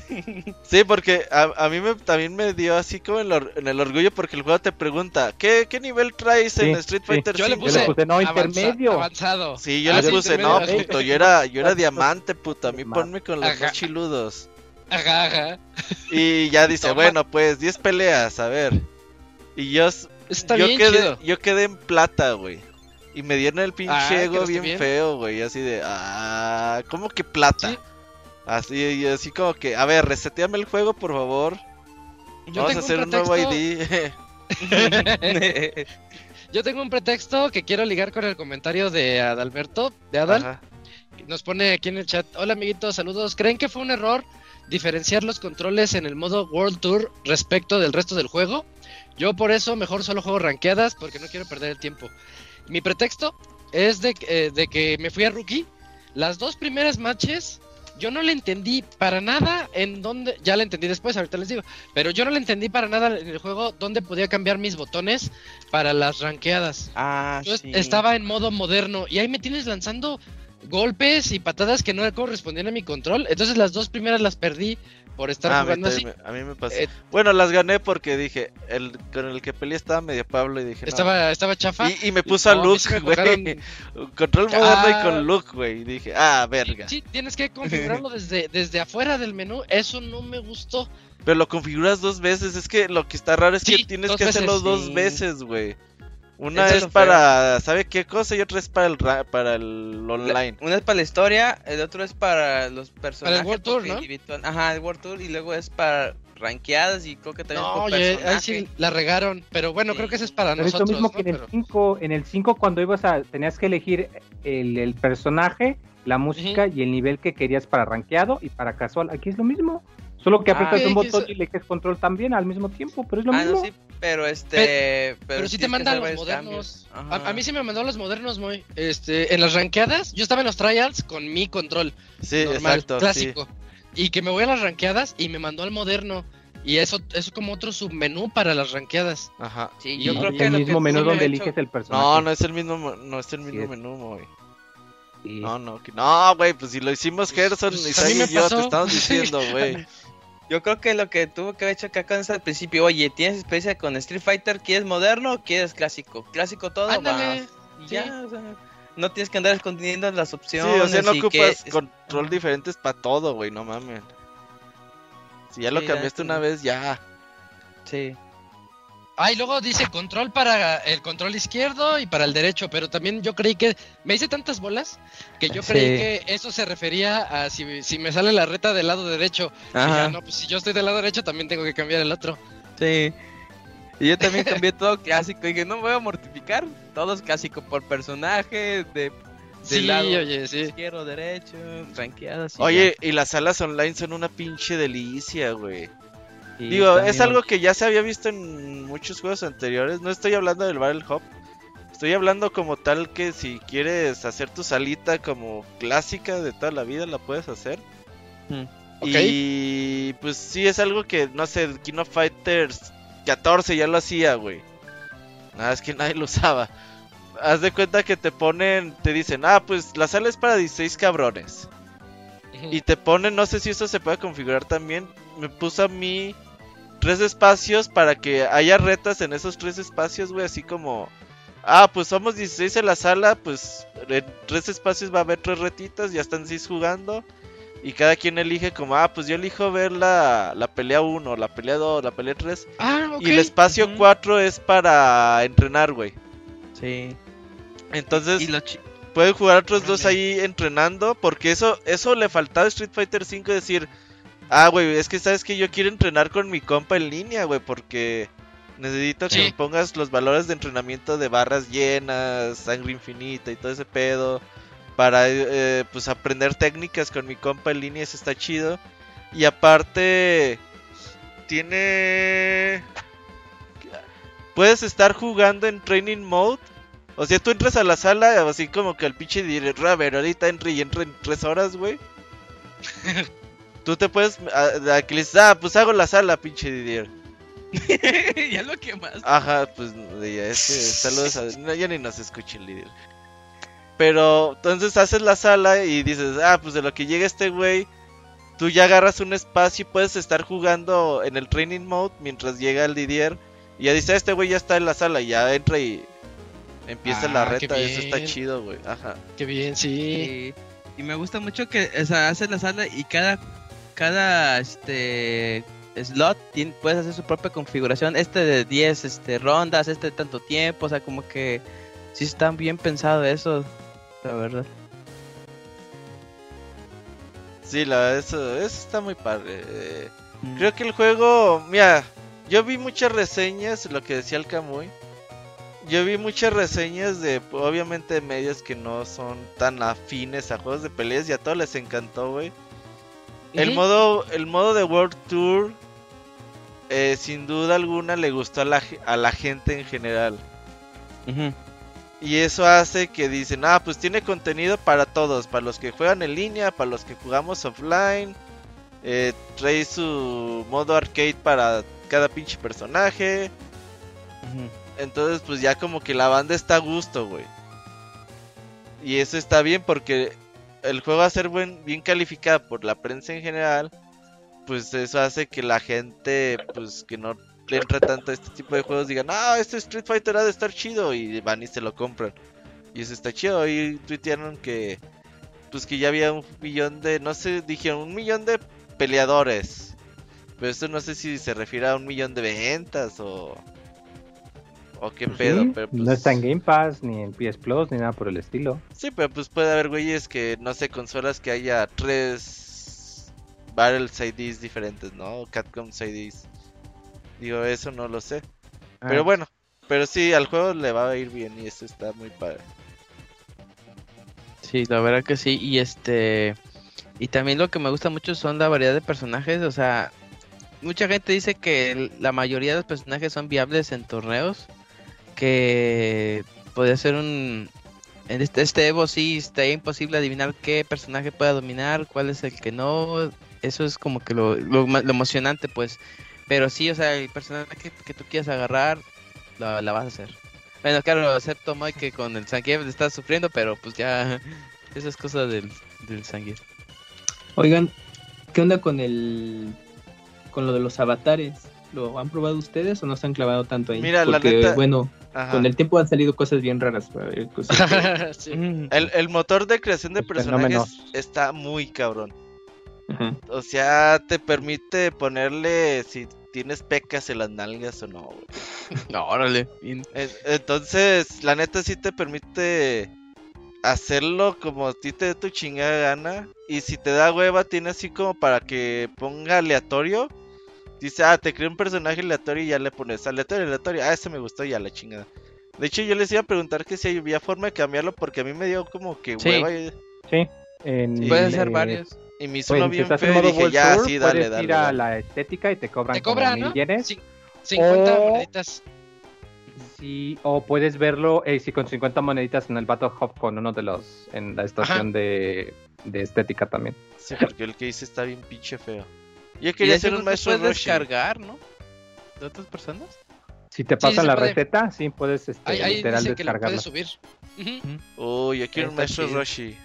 Sí, porque a, a mí me, también me dio así como en, or- en el orgullo porque el juego te pregunta, ¿qué, qué nivel traes en Sí, Street sí. Fighter Yo le 5? puse, puse, no, avanza- intermedio. avanzado. Sí, yo Ah, le sí, puse, no, puto, yo era, yo era diamante, puto, a mí ponme con los más chiludos. Ajá, ajá. Y ya dice, Toma. bueno, pues 10 peleas, a ver. Y yo, Está yo, bien quedé, chido. yo quedé en plata, güey. Y me dieron el pinche Ah, ego ¿quedaste bien, bien? feo, güey. Así de, ah, ¿cómo que plata? Sí. Así, así como que, a ver, reseteame el juego, por favor. Yo Vamos a hacer un un nuevo ID. Yo tengo un pretexto que quiero ligar con el comentario de Adalberto, de Adal. Ajá. Nos pone aquí en el chat, hola amiguitos, saludos. ¿Creen que fue un error diferenciar los controles en el modo World Tour respecto del resto del juego? Yo por eso mejor solo juego ranqueadas porque no quiero perder el tiempo. Mi pretexto es de, eh, de que me fui a rookie. Las dos primeras matches yo no le entendí para nada en dónde, ya le entendí después, ahorita les digo, pero yo no le entendí para nada en el juego dónde podía cambiar mis botones para las ranqueadas. ah, Yo sí. estaba en modo moderno y ahí me tienes lanzando golpes y patadas que no correspondían a mi control. Entonces las dos primeras las perdí por estar Ah, a, mí jugando así. a mí me pasó. Eh, Bueno, las gané porque dije, el con el que peleé estaba medio Pablo y dije, no. estaba, estaba chafa. Y, y me puso a No, a mí Luke, güey. Control moderno Ah. y con Luke, güey. Y dije, ah, verga. Sí, tienes que configurarlo desde, desde afuera del menú. Eso no me gustó. Pero lo configuras dos veces. Es que lo que está raro es Sí, que tienes que hacerlo dos veces, güey. Una Eso es lo feo. para, ¿sabe qué cosa? Y otra es para el, ra- para el La- online. Una es para la historia, el otro es para los personajes. World Tour, ¿no? individual- Ajá, el World Tour y luego es para ranqueadas y creo que también No, por oye, ahí sí la regaron. Pero bueno, Sí. creo que eso es para Pero es lo nosotros. mismo ¿no? que en el Pero- 5, en el 5 cuando ibas a, tenías que elegir el, el personaje, la música y el nivel que querías para rankeado y para casual. Aquí es lo mismo. Solo que Ah, aprietas ok, un botón eso- y le quitas control también al mismo tiempo, pero es lo Ah, mismo. no, sí. Pero este. Pero, sí te tienes que manda hacer los modernos. A, a mí sí me mandó los modernos, muy. Este, en las ranqueadas, yo estaba en los trials con mi control Sí, normal, exacto. clásico. Y que me voy a las ranqueadas y me mandó al moderno. Y eso, eso es como otro submenú para las ranqueadas. Ajá. Sí, Y- yo y creo que el mismo que menú donde eliges el personaje. No, no es el mismo, mo- no es el mismo menú, güey. Sí. No, no, que- no, güey, pues si lo hicimos Gerson, pues, mí me y yo, te estamos diciendo, güey. Yo creo que lo que tuvo que haber hecho acá es al principio, oye, ¿tienes experiencia con Street Fighter? ¿Quieres moderno o quieres clásico? Clásico todo, Ándale, sí. ya, o sea, no tienes que andar escondiendo las Sí, opciones. o sea, no ocupas que- control diferentes para todo, güey, no mames. Si ya lo Sí, cambiaste una vez, ya. Sí. Ah, y luego dice control para el control izquierdo y para el derecho, pero también yo creí que me hice tantas bolas que yo Sí. creí que eso se refería a si, si me sale la reta del lado derecho. Ya, no, pues si yo estoy del lado derecho también tengo que cambiar el otro. Sí. Y yo también cambié todo clásico. Y dije, no me voy a mortificar. Todo es clásico por personaje, de Sí, lado. oye, sí. izquierdo, derecho, ranqueadas. y Oye, y las salas online son una pinche delicia, güey. Y Digo, es algo que ya se había visto en muchos juegos anteriores. No estoy hablando del Battle Hop. Estoy hablando como tal que si quieres hacer tu salita como clásica de toda la vida, la puedes hacer. Mm. Y pues sí, es algo que, no sé, King of Fighters 14 ya lo hacía, güey. Nada, es que nadie lo usaba. Haz de cuenta que te ponen, te dicen, ah, pues la sala es para 16 cabrones. Y te ponen, no sé si eso se puede configurar también. Me puso a mí tres espacios para que haya retas en esos tres espacios, güey. Así como, ah, pues somos 16 en la sala, pues en tres espacios va a haber tres retitas, ya están seis jugando. Y cada quien elige como, ah, pues yo elijo ver la, la pelea 1, la pelea 2, la pelea 3. Ah. Y el espacio Ujú. 4 es para entrenar, güey. Sí. Entonces, Y pueden jugar otros dos ahí entrenando, porque eso eso le faltaba a Street Fighter 5 decir, ah, güey, es que sabes que yo quiero entrenar con mi compa en línea, güey, porque necesito que me pongas los valores de entrenamiento de barras llenas, sangre infinita y todo ese pedo, para eh, pues aprender técnicas con mi compa en línea, eso está chido. Y aparte tiene puedes estar jugando en training mode o sea, tú entras a la sala así como que el pinche director, a ver, ahorita entra y entra en tres horas, güey. tú te puedes, a, a que le dices, ah, pues hago la sala, pinche Didier. ya lo que más. Ajá, pues ya, es que saludos a... no, ya ni nos escucha el Didier. Pero entonces haces la sala y dices, ah, pues de lo que llega este güey, tú ya agarras un espacio y puedes estar jugando en el training mode mientras llega el Didier. Y ya dice, este güey ya está en la sala, y ya entra y empieza la Ah, qué reta. Eso está chido, güey. Ajá. Qué bien, sí. Sí. Y me gusta mucho que, o sea, haces la sala y cada, cada, este, slot puedes hacer su propia configuración. Este de 10, este, rondas, este de tanto tiempo, o sea, como que sí está bien pensado eso, la verdad. Sí, la verdad, eso, eso está muy padre. Eh, Mm. Creo que el juego, mira, yo vi muchas reseñas, lo que decía el Camuy. Yo vi muchas reseñas de, obviamente, medios que no son tan afines a juegos de peleas y a todos les encantó, güey. El modo, el modo de World Tour, eh, sin duda alguna, le gustó a la, a la gente en general. Y eso hace que dicen, ah, pues tiene contenido para todos, para los que juegan en línea, para los que jugamos offline. eh, trae su modo arcade para cada pinche personaje. Entonces, pues ya como que la banda está a gusto, güey. Y eso está bien porque el juego a ser buen, bien calificado por la prensa en general, pues eso hace que la gente, pues que no le entra tanto a este tipo de juegos, digan, ah, este Street Fighter ha de estar chido y van y se lo compran. Y eso está chido. Y tuitearon que, pues que ya había un millón de, no sé, dijeron un millón de peleadores. Pero esto no sé si se refiere a un millón de ventas o... O qué Pues pedo, sí, pero pues... No está en Game Pass, ni en PS Plus, ni nada por el estilo. Sí, pero pues puede haber güeyes que, no sé, consolas que haya tres Battle IDs diferentes, ¿no? Capcom IDs. Digo, eso no lo sé. Pero Ah. bueno, pero sí, al juego le va a ir bien y eso está muy padre. Sí, la verdad que sí. Y este. Y también lo que me gusta mucho son la variedad de personajes. O sea, mucha gente dice que la mayoría de los personajes son viables en torneos. Que podría ser un. En este, este Evo sí estaría imposible adivinar qué personaje puede dominar, cuál es el que no. Eso es como que lo, lo, lo emocionante, pues. Pero sí, o sea, el personaje que, que tú quieras agarrar, la, la vas a hacer. Bueno, claro, excepto Mike que con el Zangief está sufriendo, pero pues ya. Eso es cosa del, del. Oigan, ¿qué onda con el con lo de los avatares? ¿Lo han probado ustedes o no se han clavado tanto ahí? Mira, la Porque, neta- bueno, Ajá. con el tiempo han salido cosas bien raras. cosas Sí. El, el motor de creación de El personajes fenómeno. está muy cabrón. Ajá. O sea, te permite ponerle si tienes pecas en las nalgas o no, güey. No, órale. Entonces, la neta sí te permite hacerlo como a ti te dé tu chingada gana. Y si te da hueva, tiene así como para que ponga aleatorio. Dice, ah, te creé un personaje aleatorio y ya le pones aleatorio, aleatorio. Ah, ese me gustó y ya la chingada. De hecho, yo les iba a preguntar que si había forma de cambiarlo porque a mí me dio como que Sí. hueva y, Sí. En, Sí. Puedes hacer eh, varios. y me hizo pues, uno bien feo y dije, World ya, Tour, sí, dale, puedes dale. ir a dale". la estética y te cobran Te como cobra, mil ¿no? yenes. Sí, 50 O- moneditas. Sí, o puedes verlo eh, sí, con 50 moneditas en el Battle Hub con uno de los en la estación de, de estética también. Sí, porque el que hice está bien pinche feo. Yo quería ser un maestro puedes Roshi. descargar, ¿no? De otras personas. Si te Sí, pasan se la puede. receta, sí puedes este, Ahí, ahí literal dice que lo puedes subir. Ujú. Oh, yo quiero un maestro chido. Roshi.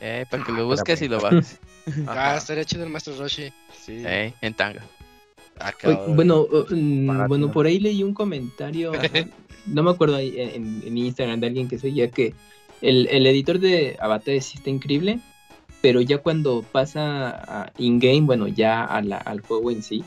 Eh, para que lo pero busques y lo bajes. Ah, estaría chido el maestro Roshi. Sí. eh, en tanga. Ah, bueno, uh, bueno, por ahí leí un comentario, no me acuerdo ahí en, en Instagram de alguien que seguía que el, el editor de avatares sí está increíble, pero ya cuando pasa a in-game, bueno, ya a la- al juego en sí,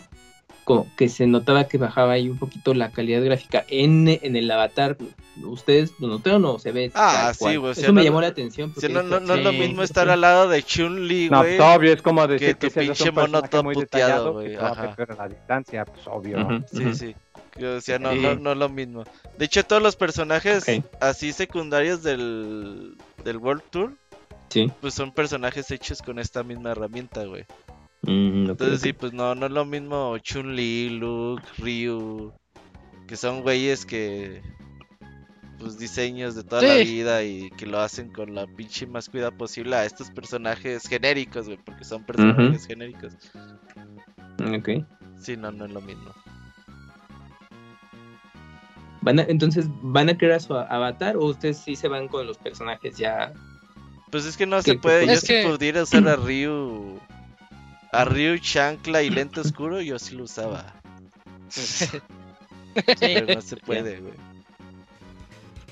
como que se notaba que bajaba ahí un poquito la calidad gráfica en, en el avatar. ¿Ustedes lo notaron o se ve? Ah, tal sí, güey, o sea, Eso me no- llamó la atención. No, no, no es lo mismo ¿qué estar al lado de Chun-Li, No, güey. pues, obvio, es como decir que que, tu si pinche mono todo muy puteado, detallado, güey, ajá. a la distancia, pues obvio. Sí, sí. O sea, no, no, no es lo mismo. De hecho, todos los personajes así secundarios del, del World Tour, Sí. pues son personajes hechos con esta misma herramienta, güey. Mm, Entonces sí, pues no, no es lo mismo Chun-Li, Luke, Ryu, que son güeyes que pues diseños de toda la vida y que lo hacen con la pinche más cuidado posible a estos personajes genéricos, güey, porque son personajes genéricos. Ok. Sí, no, no es lo mismo. Van a- entonces, ¿van a crear a su avatar o ustedes sí se van con los personajes ya? Pues es que no se puede, yo Es si que- pudiera usar a Ryu a Ryu chancla y lente oscuro, yo sí lo usaba. Pero no se puede, güey.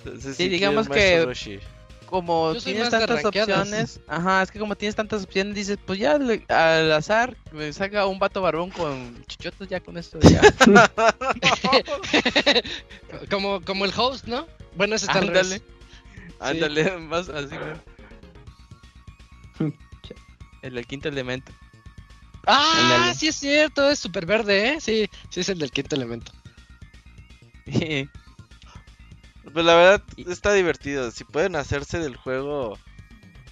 Entonces, Sí, digamos que- Roshi. Como Yo tienes tantas opciones, ajá, es que como tienes tantas opciones, dices, pues ya le- al azar me salga un vato barbón con chichotos ya con esto ya. como, como el host, ¿no? Bueno, ese está al Ándale. Ándale, más así, güey. El del quinto elemento. Ah, sí es cierto, es súper verde, ¿eh? Sí, sí es el del quinto elemento. Pues la verdad está divertido. Si pueden hacerse del juego,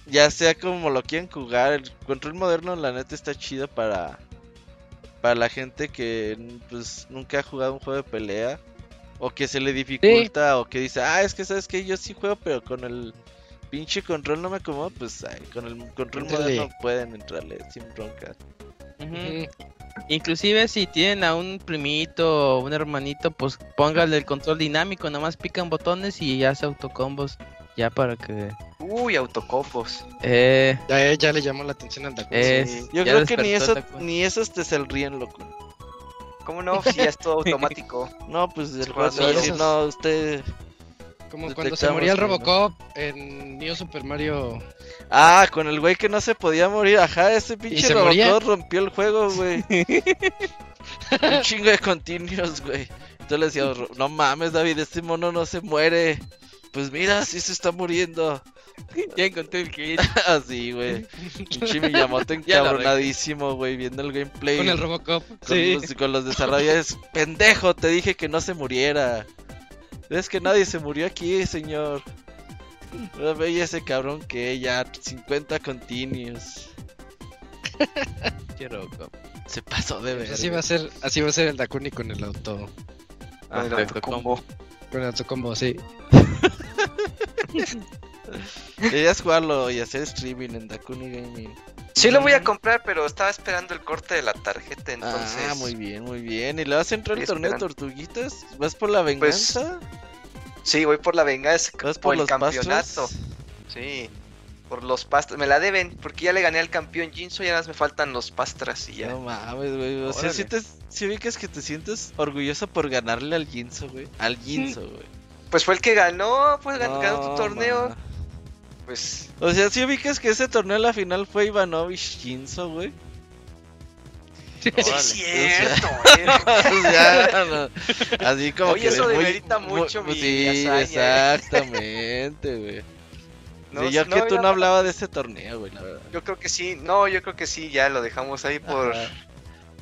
ya sea como lo quieren jugar, el control moderno la neta está chido para para la gente que pues nunca ha jugado un juego de pelea o que se le dificulta o que dice, "Ah, es que sabes que yo sí juego, pero con el pinche control no me acomodo", pues ay, con el control Entrale. moderno pueden entrarle sin bronca. Ujú. Ujú. Inclusive si tienen a un primito o un hermanito, pues póngale el control dinámico, nomás pican botones y ya hace autocombos. Ya para que... Uy, autocombos. Eh, Ya, ya le llamó la atención al es, Sí, Yo creo que ni eso ni esos te sonríen, loco. ¿Cómo no? Si ya es todo automático. No, pues el juego no, usted Como cuando se moría el no. Robocop en New Super Mario. Ah, con el güey que no se podía morir. Ajá, ese pinche se Robocop moría? rompió el juego, güey. Un chingo de continuos, güey. Entonces le decía, "Ro- no mames, David, este mono no se muere. Pues mira, sí se está muriendo. Ya encontré el kit. Así, güey. Pinche Miyamoto encabronadísimo, güey, viendo el gameplay. Con el Robocop. con, Sí. los, con los desarrolladores. Pendejo, te dije que no se muriera. Es que nadie se murió aquí, señor. Pero veía ese cabrón que ya 50 continuos. Quiero Se pasó de ver. así va a ser, así va a ser el Dakuni con el auto, Con el autocombo. con el autocombo, sí. Deberías jugarlo y hacer streaming en Dakuni Gaming. Sí lo voy a comprar, pero estaba esperando el corte de la tarjeta, entonces. Ah, muy bien, muy bien. ¿Y le vas a entrar al torneo de tortuguitas? ¿Vas por la Pues, venganza? Sí, voy por la venganza, ¿Vas por, por el los campeonato. pastros? Sí, por los pastras. Me la deben, porque ya le gané al campeón Jinso y ahora me faltan los pastras y ya. No mames, güey. O sea, si, te, si ubicas que te sientes orgulloso por ganarle al Jinso, güey. Al Jinso, güey. Pues fue el que ganó, pues gan- ganó tu No, torneo. Pues O sea, si ubicas que ese torneo la final fue Ivanovich Jinso, güey. sí, Órale. es cierto. O sea, no, así como Oye, que eso muy- demerita muy- mucho mi Sí, hazaña, eh. exactamente, güey. No, Sí, yo no, que tú no hablabas de ese torneo, güey, la verdad. Yo creo que sí, no, yo creo que sí, ya lo dejamos ahí por.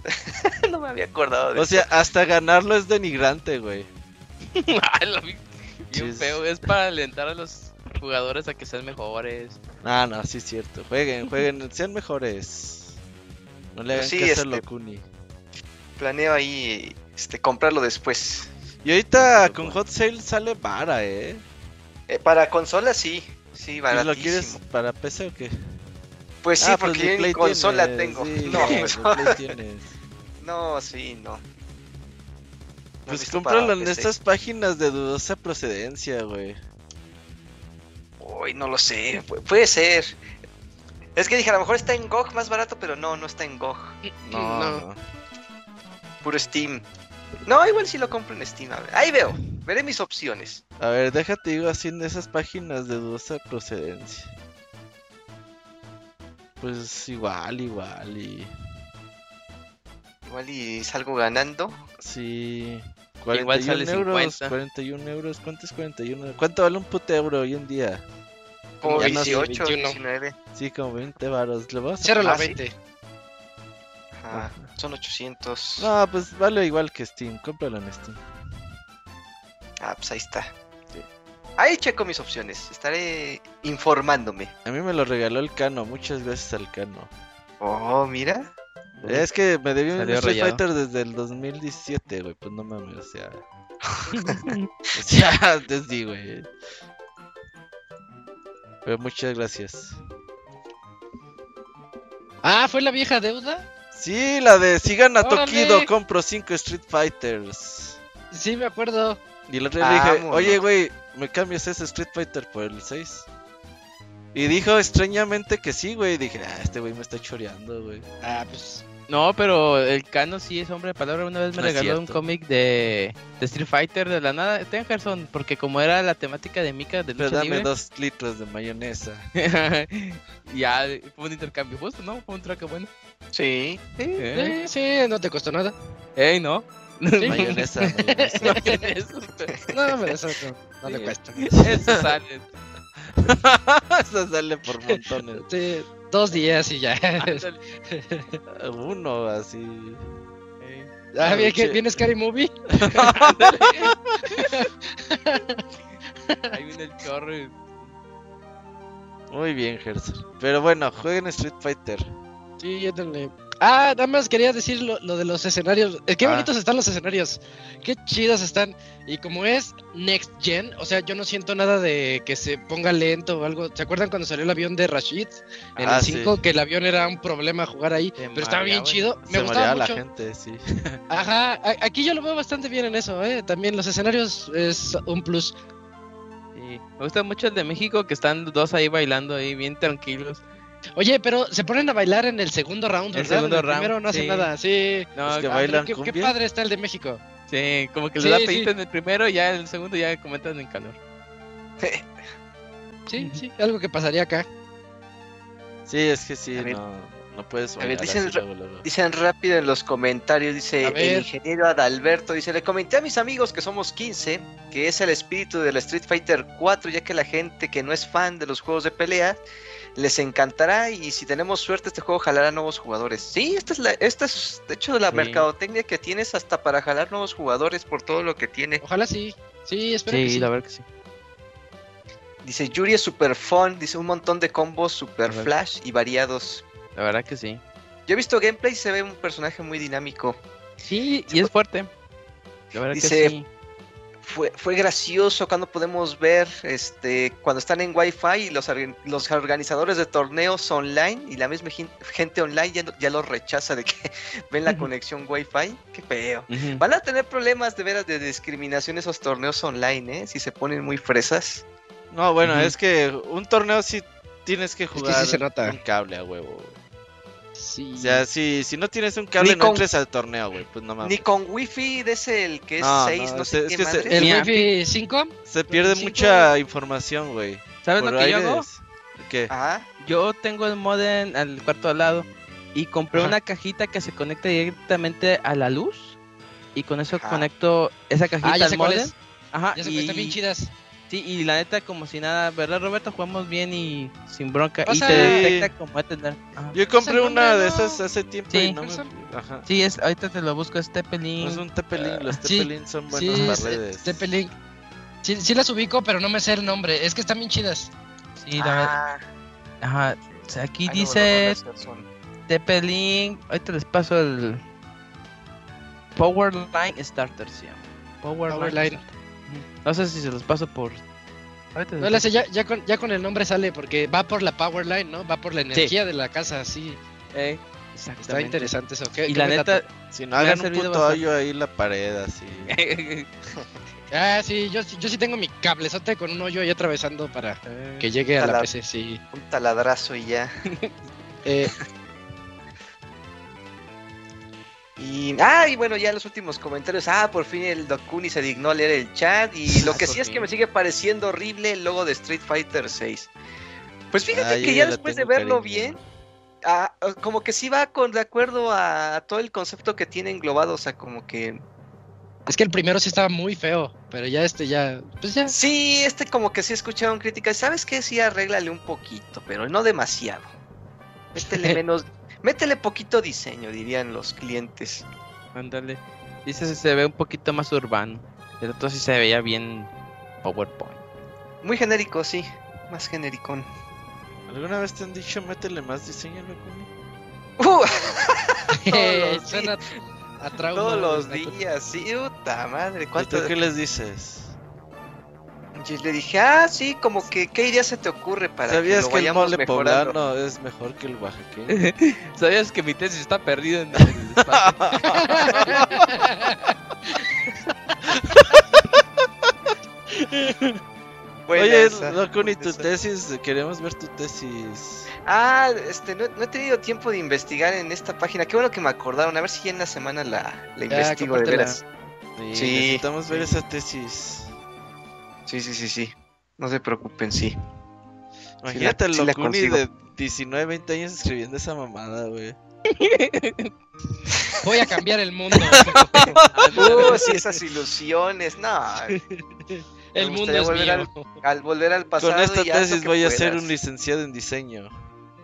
No me había acordado de O eso. sea, hasta ganarlo es denigrante, güey. Ay, lo vi bien Sí, feo. Es para alentar a los jugadores a que sean mejores. Ah, no, sí es cierto. Jueguen, jueguen, sean mejores. No le hagan Sí, caso a este- Locuni. Planeo ahí este, comprarlo después. Y ahorita con Hot Sale sale vara, ¿eh? Eh, para consola sí, sí, ¿Y baratísimo. lo quieres para PC o qué? Pues sí, Ah, pues porque yo Play consola tienes, tengo. sí, no, pues, no, sí, no. Pues cómpralo para en estas páginas de dudosa procedencia, güey. Uy, no lo sé, pu- puede ser. Es que dije, a lo mejor está en GOG más barato, pero no, no está en GOG. No, No. no. Puro Steam. No, igual sí lo compro en Steam. a ver. Ahí veo, veré mis opciones. A ver, déjate digo así en esas páginas de dudosa procedencia. Pues igual, igual y... Igual y salgo ganando. Sí. Igual 41 sale euros, 50. 41 euros, ¿cuánto es 41? ¿Cuánto vale un puto euro hoy en día? Como Ya no sé, 18, 21. 19. Sí, como 20 varos. ¿Le vas a... Cierra la Ah, sí. 20. Ajá, son 800. No, pues vale igual que Steam, cómpralo en Steam. Ah, pues ahí está. Ahí checo mis opciones. Estaré informándome. A mí me lo regaló el Cano, muchas gracias al Cano. Oh, mira. Es que me debió un Street rayado. Fighter desde el 2017, güey, pues no mames, o sea... o sea, antes sí, güey. Pero muchas gracias. Ah, ¿fue la vieja deuda? Sí, la de sigan a ¡Órale! Tokido, compro 5 Street Fighters. Sí, me acuerdo. Y el otro le dije, oye, güey, ¿me cambias ese Street Fighter por el 6? Y dijo extrañamente que sí, güey. Dije, ah, este güey me está choreando, güey. Ah, pues. No, pero el Cano sí es hombre de palabra. Una vez me No regaló un cómic de, de Street Fighter de la nada. Ten Gerson, porque como era la temática de Mika de Pero lucha dame libre, dos litros de mayonesa. ya fue un intercambio justo, ¿no? Fue un traque bueno. Sí. ¿Eh? Sí, sí, no te costó nada. Ey, no. mayonesa, mayonesa. No tienes eso. No, le Sí. cuesta. Eso sale. Eso sale por montones. Sí, dos días y ya. Uno así. Ey. Ah, che. viene Scary Movie. Ahí viene el chorro. y- Muy bien, Gerson. Pero bueno, jueguen Street Fighter. Sí, éndale. Ah, nada más quería decir lo, lo de los escenarios. Eh, Qué Ah. bonitos están los escenarios. Qué chidos están. Y como es Next Gen, o sea, yo no siento nada de que se ponga lento o algo. ¿Se acuerdan cuando salió el avión de Rashid en Ah, el sí. 5? Que el avión era un problema jugar ahí. Pero estaba bien chido. Me Se gustaba mareaba la mucho. gente, sí. Ajá, a- aquí yo lo veo bastante bien en eso, ¿eh? También los escenarios es un plus. Sí. Me gusta mucho el de México que están dos ahí bailando ahí bien tranquilos. Oye, pero se ponen a bailar en el segundo round, El ¿verdad? segundo en el primero round, no hacen sí. nada, sí. No, Es que Ah, bailan qué, padre está el de México. sí, como que Sí, le da sí. pedito en el primero y ya en el segundo ya comentan en calor. Sí, sí, algo que pasaría acá. Sí, es que sí, no, no puedes A ver, dicen así ra- luego, luego. Dicen rápido en los comentarios, dice el ingeniero Adalberto, dice, le comenté a mis amigos que somos 15, que es el espíritu del Street Fighter 4, ya que la gente que no es fan de los juegos de pelea les encantará y si tenemos suerte este juego jalará nuevos jugadores. Sí, esta es la, esta es de hecho la Sí. mercadotecnia que tienes hasta para jalar nuevos jugadores por todo lo que tiene. Ojalá sí. Sí, espero que sí. verdad que sí. Dice Yuri es super fun, dice un montón de combos super flash y variados. La verdad que sí. Yo he visto gameplay y se ve un personaje muy dinámico. Sí, y es fuerte. La verdad Dice- que sí. Fue, fue gracioso cuando podemos ver este cuando están en Wi-Fi y los, los organizadores de torneos online y la misma gen- gente online ya, ya los rechaza de que ven la conexión Wi-Fi. Qué feo. Van a tener problemas de veras de discriminación esos torneos online, ¿eh? Si se ponen muy fresas. No, bueno, es que un torneo sí tienes que que jugar sí se nota. un cable a huevo. Sí. O sea, si, si no tienes un cable, Ni no con- entres al torneo, güey. Pues no mames. Ni con Wi-Fi de ese el que es No, 6, no, no, sé es qué que se- madre. ¿El Wi-Fi 5? Se pierde mucha información, güey. ¿Sabes Por lo que yo hago? ¿Qué? Ajá. Yo tengo el modem al cuarto al lado y compré Ajá. una cajita que se conecta directamente a la luz y con eso Ajá. conecto esa cajita Ah, ya al modem. Ajá, Ya se y, están bien chidas. Sí, y la neta como si nada, ¿verdad Roberto? Jugamos bien y sin bronca y te detecta como va a tener. Ajá. Yo compré una de esas hace tiempo Sí. y no me... Ajá. Sí, es, ahorita te lo busco, es Tepelin. Es un Tepelín, los Ah, sí, Tepelín son Sí, buenos para eh, redes. Zeppelin. Sí, sí las ubico, pero no me sé el nombre. Es que están bien chidas. Sí, la. Ah, Ajá. O sea, aquí ay, dice no. Ahorita les paso el Power Line Starter, se llama. Power, No sé si se los paso por. No, sé, ya, ya, con, ya con el nombre sale porque va por la power line, ¿no? Va por la energía de la casa, sí. Eh, Está interesante eso. ¿Qué- Y qué la neta, dato? Si no hagan un servido puto hoyo ahí en la pared, así. Ah, sí, yo, sí- yo sí tengo mi cablezote con un hoyo ahí atravesando para Eh, que llegue a la PC, sí. un taladrazo y ya. Eh, Y, ah, y bueno, ya los últimos comentarios. Ah, por fin el Dokuni se dignó a leer el chat. Y lo Ah, que sí es que me sigue pareciendo horrible el logo de Street Fighter 6. Pues fíjate Ah, que ya ya le después de verlo cariño. bien, ah, como que sí va con de acuerdo a todo el concepto que tiene englobado. O sea, como que. es que el primero sí estaba muy feo, pero ya este ya, pues ya. Sí, este como que sí escucharon críticas. ¿Sabes qué? Sí, arréglale un poquito, pero no demasiado. Métele menos. Métele poquito diseño, dirían los clientes. ándale. Dice que se ve un poquito más urbano. El otro sí se veía bien PowerPoint. Muy genérico, sí. Más genericón. ¿Alguna vez te han dicho métele más diseño, loco? Uh. Todos los días, sí, puta madre. ¿Y ¿Cuánto? tú qué les dices? Y le dije, ah, sí, como que, ¿qué idea se te ocurre para que ¿Sabías lo que el vayamos mole mejorando? poblano es mejor que el oaxaqueño? ¿Sabías que mi tesis está perdida en el espacio? Oye, loco, ni tu esa. tesis, queremos ver tu tesis. Ah, este, no, no he tenido tiempo de investigar en esta página. Qué bueno que me acordaron. A ver si ya en la semana la, la investigo de veras. Sí, Sí, necesitamos ver sí. esa tesis. Sí, sí, sí, sí. No se preocupen, sí. Imagínate el sí la Locuni consigo. de 19, 20 años escribiendo esa mamada, güey. Voy a cambiar el mundo. Uh, sí, esas ilusiones. No, el Me mundo es volver mío. al volver al pasado. Con esta tesis voy a ser un licenciado en diseño.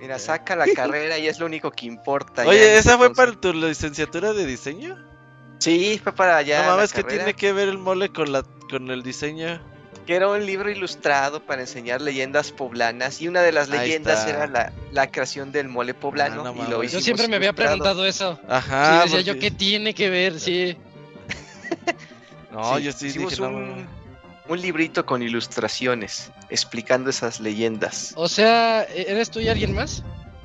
Mira, saca la carrera y es lo único que importa. Oye, este ¿esa fue concepto. para tu licenciatura de diseño? Sí, fue para allá. no mames, que tiene que ver el mole con la con el diseño? Que era un libro ilustrado para enseñar leyendas poblanas y una de las Ahí leyendas está. era la, la creación del mole poblano Ah, no y lo. Yo siempre me había ilustrado. preguntado eso. Ajá. sí, decía yo, ¿qué tiene que ver? Sí. No, Sí, yo sí dije, no, un, un librito con ilustraciones explicando esas leyendas. O sea, ¿eres tú y alguien más?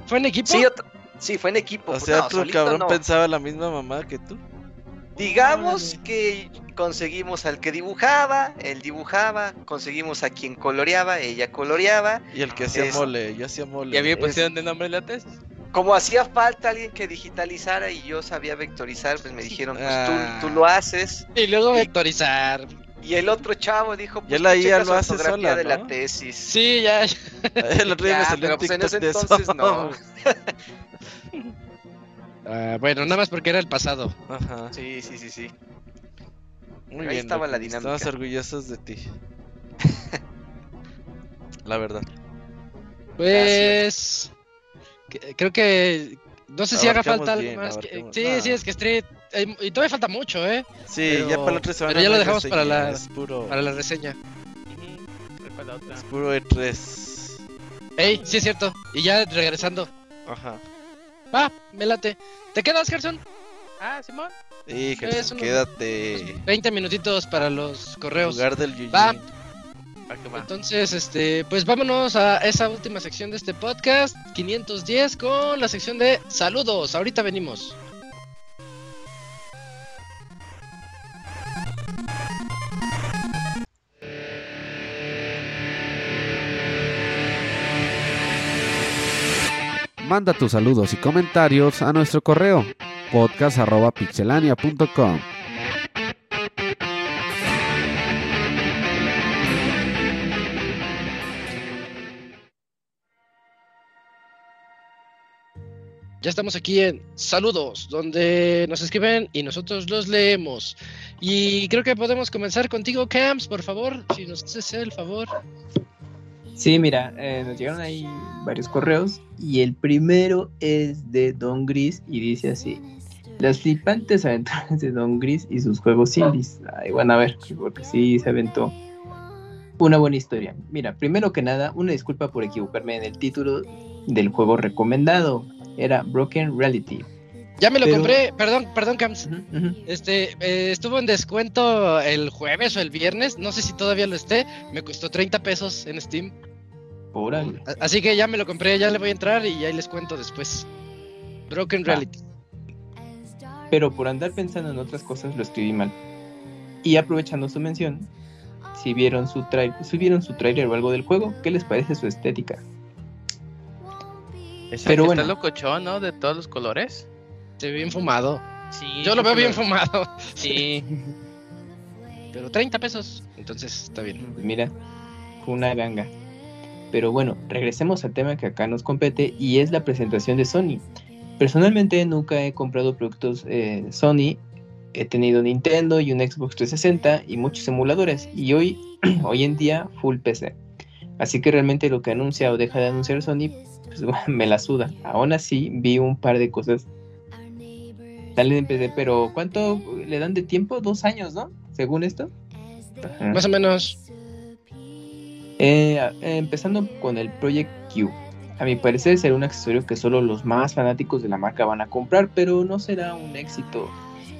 ¿Fue en equipo? Sí, otro- sí, fue en equipo. O sea, no, otro solito cabrón no. pensaba la misma mamá que tú. Digamos que conseguimos al que dibujaba, él dibujaba, conseguimos a quien coloreaba, ella coloreaba. Y el que hacía Es- mole, yo hacía mole. ¿Y a mí me Es- pusieron de nombre la tesis? Como hacía falta alguien que digitalizara y yo sabía vectorizar, pues me dijeron, pues Ah. tú, tú lo haces. Y luego vectorizar. Y el otro chavo dijo, pues Ya la IA lo hace de la tesis. Sí, ya. El otro día me Ya, salió pero pues en ese de eso. entonces no. Ah, bueno, nada más porque era el pasado. Ajá. Sí, sí, sí, sí. Muy Ahí bien. estaba la dinámica. Estamos orgullosos de ti. la verdad. Pues. que- Creo que. No sé si haga falta algo bien, más. que- sí, no. sí, es que Street. eh, y todavía falta mucho, ¿eh? Sí, Pero- ya para la otra semana. pero ya lo dejamos para la- puro, Para la reseña. Es puro E3. Ey, sí es cierto. Y ya regresando. Ajá. Va, me late. ¿Te quedas, Gerson? Ah, Simón. Sí, Es Gerson, uno- quédate. 20 minutitos para los correos. Lugar del que va. Entonces, este, pues vámonos a esa última sección de este podcast, 510, con la sección de saludos. Ahorita venimos. Manda tus saludos y comentarios a nuestro correo podcast.pixelania.com. Ya estamos aquí en saludos, donde nos escriben y nosotros los leemos. Y creo que podemos comenzar contigo, Camps, por favor, si nos haces el favor. Sí, mira, eh, nos llegaron ahí varios correos y el primero es de Don Gris y dice así. Las flipantes aventuras de Don Gris y sus juegos indies. Ay, bueno, a ver, porque sí se aventó una buena historia. Mira, primero que nada, una disculpa por equivocarme en el título del juego recomendado. Era Broken Reality. Ya me lo Pero- compré, perdón, perdón, Camps. Este, eh, estuvo en descuento el jueves o el viernes, no sé si todavía lo esté, me costó 30 pesos en Steam. Órale. Así que ya me lo compré, ya le voy a entrar y ahí les cuento después. Broken. Reality. Pero por andar pensando en otras cosas lo escribí mal. Y aprovechando su mención, si vieron su, si vieron su trailer o algo del juego, ¿qué les parece su estética? Pero bueno. Está locochón, ¿no? De todos los colores. Se ve bien fumado. Sí. Yo lo veo bien fumado. fumado. Sí. Pero 30 pesos, entonces está bien. Pues mira, fue una ganga. Pero bueno, regresemos al tema que acá nos compete y es la presentación de Sony. Personalmente nunca he comprado productos eh, Sony. He tenido Nintendo y un Xbox 360 y muchos emuladores. Y hoy, hoy en día, full PC. Así que realmente lo que anuncia o deja de anunciar Sony, pues me la suda. Aún así, vi un par de cosas. Salen en PC, pero ¿cuánto le dan de tiempo? Dos años, ¿no? Según esto. Más o menos. Eh, empezando con el Project Q. A mi parecer será un accesorio que solo los más fanáticos de la marca van a comprar, pero no será un éxito.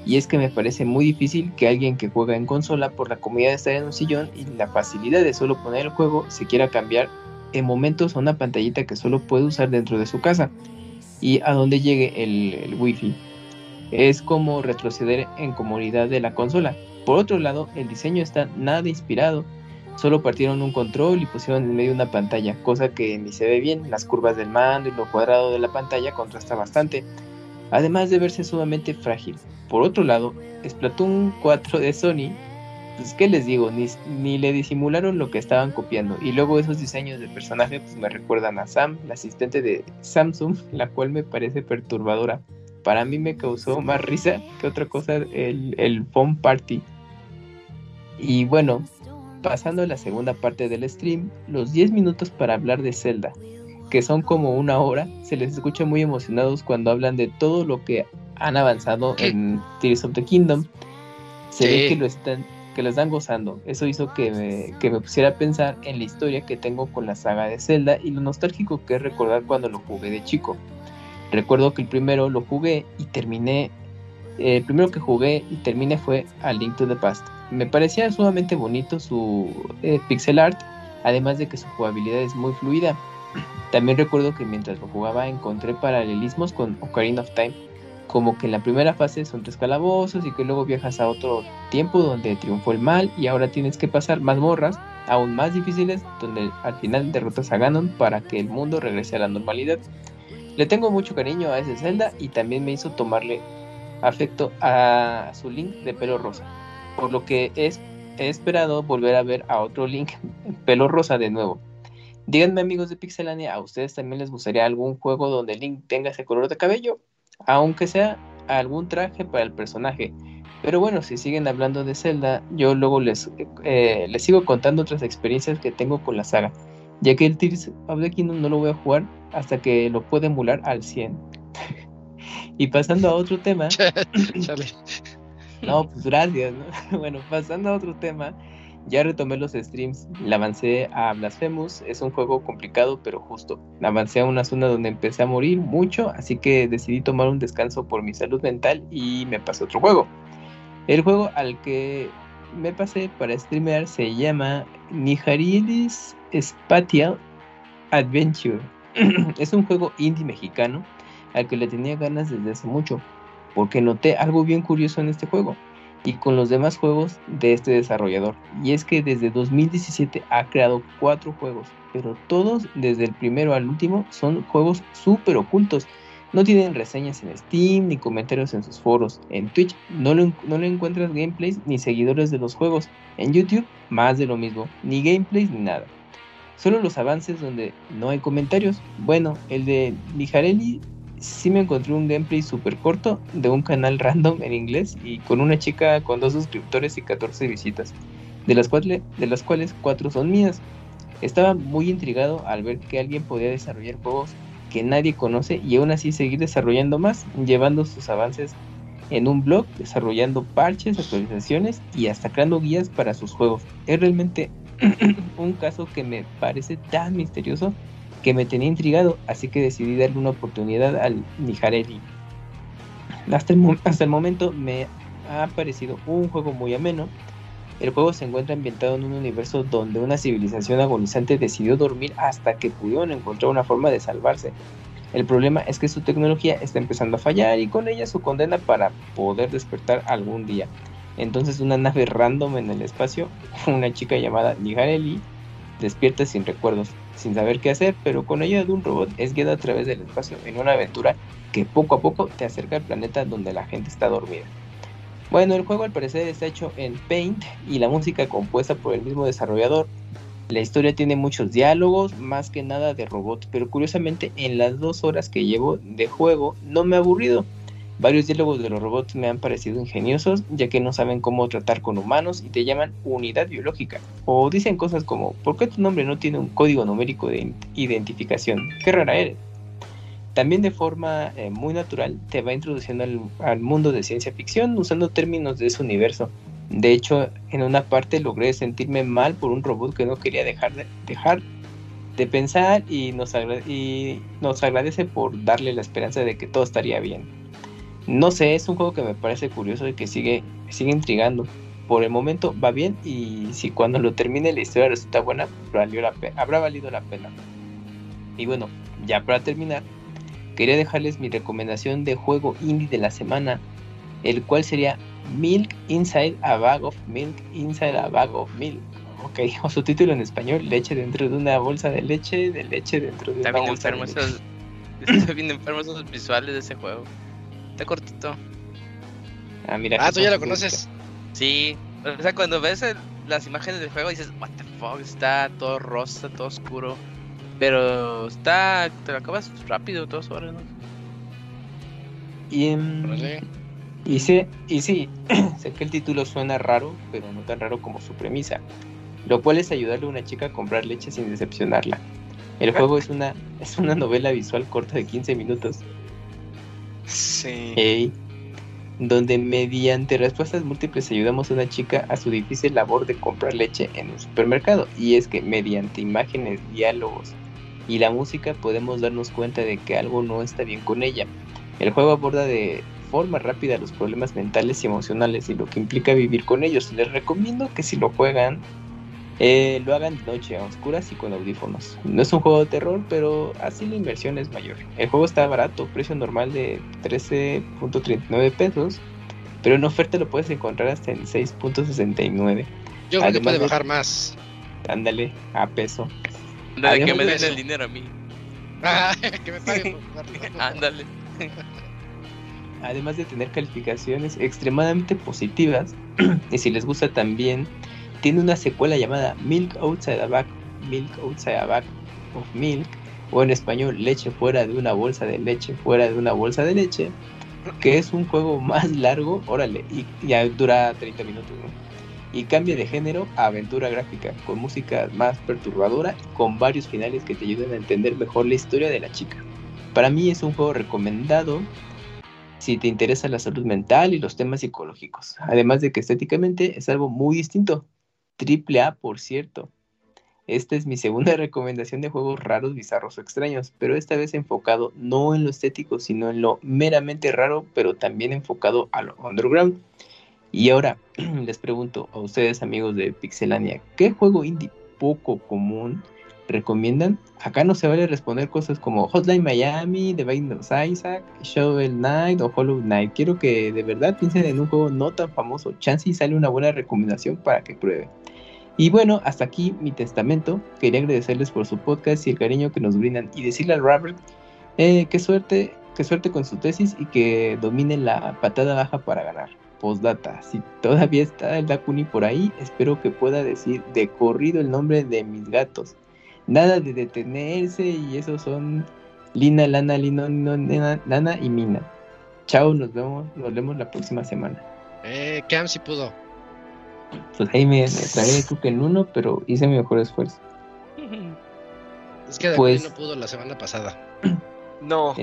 Y es que me parece muy difícil que alguien que juega en consola por la comodidad de estar en un sillón y la facilidad de solo poner el juego se quiera cambiar en momentos a una pantallita que solo puede usar dentro de su casa y a donde llegue el, wifi. Es como retroceder en comodidad de la consola. Por otro lado, el diseño está nada inspirado Solo partieron un control y pusieron en medio una pantalla, cosa que ni se ve bien. Las curvas del mando y lo cuadrado de la pantalla contrasta bastante, además de verse sumamente frágil. Por otro lado, Splatoon 4 de Sony, pues qué les digo, ni, ni le disimularon lo que estaban copiando. Y luego esos diseños de personaje pues me recuerdan a Sam, la asistente de Samsung, la cual me parece perturbadora. Para mí me causó más risa que otra cosa el, el Phone Party. Y bueno, pasando a la segunda parte del stream, los 10 minutos para hablar de Zelda, que son como una hora, se les escucha muy emocionados cuando hablan de todo lo que han avanzado ¿Qué? en Tears of the Kingdom. Se ve que lo están que lo están gozando. Eso hizo que me, que me pusiera a pensar en la historia que tengo con la saga de Zelda y lo nostálgico que es recordar cuando lo jugué de chico. Recuerdo que el primero lo jugué y terminé. El primero que jugué y terminé fue A Link to the Past. Me parecía sumamente bonito su eh, pixel art, además de que su jugabilidad es muy fluida. También recuerdo que mientras lo jugaba encontré paralelismos con Ocarina of Time, como que en la primera fase son tres calabozos y que luego viajas a otro tiempo donde triunfó el mal y ahora tienes que pasar mazmorras aún más difíciles donde al final derrotas a Ganon para que el mundo regrese a la normalidad. Le tengo mucho cariño a ese Zelda y también me hizo tomarle afecto a su Link de pelo rosa, por lo que es, he esperado volver a ver a otro Link pelo rosa de nuevo. Díganme amigos de Pixelania, ¿a ustedes también les gustaría algún juego donde Link tenga ese color de cabello? Aunque sea algún traje para el personaje. Pero bueno, si siguen hablando de Zelda, yo luego les, eh, les sigo contando otras experiencias que tengo con la saga, ya que el Tears of the Kingdom no lo voy a jugar hasta que lo pueda emular al 100. Y pasando a otro tema, no, pues gracias, ¿no? Bueno, pasando a otro tema, Ya retomé los streams, le avancé a Blasphemous, es un juego complicado pero justo. Avancé a una zona donde empecé a morir mucho, así que decidí tomar un descanso por mi salud mental y me pasé otro juego. El juego al que me pasé para streamear se llama Niharidis Spatial Adventure. es un juego indie mexicano al que le tenía ganas desde hace mucho, porque noté algo bien curioso en este juego y con los demás juegos de este desarrollador. Y es que desde 2017 ha creado cuatro juegos, pero todos, desde el primero al último, son juegos súper ocultos. No tienen reseñas en Steam ni comentarios en sus foros. En Twitch no le, no le encuentras gameplays ni seguidores de los juegos. En YouTube, más de lo mismo, ni gameplays ni nada. Solo los avances donde no hay comentarios. Bueno, el de Mijarelli sí me encontré un gameplay súper corto de un canal random en inglés y con una chica con dos suscriptores y 14 visitas, de las, cuales, de las cuales cuatro son mías. Estaba muy intrigado al ver que alguien podía desarrollar juegos que nadie conoce y aún así seguir desarrollando más, llevando sus avances en un blog, desarrollando parches, actualizaciones y hasta creando guías para sus juegos. Es realmente un caso que me parece tan misterioso que me tenía intrigado, así que decidí darle una oportunidad al Nijarelli. Hasta el, hasta el momento me ha parecido un juego muy ameno. El juego se encuentra ambientado en un universo donde una civilización agonizante decidió dormir hasta que pudieron encontrar una forma de salvarse. El problema es que su tecnología está empezando a fallar y con ella su condena para poder despertar algún día. Entonces una nave random en el espacio, una chica llamada Nijarelli, despierta sin recuerdos sin saber qué hacer, pero con ayuda de un robot es guiado a través del espacio en una aventura que poco a poco te acerca al planeta donde la gente está dormida. Bueno, el juego al parecer está hecho en Paint y la música compuesta por el mismo desarrollador. La historia tiene muchos diálogos, más que nada de robots, pero curiosamente en las dos horas que llevo de juego no me ha aburrido. Varios diálogos de los robots me han parecido ingeniosos, ya que no saben cómo tratar con humanos y te llaman unidad biológica. O dicen cosas como, ¿por qué tu nombre no tiene un código numérico de identificación? ¡Qué rara eres! También de forma eh, muy natural te va introduciendo al, mundo de ciencia ficción usando términos de ese universo. De hecho, en una parte logré sentirme mal por un robot que no quería dejar de, dejar de pensar y nos, y nos agradece por darle la esperanza de que todo estaría bien. No sé, es un juego que me parece curioso y que sigue, sigue intrigando. Por el momento va bien y si cuando lo termine la historia resulta buena, valió la habrá valido la pena. Y bueno, ya para terminar, quería dejarles mi recomendación de juego indie de la semana, el cual sería Milk Inside a Bag of Milk Inside a Bag of Milk. Ok, o su título en español, leche dentro de una bolsa de leche, de leche dentro de una bolsa de leche. Está bien enfermo esos visuales de ese juego cortito. Ah, mira. Ah, tú ya lo conoces. Sí. O sea, cuando ves las imágenes del juego dices, what the fuck, está todo rosa, todo oscuro. Pero está, te lo acabas rápido, dos horas, ¿no? Y, y sí, y sí, sé que el título suena raro, pero no tan raro como su premisa. Lo cual es ayudarle a una chica a comprar leche sin decepcionarla. El juego es una, es una novela visual corta de 15 minutos Sí. donde mediante respuestas múltiples ayudamos a una chica a su difícil labor de comprar leche en un supermercado. Y es que mediante imágenes, diálogos y la música podemos darnos cuenta de que algo no está bien con ella. El juego aborda de forma rápida los problemas mentales y emocionales y lo que implica vivir con ellos. Les recomiendo que si lo juegan eh, lo hagan de noche, a oscuras y con audífonos. No es un juego de terror, pero así la inversión es mayor. El juego está barato, precio normal de 13.39 pesos, pero en oferta lo puedes encontrar hasta en 6.69. Yo creo que puede bajar más. Ándale, a peso. Ándale, que me den el dinero a mí. Ah, que me paguen Ándale. Además de tener calificaciones extremadamente positivas, y si les gusta también tiene una secuela llamada Milk Outside a Bag, Milk Outside a Bag of Milk, o en español Leche fuera de una bolsa de leche, fuera de una bolsa de leche, que es un juego más largo, órale, y ya dura 30 minutos, Y cambia de género a aventura gráfica, con música más perturbadora con varios finales que te ayudan a entender mejor la historia de la chica. Para mí es un juego recomendado si te interesa la salud mental y los temas psicológicos, además de que estéticamente es algo muy distinto, triple A, por cierto. Esta es mi segunda recomendación de juegos raros, bizarros o extraños, pero esta vez enfocado no en lo estético, sino en lo meramente raro, pero también enfocado a lo underground. Y ahora les pregunto a ustedes amigos de Pixelania, ¿qué juego indie poco común recomiendan? Acá no se vale responder cosas como Hotline Miami, The Binding of Isaac, Shovel Knight o Hollow Knight. Quiero que de verdad piensen en un juego no tan famoso. Chance y sale una buena recomendación para que prueben. Y bueno, hasta aquí mi testamento. Quería agradecerles por su podcast y el cariño que nos brindan y decirle al Robert eh, qué suerte, qué suerte con su tesis y que domine la patada baja para ganar. Postdata, si todavía está el Dakuni por ahí, espero que pueda decir de corrido el nombre de mis gatos. Nada de detenerse y esos son Lina, Lana, Lino, Lino, Nena, Lana y Mina. Chao, nos vemos, nos vemos la próxima semana. Eh, Cam si pudo. Pues ahí me, me tragué creo que en uno, pero hice mi mejor esfuerzo. Es que Pues- no pudo la semana pasada. No. Ok.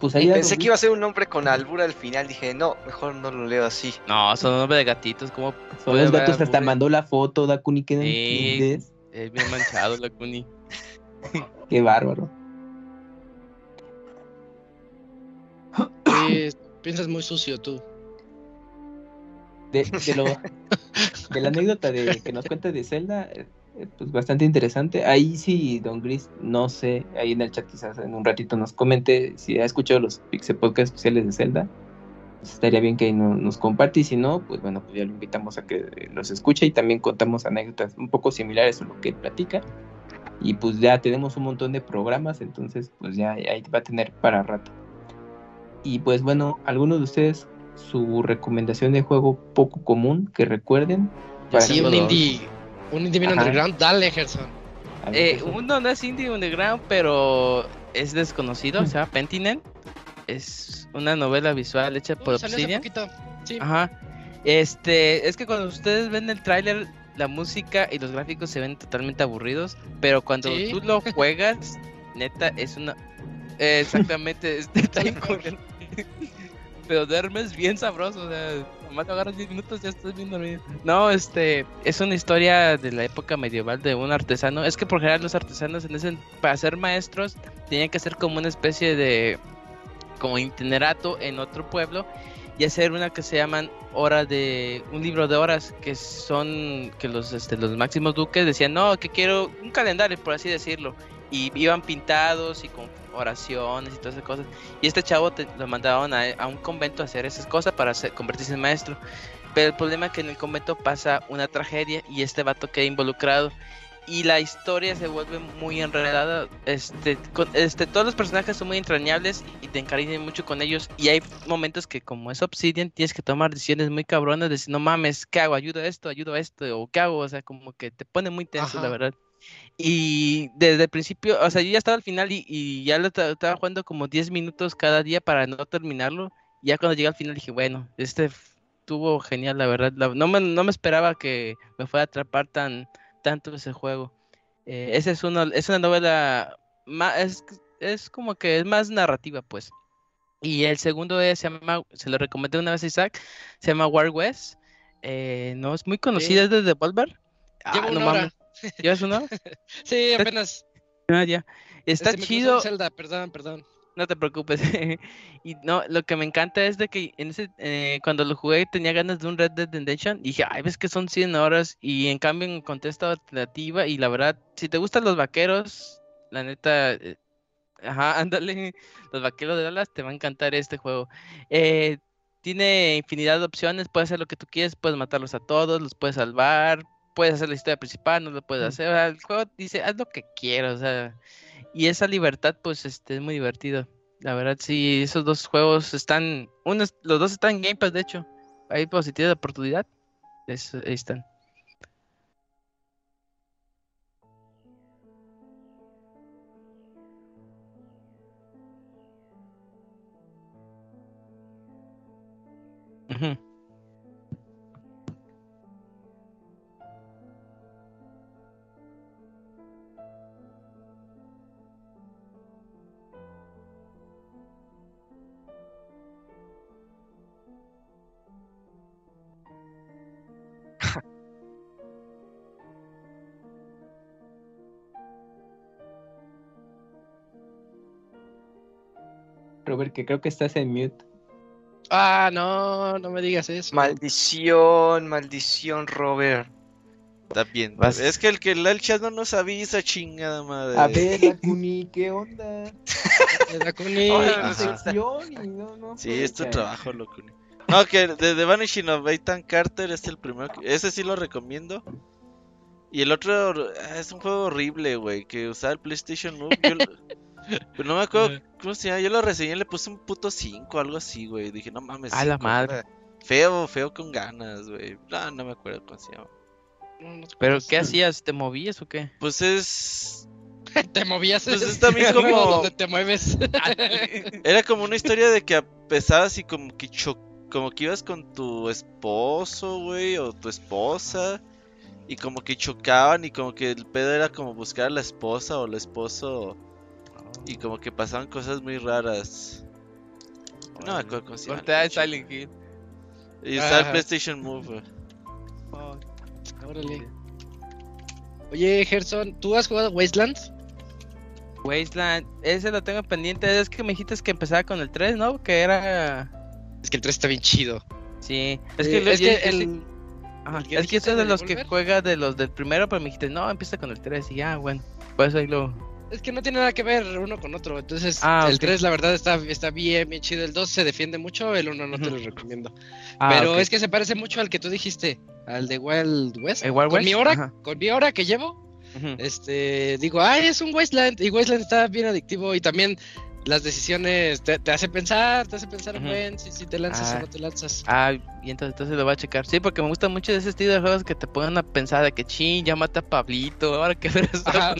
Pues ahí Pensé que iba a ser un nombre con albura al final. Dije, no, mejor no lo leo así. No, son nombres de gatitos, como Son los gatos hasta mandó la foto, Dakuni, que Sí. Es bien manchado la Kuni. Qué bárbaro. Sí, piensas muy sucio tú. De, de lo, de la anécdota de, que nos cuenta de Zelda, eh, pues bastante interesante. Ahí sí, Don Gris, no sé, ahí en el chat quizás en un ratito nos comente si ha escuchado los Pixel Podcast especiales de Zelda. Pues estaría bien que no- nos comparte y si no, pues bueno, pues ya lo invitamos a que eh, los escuche y también contamos anécdotas un poco similares a lo que él platica. Y pues ya tenemos un montón de programas, entonces pues ya ahí va a tener para rato. Y pues bueno, algunos de ustedes su recomendación de juego poco común que recuerden. Para Sí, un indie. Un indie bien underground. Dale, Gerson. Eh, uno no es indie underground, pero es desconocido, se llama Pentinel. Es una novela visual hecha por Uh, hace Obsidian. Sí. Ajá. Este, es que cuando ustedes ven el tráiler, la música y los gráficos se ven totalmente aburridos, pero cuando Sí. tú lo juegas, neta, es una... eh, exactamente, está bien. Pero duermes bien sabroso, o sea, nomás lo agarras 10 minutos ya estás bien dormido. No, este, es una historia de la época medieval de un artesano. Es que por general los artesanos en ese, para ser maestros, tenían que hacer como una especie de, como itinerato en otro pueblo y hacer una que se llaman hora de un libro de horas que son que los este, los máximos duques decían no que quiero un calendario por así decirlo y iban pintados y con oraciones y todas esas cosas y este chavo te, lo mandaban a, a un convento a hacer esas cosas para hacer- convertirse en maestro pero el problema es que en el convento pasa una tragedia y este vato queda involucrado y la historia se vuelve muy enredada. Este, con- este, todos los personajes son muy entrañables y te encariñas mucho con ellos. Y hay momentos que, como es Obsidian, tienes que tomar decisiones muy cabronas. De decir, no mames, ¿qué hago? ¿Ayudo a esto? ¿Ayudo a esto? ¿O qué hago? O sea, como que te pone muy tenso, Ajá. la verdad. Y desde el principio, o sea, yo ya estaba al final y, y ya lo ta- estaba jugando como 10 minutos cada día para no terminarlo. Y ya cuando llegué al final dije, bueno, este estuvo genial, la verdad. La- no, me, no me esperaba que me fuera a atrapar tan tanto ese juego. Eh, esa es una, es una novela, ma- es, es como que es más narrativa, pues. Y el segundo es, se llama, se lo recomendé una vez a Isaac, se llama War West. Eh, no es muy conocida, es de Devolver. Ah, Llevo no una hora. ¿Llevas una hora? Sí, apenas. Ah, ya. Está Este, chido. Zelda, perdón, perdón. No te preocupes. y no, lo que me encanta es de que en ese, eh, cuando lo jugué tenía ganas de un Red Dead Redemption. Y dije, ay, ves que son 100 horas. Y en cambio en contexto alternativa. Y la verdad, si te gustan los vaqueros, la neta, eh, ajá, ándale. Los vaqueros de Dallas, te va a encantar este juego. Eh, tiene infinidad de opciones. Puedes hacer lo que tú quieres. Puedes matarlos a todos. Los puedes salvar. Puedes hacer la historia principal. No lo puedes hacer. o sea, el juego dice, haz lo que quieras. O sea, y esa libertad, pues, este, es muy divertido. La verdad, sí, esos dos juegos están, unos, los dos están en Game Pass, de hecho. Hay positiva de oportunidad. Es- ahí están. Ujú. Robert, que creo que estás en mute. Ah, no, no me digas eso. Maldición, maldición, Robert. Está bien. Vas. Es que el que lee el chat no nos avisa, chingada madre. A ver, Lakuni, ¿qué onda? Dakuni. No, no Sí, es tu trabajo, loco. No, que de The Vanishing of Ethan Carter es el primero. que- Ese sí lo recomiendo. Y el otro ah, es un juego horrible, güey. Que usaba el PlayStation Move. Yo lo- Pero no me acuerdo cómo se llama. Yo lo reseñé, le puse un puto 5 algo así, güey. Dije, no mames. A la madre. Feo, feo con ganas, güey. No, no me acuerdo cómo se llama. No, no te ¿Pero qué hacías? ¿Te movías o qué? Pues es. Te movías. Pues es también como- donde te mueves. Era como una historia de que empezabas y como que cho- como que ibas con tu esposo, güey, o tu esposa. Y como que chocaban y como que el pedo era como buscar a la esposa o el esposo. Y como que pasaban cosas muy raras. No me acuerdo cómo se llama. Corte Silent Hill. Y está el. PlayStation Move. güey. Órale. Oye, Gerson, ¿tú has jugado Wasteland? Wasteland, ese lo tengo pendiente. Es que me dijiste que empezaba con el 3, ¿no? Que era. Es que el 3 está bien chido. Sí. Es que, es que el, Ajá, ¿el que es que yo soy de los que juega de los del primero, pero me dijiste, no, empieza con el 3 y ya, bueno. Pues ahí lo. Es que no tiene nada que ver uno con otro. Entonces, Ah, el ok. 3, la verdad, está, está bien, bien chido. El 2 se defiende mucho, el 1 no te lo recomiendo. Ah, Pero es que se parece mucho al que tú dijiste, al de Wild West. ¿El Wild con West? mi hora, Ajá. con mi hora que llevo, este, digo, ay, es un Wasteland. Y Wasteland está bien adictivo y también las decisiones te, te hace pensar, te hace pensar un Ujú. buen si, si te lanzas Ah. o no te lanzas. Ah, y entonces, entonces lo voy a checar. Sí, porque me gusta mucho ese estilo de juegos que te pongan a pensar de que ching, ya mata a Pablito, ahora que ver esta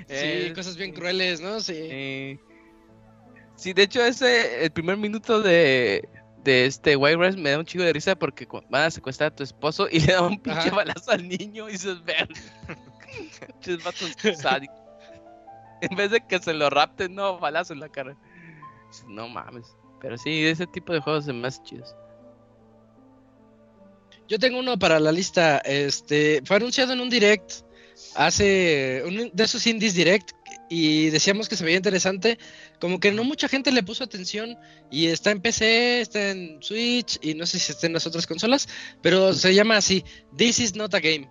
Aplicado. Sí, Eh, cosas bien crueles, ¿no? Sí. eh, Sí, de hecho, ese, el primer minuto de, de este White Rice me da un chico de risa porque van a secuestrar a tu esposo y le dan un pinche Ajá. balazo al niño y vatos sádicos. En vez de que se lo rapten, no, balazo en la cara. No mames. Pero sí, ese tipo de juegos se me hacen chidos. Yo tengo uno para la lista. Este fue anunciado en un direct hace un de esos indies direct y decíamos que se veía interesante. Como que no mucha gente le puso atención y está en PC, está en Switch y no sé si está en las otras consolas, pero se llama así: This is not a game.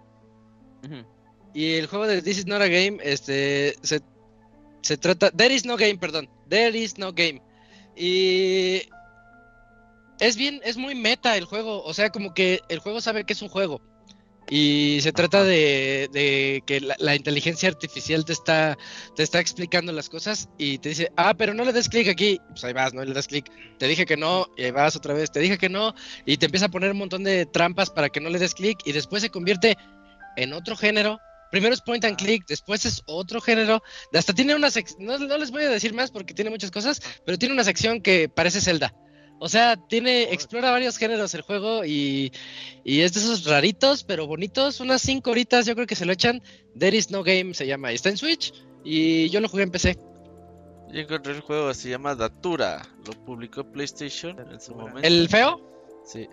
Y el juego de This is not a game, este, se, se trata. There is no game, perdón. There is no game. Y. Es bien, es muy meta el juego. O sea, como que el juego sabe que es un juego. Y se trata de, de que la, la inteligencia artificial te está, te está explicando las cosas y te dice, ah, pero no le des clic aquí. Pues ahí vas, no le das clic. Te dije que no, y ahí vas otra vez. Te dije que no, y te empieza a poner un montón de trampas para que no le des clic, y después se convierte en otro género. Primero es point and click, después es otro género. Hasta tiene una sección, no, no les voy a decir más porque tiene muchas cosas, pero tiene una sección que parece Zelda. O sea, tiene, explora varios géneros el juego y, y es de esos raritos, pero bonitos. Unas 5 horitas yo creo que se lo echan. There is no game se llama. Está en Switch y yo lo jugué en PC. Yo encontré el juego, se llama Datura. Lo publicó PlayStation en su momento. ¿El feo? Sí.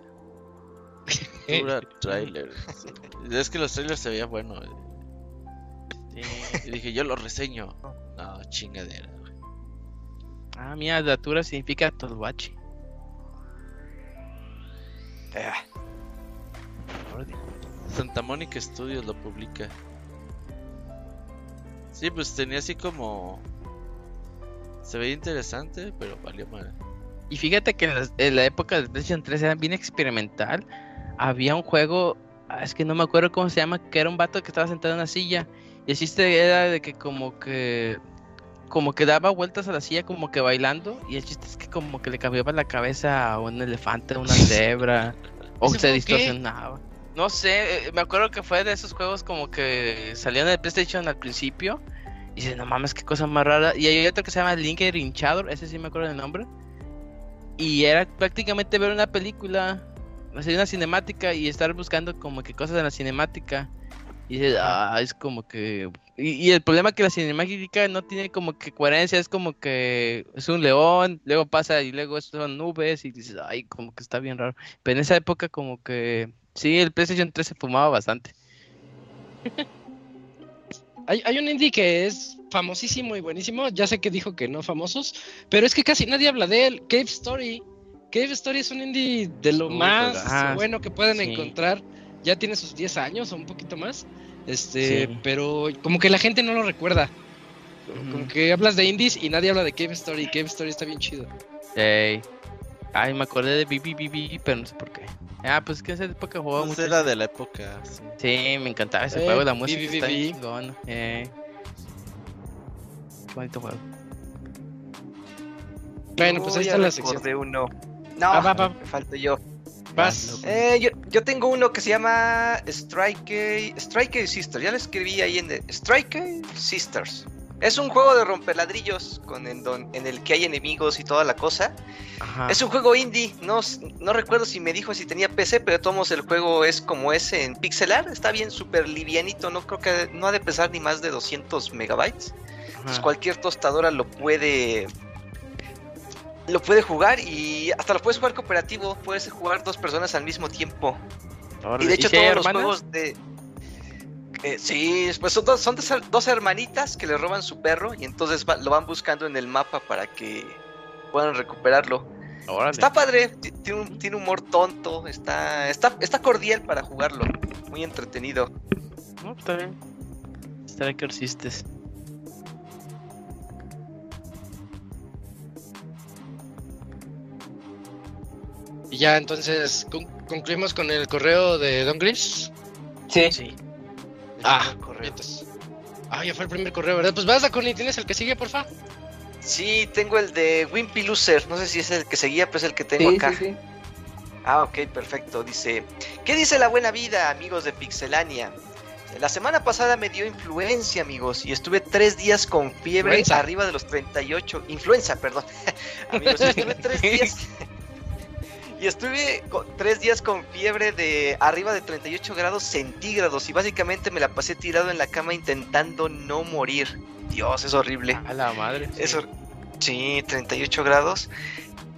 Datura trailer. sí. Es que los trailers se veían buenos. eh. Y dije, yo lo reseño. No, chingadera. güey. Ah, mira, Datura significa Tolbachi. Ah, Santa Mónica Studios lo publica. Sí, pues tenía así como. Se veía interesante, pero valió mal. Y fíjate que en la, en la época de PlayStation 3 era bien experimental. Había un juego, ah, es que no me acuerdo cómo se llama, que era un vato que estaba sentado en una silla. Y el chiste era de que como que como que daba vueltas a la silla como que bailando. Y el chiste es que como que le cambiaba la cabeza a un elefante, a una cebra. o ¿Ese se distorsionaba. No sé, eh, me acuerdo que fue de esos juegos como que salían de PlayStation al principio. Y dices, no mames, qué cosa más rara. Y hay otro que se llama Linker Hinchador, ese sí me acuerdo del nombre. Y era prácticamente ver una película, hacer una cinemática y estar buscando como que cosas en la cinemática. Y dices, ah, es como que... Y, y el problema es que la cinemática no tiene como que coherencia, es como que es un león, luego pasa y luego son nubes y dices, ay, como que está bien raro. Pero en esa época como que... Sí, el PlayStation 3 se fumaba bastante. Hay, hay un indie que es famosísimo y buenísimo. Ya sé que dijo que no famosos, pero es que casi nadie habla de él. Cave Story. Cave Story es un indie de lo más ¿verdad? bueno que pueden Sí. encontrar. Ya tiene sus 10 años o un poquito más. Este, Sí. pero como que la gente no lo recuerda. Como que hablas de indies y nadie habla de Cave Story. Cave Story está bien chido. Ey. Ay, me acordé de BBBB, pero no sé por qué. Ah, pues que en esa época jugaba Pues mucho. era de la época, sí. Sí, me encantaba ese Eh, juego, la música está BBBB. bien chingona. Eh. Qué bonito juego. Bueno, pues ahí está la sección. recordé uno. No, Ah, va, va. me falto yo. Vas. Eh, yo, yo tengo uno que se llama Strike Strike Sisters. Ya lo escribí ahí en el Strike Sisters. Es un juego de rompeladrillos con en, don- en el que hay enemigos y toda la cosa. Ajá. Es un juego indie. No, no recuerdo si me dijo si tenía PC, pero de todos modos el juego es como ese en pixelar. Está bien, súper livianito. No creo que no ha de pesar ni más de 200 megabytes. Ajá. Pues cualquier tostadora lo puede lo puede jugar y hasta lo puedes jugar cooperativo, puedes jugar dos personas al mismo tiempo. Y de hecho si todos los juegos de eh, sí, pues son, dos, son dos, dos hermanitas que le roban su perro y entonces va- lo van buscando en el mapa para que puedan recuperarlo. Está padre, ti- tiene un, tiene humor tonto, está, está, está cordial para jugarlo, muy entretenido. No, está bien. Striker existes. Y ya entonces con- concluimos con el correo de Don Gris. Sí. Sí. Ah, correo. Ah, ya fue el primer correo, ¿verdad? Pues vas, Connie, ¿tienes el que sigue, porfa? Sí, tengo el de Wimpy Loser, no sé si es el que seguía, pero es el que tengo Sí, acá. sí, sí. Ah, ok, perfecto. Dice, ¿qué dice la buena vida, amigos de Pixelania? La semana pasada me dio influencia, amigos, y estuve tres días con fiebre Influenza. arriba de los 38. Influenza, perdón. amigos, estuve tres días. Y estuve con- tres días con fiebre de arriba de 38 grados centígrados y básicamente me la pasé tirado en la cama intentando no morir. Dios, es horrible. A la madre. sí. Sí, 38 grados.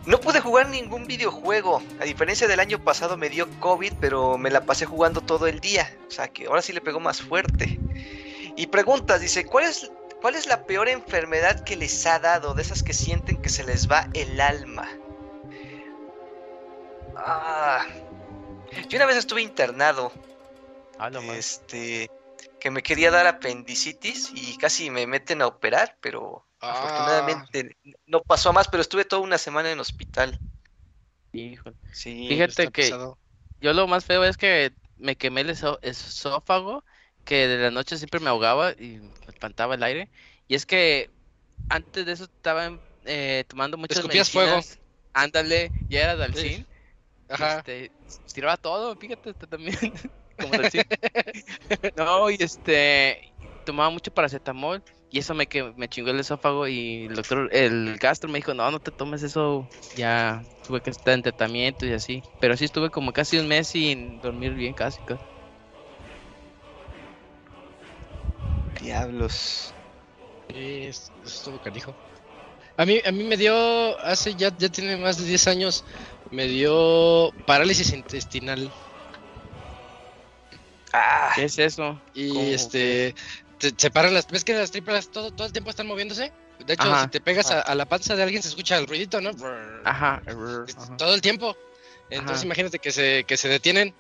No pude jugar ningún videojuego. A diferencia del año pasado me dio COVID, pero me la pasé jugando todo el día. O sea que ahora sí le pegó más fuerte. Y preguntas, dice, ¿cuál es, cuál es la peor enfermedad que les ha dado? De esas que sienten que se les va el alma. Ah, yo una vez estuve internado A la madre. este que me quería dar apendicitis y casi me meten a operar, pero Ah. afortunadamente no pasó a más, pero estuve toda una semana en hospital. Híjole. Sí. Fíjate que pesado. yo lo más feo es que me quemé el esó- esófago, que de la noche siempre me ahogaba y me espantaba el aire. Y es que antes de eso estaba eh, tomando muchas escupías fuego. medicinas. Ándale, ya era Dalcin. Sí. Ajá. Este, tiraba todo, fíjate, también. Como Dalcin. no, y este, tomaba mucho paracetamol y eso me, que, me chingó el esófago y el doctor, el gastro me dijo, no, no te tomes eso, ya tuve que estar en tratamiento y así. Pero sí estuve como casi un mes sin dormir bien, casi. casi. Diablos. Sí, estuvo canijo. A mí, a mí me dio, hace ya, ya tiene más de 10 años, me dio parálisis intestinal. Ah, ¿Qué es eso? Y ¿Cómo este, te separan las, ves que las tripas todo, todo el tiempo están moviéndose. De hecho, Ajá. si te pegas a, a la panza de alguien se escucha el ruidito, ¿no? Ajá. Es- ajá. Todo el tiempo. Entonces Ajá. imagínate que se, que se detienen.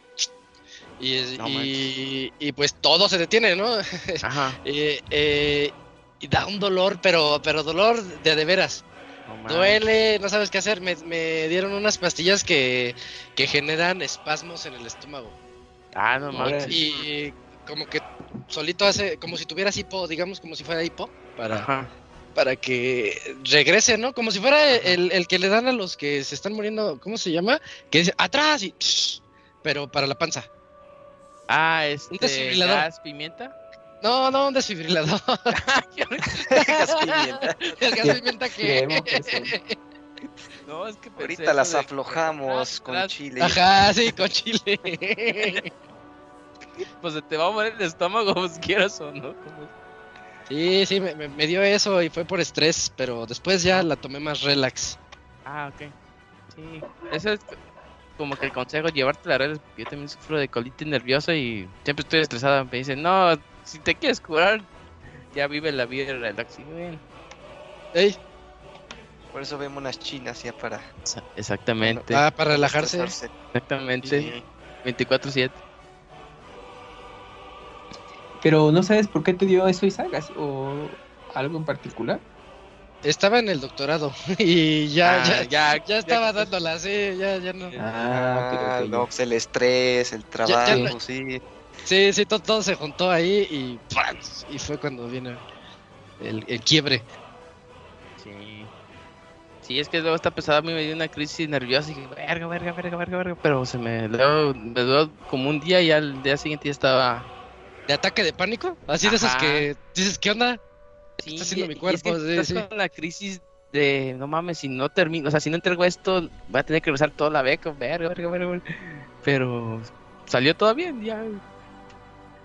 Y, es- No y, y pues todo se detiene, ¿no? Ajá. Eh, eh, y da un dolor, pero, pero dolor de a de veras. no manches. Duele, no sabes qué hacer. Me, me dieron unas pastillas que, que generan espasmos en el estómago. Ah, no manches. Y como que solito hace, como si tuvieras hipo, digamos, como si fuera hipo, para, Ajá. para que regrese, ¿no? Como si fuera el, el que le dan a los que se están muriendo, ¿cómo se llama? Que dice atrás y... pero para la panza. Ah, este. desfibrilador. gas, pimienta. No, no, un desfibrilador. gas pimienta. el gas pimienta que... No, es que Ahorita las que- aflojamos Ah, con chile. Ajá, sí, con chile. Pues se te va a morir el estómago, pues quieras o no. Sí, sí, me, me- me dio eso y fue por estrés, pero después ya la tomé más relax. Ah, ok. Sí. Eso es como que el consejo, llevarte la red. Yo también sufro de colitis nerviosa y siempre estoy estresada. Me dicen, no, si te quieres curar, ya vive la vida relax. y bien. Ey, Por eso vemos unas chinas ya para Exa- Exactamente, ah, para relajarse. exactamente. Sí. 24-7. Pero no sabes por qué te dio eso Isaac Así- o algo en particular. Estaba en el doctorado y ya, Ah, ya, ya, ya estaba que- dándola, sí, ya, ya no. Ah, Ah, no, pues el estrés, el trabajo, ya- sí. Sí, sí, todo, todo se juntó ahí y y fue cuando viene el, el quiebre. Sí. Sí, es que luego está pesado, a mí me dio una crisis nerviosa y dije, verga, verga, verga, verga, verga, pero se me luego me duró como un día y al día siguiente ya estaba... ¿De ataque de pánico? Así de esos que dices, ¿qué onda? Sí, está haciendo mi y es cuerpo? que Sí, estás sí. con la crisis de, no mames, si no termino, o sea, si no entrego esto, voy a tener que regresar toda la beca, verga, verga, verga, verga. Pero salió todo bien, ya.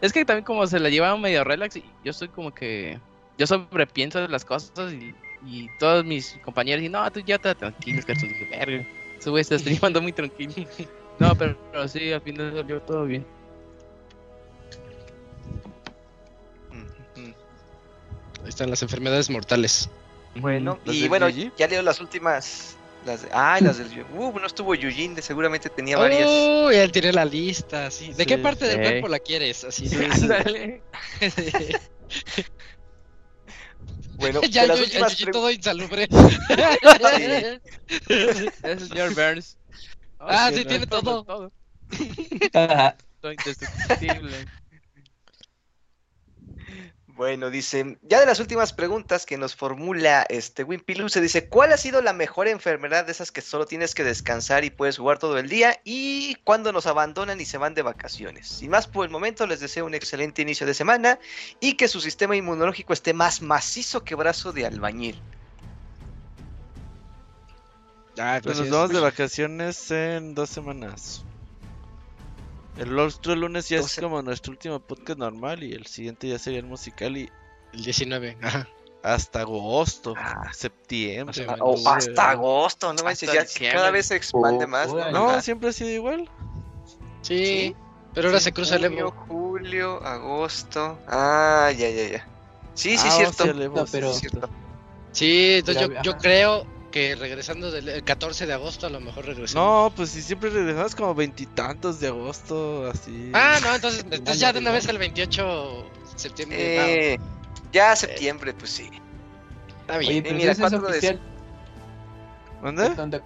Es que también como se la llevaba medio relax y yo soy como que, yo sobrepienso de las cosas y, y todos mis compañeros dicen, no, tú ya te tranquilo, que dije, verga, ese güey se está llevando muy tranquilo. No, pero, pero sí, al final salió todo bien. Ahí están las enfermedades mortales. Bueno, ¿Las y bueno, ya leo las últimas. Las de, ah, las del. Uh, no estuvo Yujin, de seguramente tenía varias. Oh, ya tiré la lista, sí. ¿De qué Sí, parte del sí. cuerpo la quieres? Así. Ándale. Bueno, ya de las yo, últimas Yuji pregu- todo insalubre. Es el señor Burns. Ah, sí, tiene todo. todo. Ajá. Todo indestructible. Bueno, dice, ya de las últimas preguntas que nos formula este Wimpy se dice, ¿cuál ha sido la mejor enfermedad de esas que solo tienes que descansar y puedes jugar todo el día? Y cuando nos abandonan y se van de vacaciones. Sin más por el momento, les deseo un excelente inicio de semana y que su sistema inmunológico esté más macizo que brazo de albañil. Ah, Pues pues nos vamos de vacaciones en dos semanas. El otro lunes ya es como nuestro último podcast normal y el siguiente ya sería el musical y El 19. Ajá. hasta agosto, Ah. septiembre. Sí, Ah, o hasta agosto, no Hasta manches, ya diciembre. cada vez se expande Oh, más. ¿no? No, Ajá. siempre ha sido igual. Sí, Sí. pero ahora Sí, se cruza el Evo. julio, agosto. Ah, ya, ya, ya. Sí, sí, Ah, cierto. sí, el Evo, No, sí, pero- es cierto. Sí, entonces yo, yo creo que regresando del el 14 de agosto a lo mejor regresamos. No, pues si siempre regresamos como veintitantos de agosto, así. Ah, no, entonces, entonces ya de una vez el 28 de septiembre. Eh, ya septiembre, pues sí. está bien. Oye, pero mira, es de- oficial. ¿Dónde?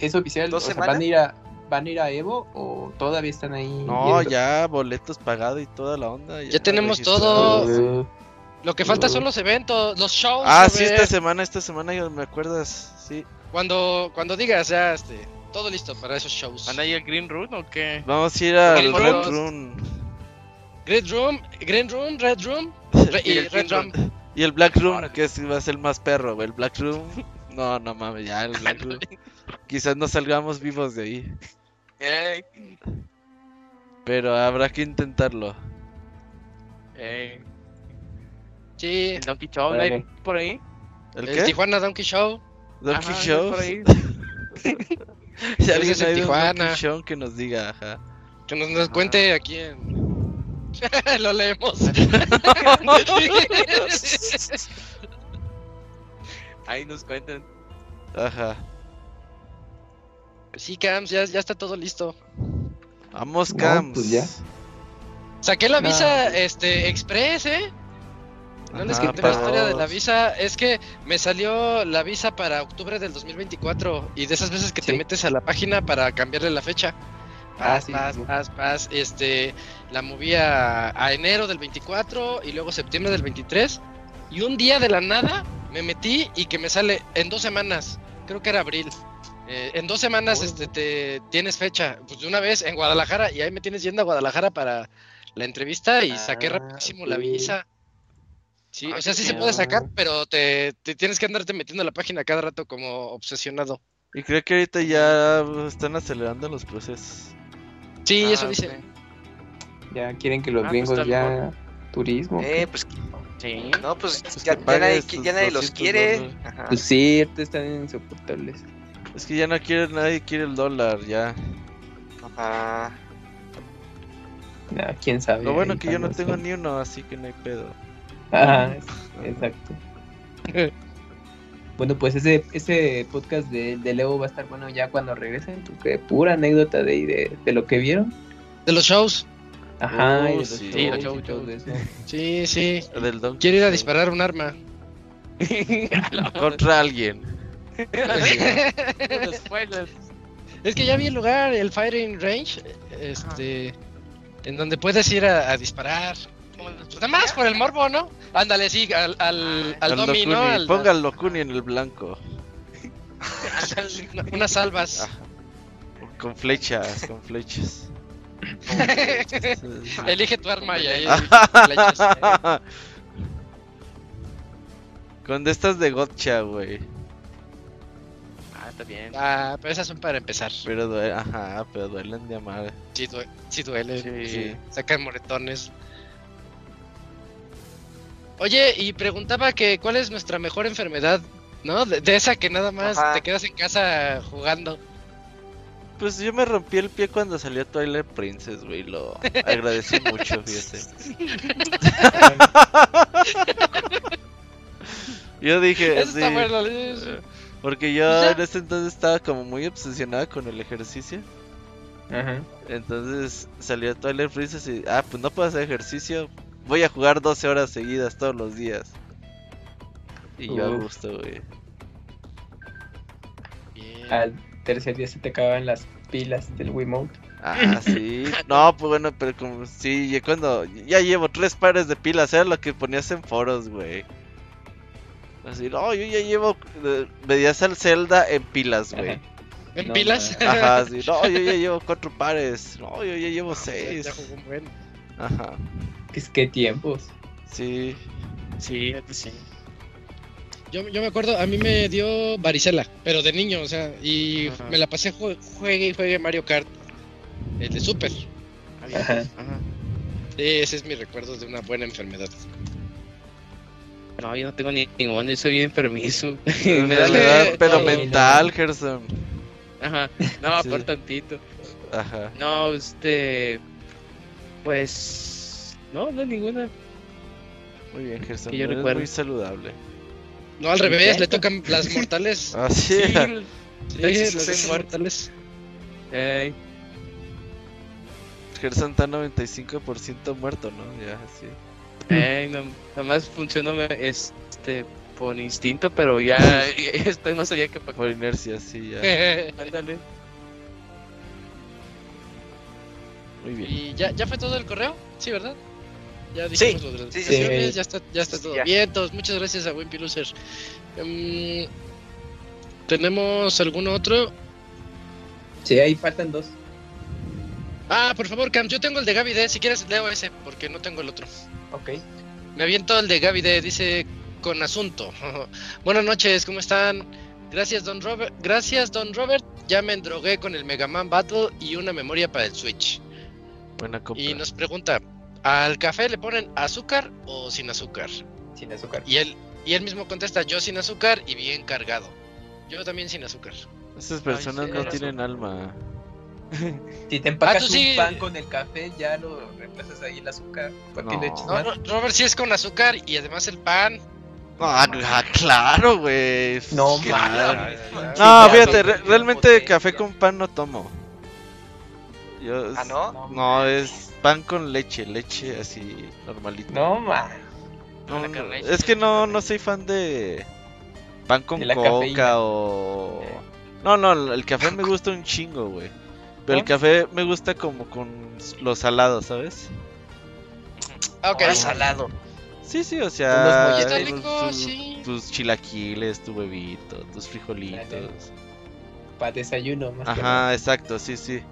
¿Es oficial? ¿Dos O sea, semanas? ¿van a, ir a, ¿Van a ir a Evo o todavía están ahí? No, viendo? ya boletos pagados y toda la onda. Ya tenemos registrados. todo. Lo que falta son los eventos, los shows. Ah, sí, ver. esta semana, esta semana ya me acuerdas, sí. Cuando, cuando digas ya, este, todo listo para esos shows. ¿Van a ir al Green Room o qué? Vamos a ir al Green Red Room. Green Room, Green Room, Red Room re- y Y el Red Room. Y el Black Room, que es, va a ser el más perro, güey. El Black Room. No, no mames, ya el Black Room. Quizás no salgamos vivos de ahí. Pero habrá que intentarlo. ey. Sí, El Donkey Show, ¿no hay por ahí? ¿El, el qué? Tijuana Donkey Show. Donkey Ajá, Show. por ahí. Si alguien es en Tijuana. Donkey Show que nos diga, ajá. Que nos, nos cuente aquí en. Lo leemos. Ahí nos cuentan. Ajá. sí, Cams, ya, ya está todo listo. Vamos, No, Cams. pues ya. Saqué la No, visa pues- este express, ¿eh? No les conté la historia de la visa. Es que me salió la visa para octubre del 2024. Y de esas veces que te metes a la página para cambiarle la fecha. Ah, Paz, sí, paz, sí. paz, paz. Este, la moví a, a enero del 24 y luego septiembre del 23. Y un día de la nada me metí y que me sale en dos semanas. Creo que era abril. Eh, en dos semanas Oh. este, te tienes fecha. Pues de una vez en Guadalajara. Y ahí me tienes yendo a Guadalajara para la entrevista y saqué Ah, rapidísimo la visa. Sí, Ah, o sea, sí se puede sacar, pero te, te tienes que andarte metiendo a la página cada rato como obsesionado. Y creo que ahorita ya están acelerando los procesos. Sí, Ah, eso dice. ok. Ya quieren que los Ah, pues gringos ya turismo. Eh, pues Sí. no, pues Pues ya, nadie, sus ya nadie los 200 quiere. Ajá. Pues sí, ahorita están insoportables. Es que ya no quiere, nadie quiere el dólar, ya. Ajá. No, quién sabe. Lo bueno que yo no tengo ni uno, así que no hay pedo. Ajá, exacto. Bueno, pues ese, ese podcast de, de Leo va a estar bueno ya cuando regresen, porque pura anécdota de, de, de lo que vieron. De los shows. Ajá, Oh, y de los sí. todo eso. Sí, sí. Del Donkey Quiero ir a disparar un arma. Contra alguien. Es que ya vi el lugar, el firing range, este, en donde puedes ir a, a disparar. Pues nada más por el morbo, ¿no? Ándale, sí, al, al, al Al domi, ¿no? Al- Ponga al Lokuni en el blanco. unas salvas. Con flechas, con flechas. Elige tu arma y ahí Ah. flechas. Con de estas de gotcha, güey. Ah, está bien. Ah, pero esas son para empezar. Pero duele, ajá, pero duelen de amar. Sí, due- sí duele. Sí. sí, Sacan moretones. Oye, y preguntaba que cuál es nuestra mejor enfermedad, ¿no? De, de esa que nada más Ajá. te quedas en casa jugando. Pues yo me rompí el pie cuando salió Twilight Princess, güey. Lo agradecí mucho, fíjate. yo dije, Eso está sí, bueno. porque yo Ya. en ese entonces estaba como muy obsesionada con el ejercicio. Ajá. Entonces salió Twilight Princess y, ah, pues no puedo hacer ejercicio. Voy a jugar 12 horas seguidas todos los días. Y yo a gusto, güey. Al tercer día se te acaban las pilas del Wiimote. Ah, sí. No, pues bueno, pero como sí, cuando ya llevo tres pares de pilas, era lo que ponías en foros, güey. Así, no, yo ya llevo, eh, veías al Zelda en pilas, güey. Ajá. ¿En No, pilas? no. Ajá, sí, no, yo ya llevo cuatro pares, no, yo ya llevo seis. Ya jugó un buen. Ajá, Es que tiempos. sí. Sí, sí. Yo, yo me acuerdo, a mí me dio varicela, pero de niño, o sea, y Ajá. me la pasé jue- juegue y juegue Mario Kart, el de Super. Ajá. Ajá. Sí, ese es mi recuerdo de una buena enfermedad. No, yo no tengo ni ningún, yo soy bien enfermizo. Me da Sí, pero mental, Gerson. Ajá. No, Sí. por tantito. Ajá. No, este. Pues. No, no ninguna. Muy bien, Gerson. Que yo eres recuerde. muy saludable. No, al revés, le tocan las mortales. Ah, sí. Sí, sí, las mortales. Ey, Gerson está 95% muerto, ¿no? Ya, sí. ey, no, nada más funciona este por instinto, pero ya estoy más allá que para. Por inercia, sí, ya. Ándale. Muy bien. y ya, ya fue todo el correo, sí, ¿verdad? Ya Sí, dijimos lo de las sí, sí, sí. ya está, ya está Sí, todo ya. bien. Todos, muchas gracias a Wimpy Loser. Em, ¿Tenemos algún otro? Sí, ahí faltan dos. Ah, por favor, Cam, yo tengo el de Gaby D. Si quieres, leo ese, porque no tengo el otro. Ok. Me aviento el de Gaby D. Dice con asunto. Buenas noches, ¿cómo están? Gracias, don Robert. Gracias, don Robert. Ya me endrogué con el Mega Man Battle y una memoria para el Switch. Buena compra. Y nos pregunta: ¿al café le ponen azúcar o sin azúcar? Sin azúcar. Y él, y él mismo contesta: Yo sin azúcar y bien cargado. Yo también sin azúcar. Esas personas sí, no tienen alma. Si te empacas Ah, un sí. pan con el café, ya lo reemplazas ahí el azúcar. ¿Por qué No. le echas No, más? no, Robert sí es con azúcar y además el pan. Ah, ah, claro, güey. No, Claro. mames. No, fíjate, re- realmente café con pan no tomo. Yo, ¿Ah, no? No, es pan con leche, leche así normalito. No, carne. es que no, no soy fan de pan con De coca cafeína. o... No, no, el café me gusta un chingo, güey. Pero el café me gusta como con los salados, ¿sabes? Ah, ok. Ahora salado. Sí, sí, o sea... los rico, tus, sí. tus chilaquiles, tu huevito, tus frijolitos. Para desayuno, más que Ajá, nada. exacto, sí, sí.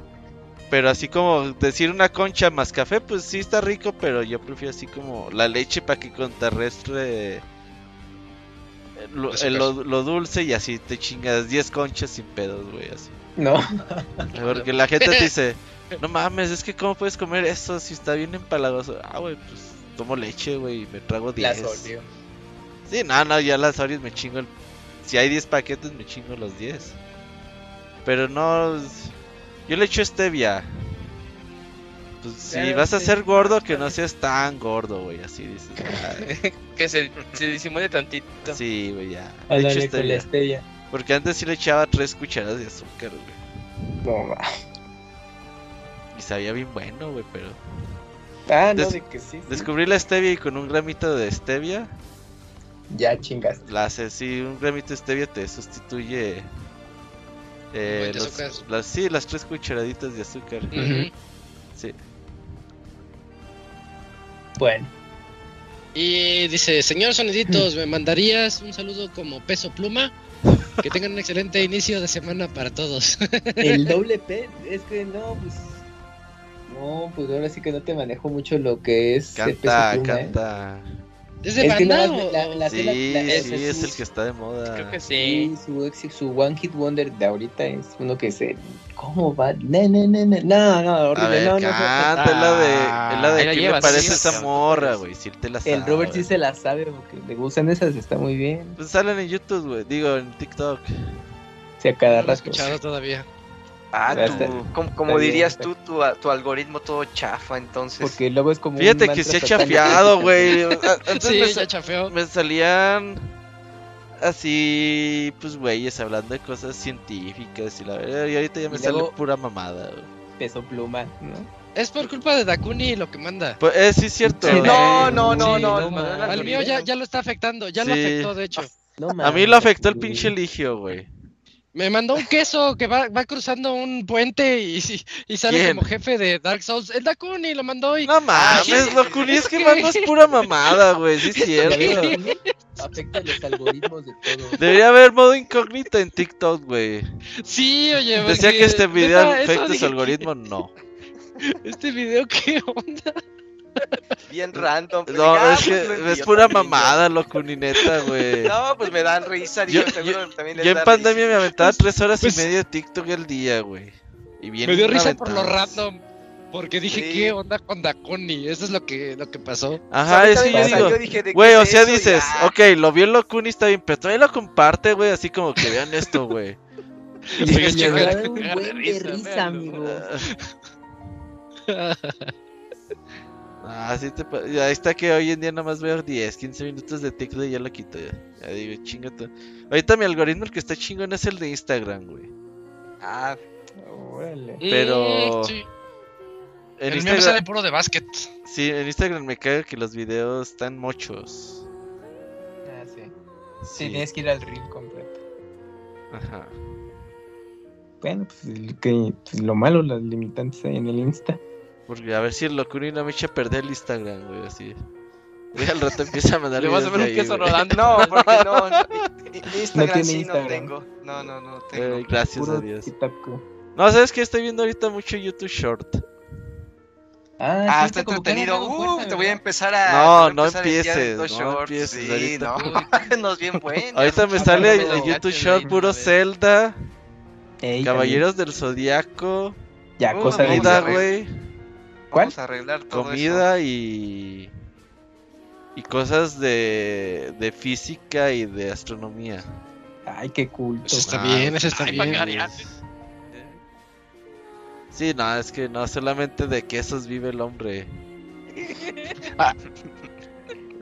Pero así como decir una concha más café, pues sí está rico, pero yo prefiero así como la leche para que contrarrestre lo, Azúcar. el- lo- lo dulce y así te chingas 10 conchas sin pedos, güey, así. No. Porque la gente te dice, no mames, es que cómo puedes comer eso si está bien empalagoso. Ah, güey, pues tomo leche, güey, y me trago 10. Las Oreo. Sí, no, no, ya las Oreos me chingo el... Si hay 10 paquetes me chingo los 10. Pero no... es- Yo le echo stevia. Pues si Claro, vas a sí. ser gordo, que no seas tan gordo, güey, así dices. Que se, se disimule tantito. Sí, güey, ya. Con la stevia. stevia. Porque antes sí le echaba tres cucharadas de azúcar, güey. No, va. Y sabía bien bueno, güey, pero... Ah, no, de que sí. sí. Descubrí la stevia y con un gramito de stevia, Ya chingas. la hace, sí, un gramito de stevia te sustituye... Eh, los- azúcar. las, sí, las tres cucharaditas de azúcar. Sí. Bueno, Y dice, señor Soniditos, ¿me mandarías un saludo como peso pluma? Que tengan un excelente inicio de semana para todos. el doble P, es que no, pues. No, pues ahora sí que no te manejo mucho lo que es el peso Canta, pluma, ¿eh? Canta. ¿Es de Es que banda nada más o- la- la- Sí, la- sí, es el que está de moda. Creo que Sí, sí. su, ex- su One Hit Wonder de ahorita es uno que se. ¿Cómo va? Ne, ne, ne, ne. No, no, A horrible. ver, no, no, no, canta, es la de, es la de que me parece sí, esa sí. morra, güey, si él te la sabe. El Robert sí se la sabe porque le gustan esas, está muy bien. Pues salen en YouTube, güey, digo, en TikTok. Si a cada No rato. escuchado todavía. Ah, tú, como, como Está bien, dirías tú, tu, tu algoritmo todo chafa, entonces. Porque luego es como. un Fíjate que se ha chafiado, güey. Sí, me, ya chafeó. me salían así, pues, güeyes, hablando de cosas científicas y la verdad, y ahorita ya me Y sale pura mamada, güey. Peso pluma, ¿no? Es por culpa de Dakuni lo que manda. Pues, eh, sí es cierto. Sí, no, no, no, Sí, no. no, Al mío ya, ya lo está afectando, ya lo afectó de hecho. No A mí lo afectó el pinche ligio, güey. Me mandó un queso que va, va cruzando un puente y, y sale ¿Quién? como jefe de Dark Souls. El Dakuni lo mandó y... No mames, Locuni, es que mandas pura mamada, güey, sí es cierto. Afecta los algoritmos de todo. Debería haber modo incógnito en TikTok, güey. Sí, oye, Decía que este video afecta su algoritmo, no. Este video, ¿qué onda? Bien random. pues, No, es pues, que es pura también, mamada, Locuni, neta, güey. No, pues me dan risa. Yo- Yo, también les Yo en pandemia risa. me aventaba tres horas Pues- y media de TikTok al día, güey. Y bien Me dio risa por lo random. Porque dije, Sí. ¿qué onda con Dakuni? Eso es lo que, lo que pasó. Ajá, A mí es que también yo digo, dije, ¿de qué güey, o sea, eso? Y dices, ya. ok, lo vio Locuni, está bien, pero todavía lo comparte, güey, así como que vean esto, güey. Da de un buen de risa, amigo. Ah, sí te Ahí está que hoy en día nada más veo 10, 15 minutos de TikTok y ya lo quito ya. Ya digo, chingate. Ahorita mi algoritmo el que está chingón es el de Instagram, güey. Ah, Órale. Pero- sí. En El mío me sale Instagram, puro de básquet. sí, en Instagram me caga que los videos están muchos. Ah, sí. Sí, Sí, tienes que ir al reel completo. ajá. Bueno, pues, que, pues, lo malo, las limitantes ahí en el Insta. Porque a ver si el Locuni no me echa a perder el Instagram, güey, así. Güey, al rato empieza a mandar Le vas a ver un queso rodando. no, porque no. no, Instagram tiene sí Instagram. no tengo. No, no, no tengo. Eh, gracias Puro a Dios. No, ¿sabes qué? Estoy viendo ahorita mucho YouTube Short. Ah, sí, está que entretenido. Uh, fuerza, te voy a empezar a. No, no empieces, no shorts. empieces Sí, ahorita. no. no es bien bueno. Ahorita me Ah, sale en lo YouTube Short puro. Zelda, Ey, Caballeros del Zodiaco. Ya, Uh, cosa de. vamos comida, a ver. güey, ¿Cuál? Vamos a arreglar todo comida y y cosas de de física y de astronomía. Ay, qué culto. Eso está Ah, bien, eso está ay, bien. Sí, no, es que no solamente de quesos vive el hombre.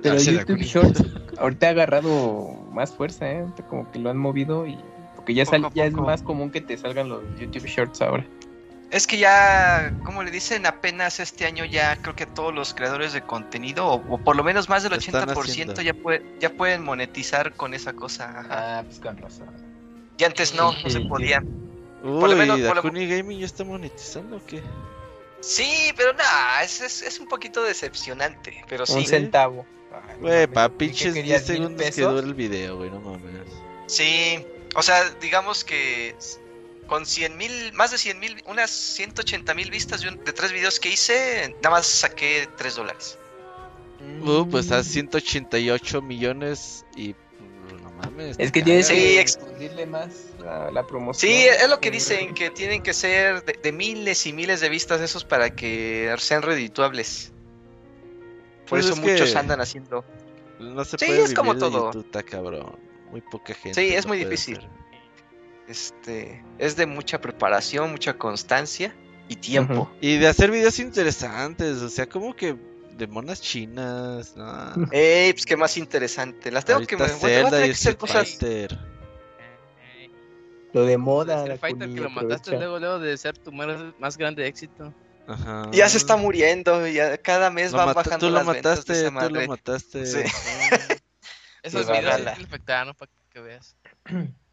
Pero Ah, YouTube. Shorts ahorita ha agarrado más fuerza, ¿eh? Como que lo han movido y. Porque ya, sal- ya es más común que te salgan los YouTube Shorts ahora. Es que ya, como le dicen, apenas este año ya creo que todos los creadores de contenido, o, o por lo menos más del Lo están 80% haciendo. ya, puede, ya pueden monetizar con esa cosa. ajá. Ah, pues con razón. Y antes no, no se sí. podía. Uy, Por lo menos- por lo- Gaming ya está monetizando o qué? Sí, pero nada, es, es, es un poquito decepcionante. Pero Un sí, centavo. Ay, no Güey, pa ¿qué pinches 10 querías, mil segundos que pesos? dura el video, güey, no mames. sí. O sea, digamos que con 100 mil, más de 100 mil, unas 180 mil vistas de, un- de tres videos que hice, nada más saqué 3 dólares. Uh, pues a 188 millones y pues, no mames. Es que tienes que ex- expandirle más la, la promoción. Sí, es lo que dicen, que tienen que ser de, de miles y miles de vistas esos para que sean redituables. Por Pues eso es que- muchos andan haciendo. No se Sí, puede es como vivir todo. YouTube, cabrón. Muy poca gente. Sí, es muy difícil. hacer. Este, es de mucha preparación, mucha constancia y tiempo. Ujú. Y de hacer videos interesantes, o sea, como que De monas chinas, no. Ey, pues qué más interesante. Las tengo que Ahorita me que hacer Street cosas. Lo de moda. Street Fighter que lo mataste luego, luego de ser tu más, grande éxito. Ajá. Ya se está muriendo, ya cada mes Lo mata- bajando tú lo las ventas mataste, de esa tú madre. lo mataste. Sí. Esos videos te afectaron para que veas.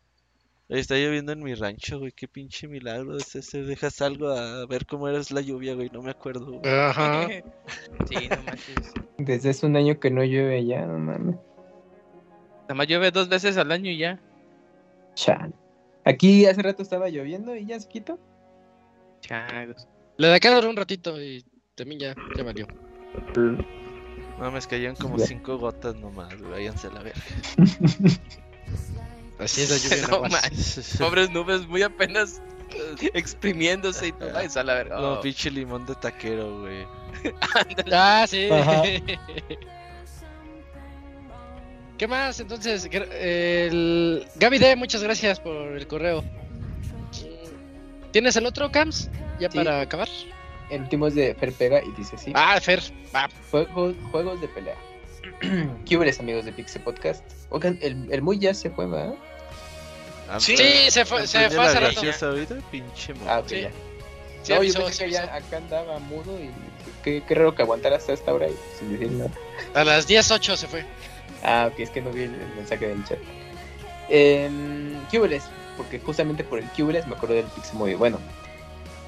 Está lloviendo en mi rancho, güey. Qué pinche milagro es ese. Dejas algo a ver cómo eres la lluvia, güey. No me acuerdo. güey. Ajá. sí, no manches. Desde hace un año que no llueve ya, no mames. Nada más llueve dos veces al año y ya. Chale. Aquí hace rato estaba lloviendo y ya se quitó. Chagos. Le de acá duró un ratito y también ya, ya valió. No, me caían como cinco gotas nomás. Váyanse a la verga. Así es la lluvia. No. Pobres nubes muy apenas eh, exprimiéndose y tú vas a la verga. No, Oh, pinche limón de taquero, güey. Ah, sí. Ajá. ¿Qué más? Entonces, el... Gaby D, muchas gracias por el correo. ¿Tienes el otro, Cams? Ya Sí. para acabar. El último es de Fer Pega y dice así. Ah, Fer. Juegos, juegos de pelea. ¿Qué amigos de Pixel Podcast? Oigan, el, el muy ya se fue, ¿verdad? Ah, Sí, pero- se fue- se ¿Aprende fue hace la rato. ahorita? Pinche Ah, ok, Sí. ya. Sí, no, yo pensé sí que ya acá andaba mudo y qué, qué raro que aguantara hasta esta hora y sin decir nada. A las 10.08 se fue. Ah, ok, es que no vi el, el mensaje del chat. Eh, Cubeles, porque justamente por el Cubeles me acuerdo del Pixel Movie. Bueno,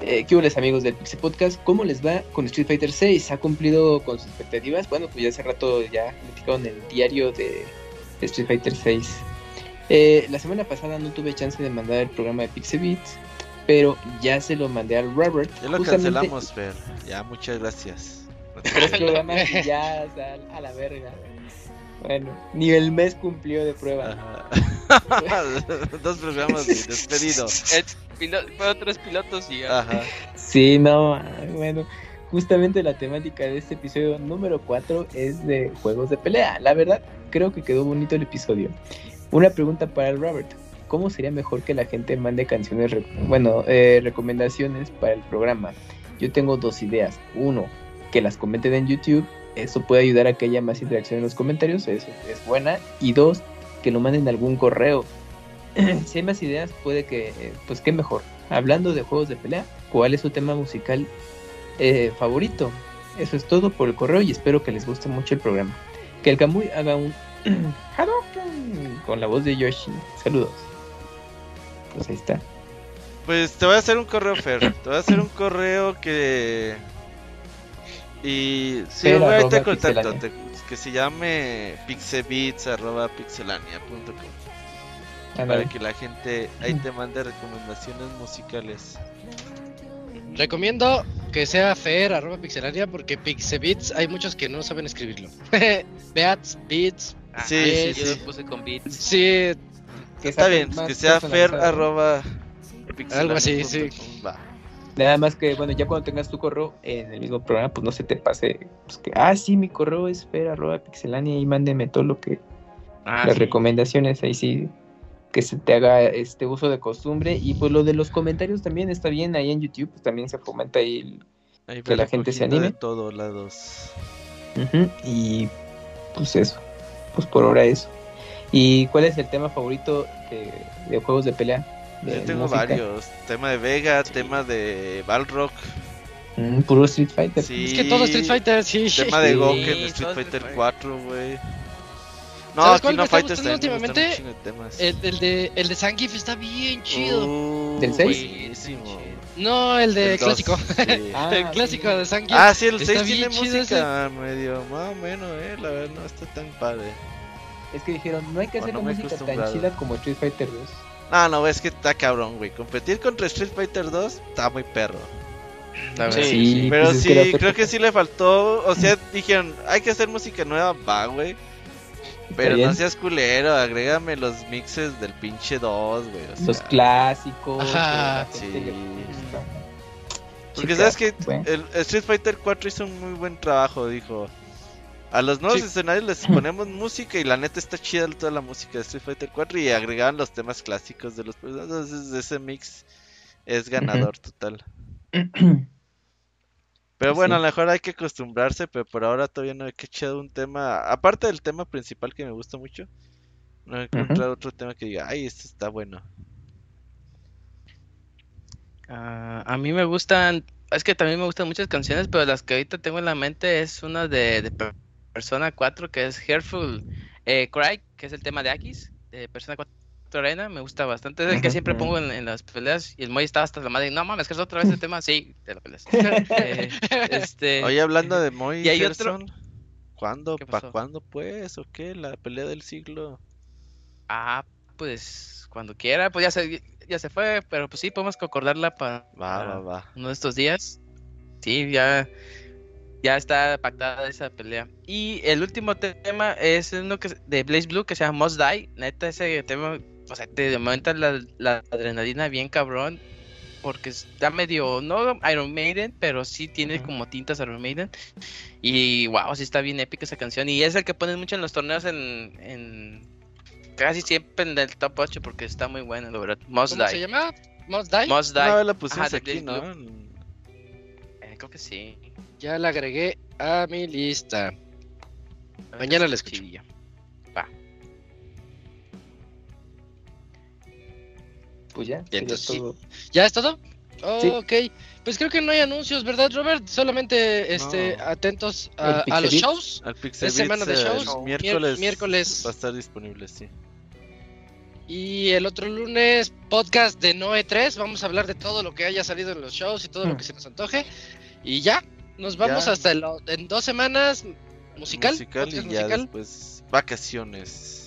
eh, Cubeles, amigos del Pixel Podcast, ¿cómo les va con Street Fighter 6? ¿Ha cumplido con sus expectativas? Bueno, pues ya hace rato ya platicaron el diario de, de Street Fighter 6. Eh, la semana pasada no tuve chance de mandar el programa de Beats, pero ya se lo mandé al Robert. Ya lo justamente cancelamos, Fer. Ya, muchas gracias. Tres programas y ya, o sea, a la verga. Bueno, ni el mes cumplió de prueba. Dos programas de despedido. El pilo- fueron tres pilotos y ya. Ajá. Sí, no, bueno, justamente la temática de este episodio número 4 es de juegos de pelea. La verdad, creo que quedó bonito el episodio. Una pregunta para el Robert. ¿Cómo sería mejor que la gente mande canciones, bueno, eh, recomendaciones para el programa? Yo tengo dos ideas. Uno, que las comenten en YouTube. Eso puede ayudar a que haya más interacción en los comentarios. Eso es buena. Y dos, que lo manden algún correo. si hay más ideas, puede que, eh, pues qué mejor. Hablando de juegos de pelea, ¿cuál es su tema musical eh, favorito? Eso es todo por el correo y espero que les guste mucho el programa. Que el Kamui haga un Con la voz de Yoshi. Saludos. Pues ahí está. Pues te voy a hacer un correo, Fer. Te voy a hacer un correo que. Y. Sí, te arroba contacto. te- Que se llame pixebits arroba pixelania.com Para que la gente ahí te mande recomendaciones musicales. Recomiendo que sea Fer, arroba pixelaria, porque Pixebits hay muchos que no saben escribirlo. Beats, Beats. Ah, Sí, sí, sí, yo sí. lo puse con beats. Sí, Que Está bien, que sea fer arroba Algo así, sí. Va. Nada más que, bueno, ya cuando tengas tu correo en el mismo programa, pues no se te pase. Pues que, ah, sí, mi correo es fer arroba pixelania y mándeme todo lo que Ah, las sí. recomendaciones ahí sí que se te haga este uso de costumbre y pues lo de los comentarios también está bien ahí en YouTube pues también se fomenta ahí el- Ahí Que la gente se anime. De todos lados. Y pues eso pues por ahora eso y cuál es el tema favorito de, de juegos de pelea de Yo tengo música? varios. Tema de Vega, tema de Balrog. Mm, puro Street Fighter Sí. es que todo Street Fighter, sí. Tema de Sí. Goken, Sí, Street todo Fighter Street 4, güey. No, ¿Sabes aquí cuál no me está gustando últimamente? El, el de, el de Zangief está bien chido. Uh, ¿Del seis? buenísimo. No, el de El dos, clásico. sí. Ah, el clásico sí. de Zangief. Ah, sí, el Está 6 bien tiene música medio más o menos, eh. La verdad no está tan padre. es que dijeron no hay que hacer no he música tan chida como Street Fighter 2 No, no, es que está cabrón, güey. Competir contra Street Fighter 2 está muy perro. La verdad. Sí, Pero pues es sí, creo que sí le faltó. O sea, dijeron, hay que hacer música nueva, va, güey. Pero no seas culero, agrégame los mixes del pinche 2, güey. o los sea, clásicos Ajá, sí. le gusta. Porque sabes que bueno. el Street Fighter 4 hizo un muy buen trabajo, dijo. A los nuevos Sí. escenarios les ponemos música y la neta está chida toda la música de Street Fighter 4 y agregaban los temas clásicos de los personajes. Entonces ese mix es ganador total. Pero Pues bueno, sí. a lo mejor hay que acostumbrarse, pero por ahora todavía no he echado un tema, aparte del tema principal que me gusta mucho, no he encontrado otro tema que diga, ay, este está bueno. Ah, a mí me gustan, es que también me gustan muchas canciones, pero las que ahorita tengo en la mente es una de, de Per- Persona 4 que es Heartful eh, Cry, que es el tema de Akis, de Persona 4 Arena, me gusta bastante, es el que siempre pongo en, en las peleas y el Moy estaba hasta la madre, no mames, que es otra vez el tema, sí, de las peleas. Eh, este, Oye, hablando de Moy y hay otro- ¿cuándo? ¿Qué ¿Pa' pasó? cuándo pues? ¿O qué? La pelea del siglo. ah, pues cuando quiera, pues ya se, ya se fue, pero pues sí, podemos concordarla para Va, va, va. uno de estos días. Sí, ya, ya está pactada esa pelea. Y el último te- tema es uno que, de Blaze Blue que se llama Must Die. Neta, ese tema, o sea, te aumenta la, la adrenalina bien cabrón. Porque está medio, no Iron Maiden, pero sí tiene como tintas Iron Maiden. Y wow, sí está bien épica esa canción. Y es el que ponen mucho en los torneos en, en casi siempre en el top 8 porque está muy bueno, la verdad. Must ¿Cómo se llama? Must Die. Must Die. Una vez la pusimos aquí, ¿no? Eh, creo que sí. Ya la agregué a mi lista. Mañana la escucho. Chidilla. Pues ya, entonces sí. todo. ¿Ya es todo? Oh, Sí. Ok. Pues creo que no hay anuncios, ¿verdad, Robert? Solamente este, No. atentos El a, a los shows. Al Pixel Es semana de Beats, eh, shows. miércoles, Mier- miércoles. va a estar disponible, sí. Y el otro lunes, podcast de Noe 3. Vamos a hablar de todo lo que haya salido en los shows y todo lo Mm. que se nos antoje. Y ya, nos vamos Ya. hasta el- en dos semanas. Musical. musical y ya musical. después vacaciones.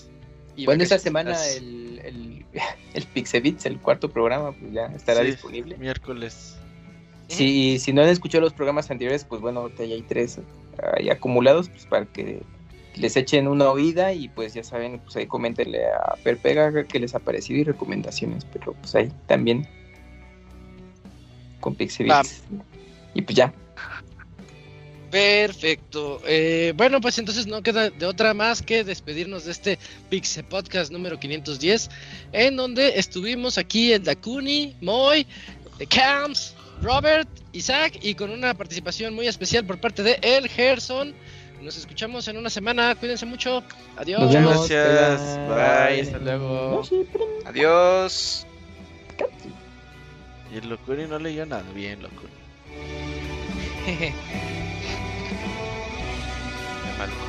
Y Bueno, esta semana el, el, el Pixebits, el cuarto programa, pues ya estará Sí, disponible. Miércoles. Si, si no han escuchado los programas anteriores, pues bueno, ahorita ya hay tres ahí acumulados, pues para que les echen una oída y pues ya saben, pues ahí coméntenle a Perpega que les ha parecido y recomendaciones, pero pues ahí también con Pixebits. Y pues ya, Perfecto. Eh, bueno, pues entonces no queda de otra más que despedirnos de este Pixel Podcast número 510, en donde estuvimos aquí el Dakuni, Moy, Camps, Robert, Isaac y con una participación muy especial por parte de El Gerson. Nos escuchamos en una semana. Cuídense mucho. Adiós. vemos. gracias, Bye. bye. Hasta luego. Adiós. Y el Locuri no leyó nada. Bien, Locuri. Qué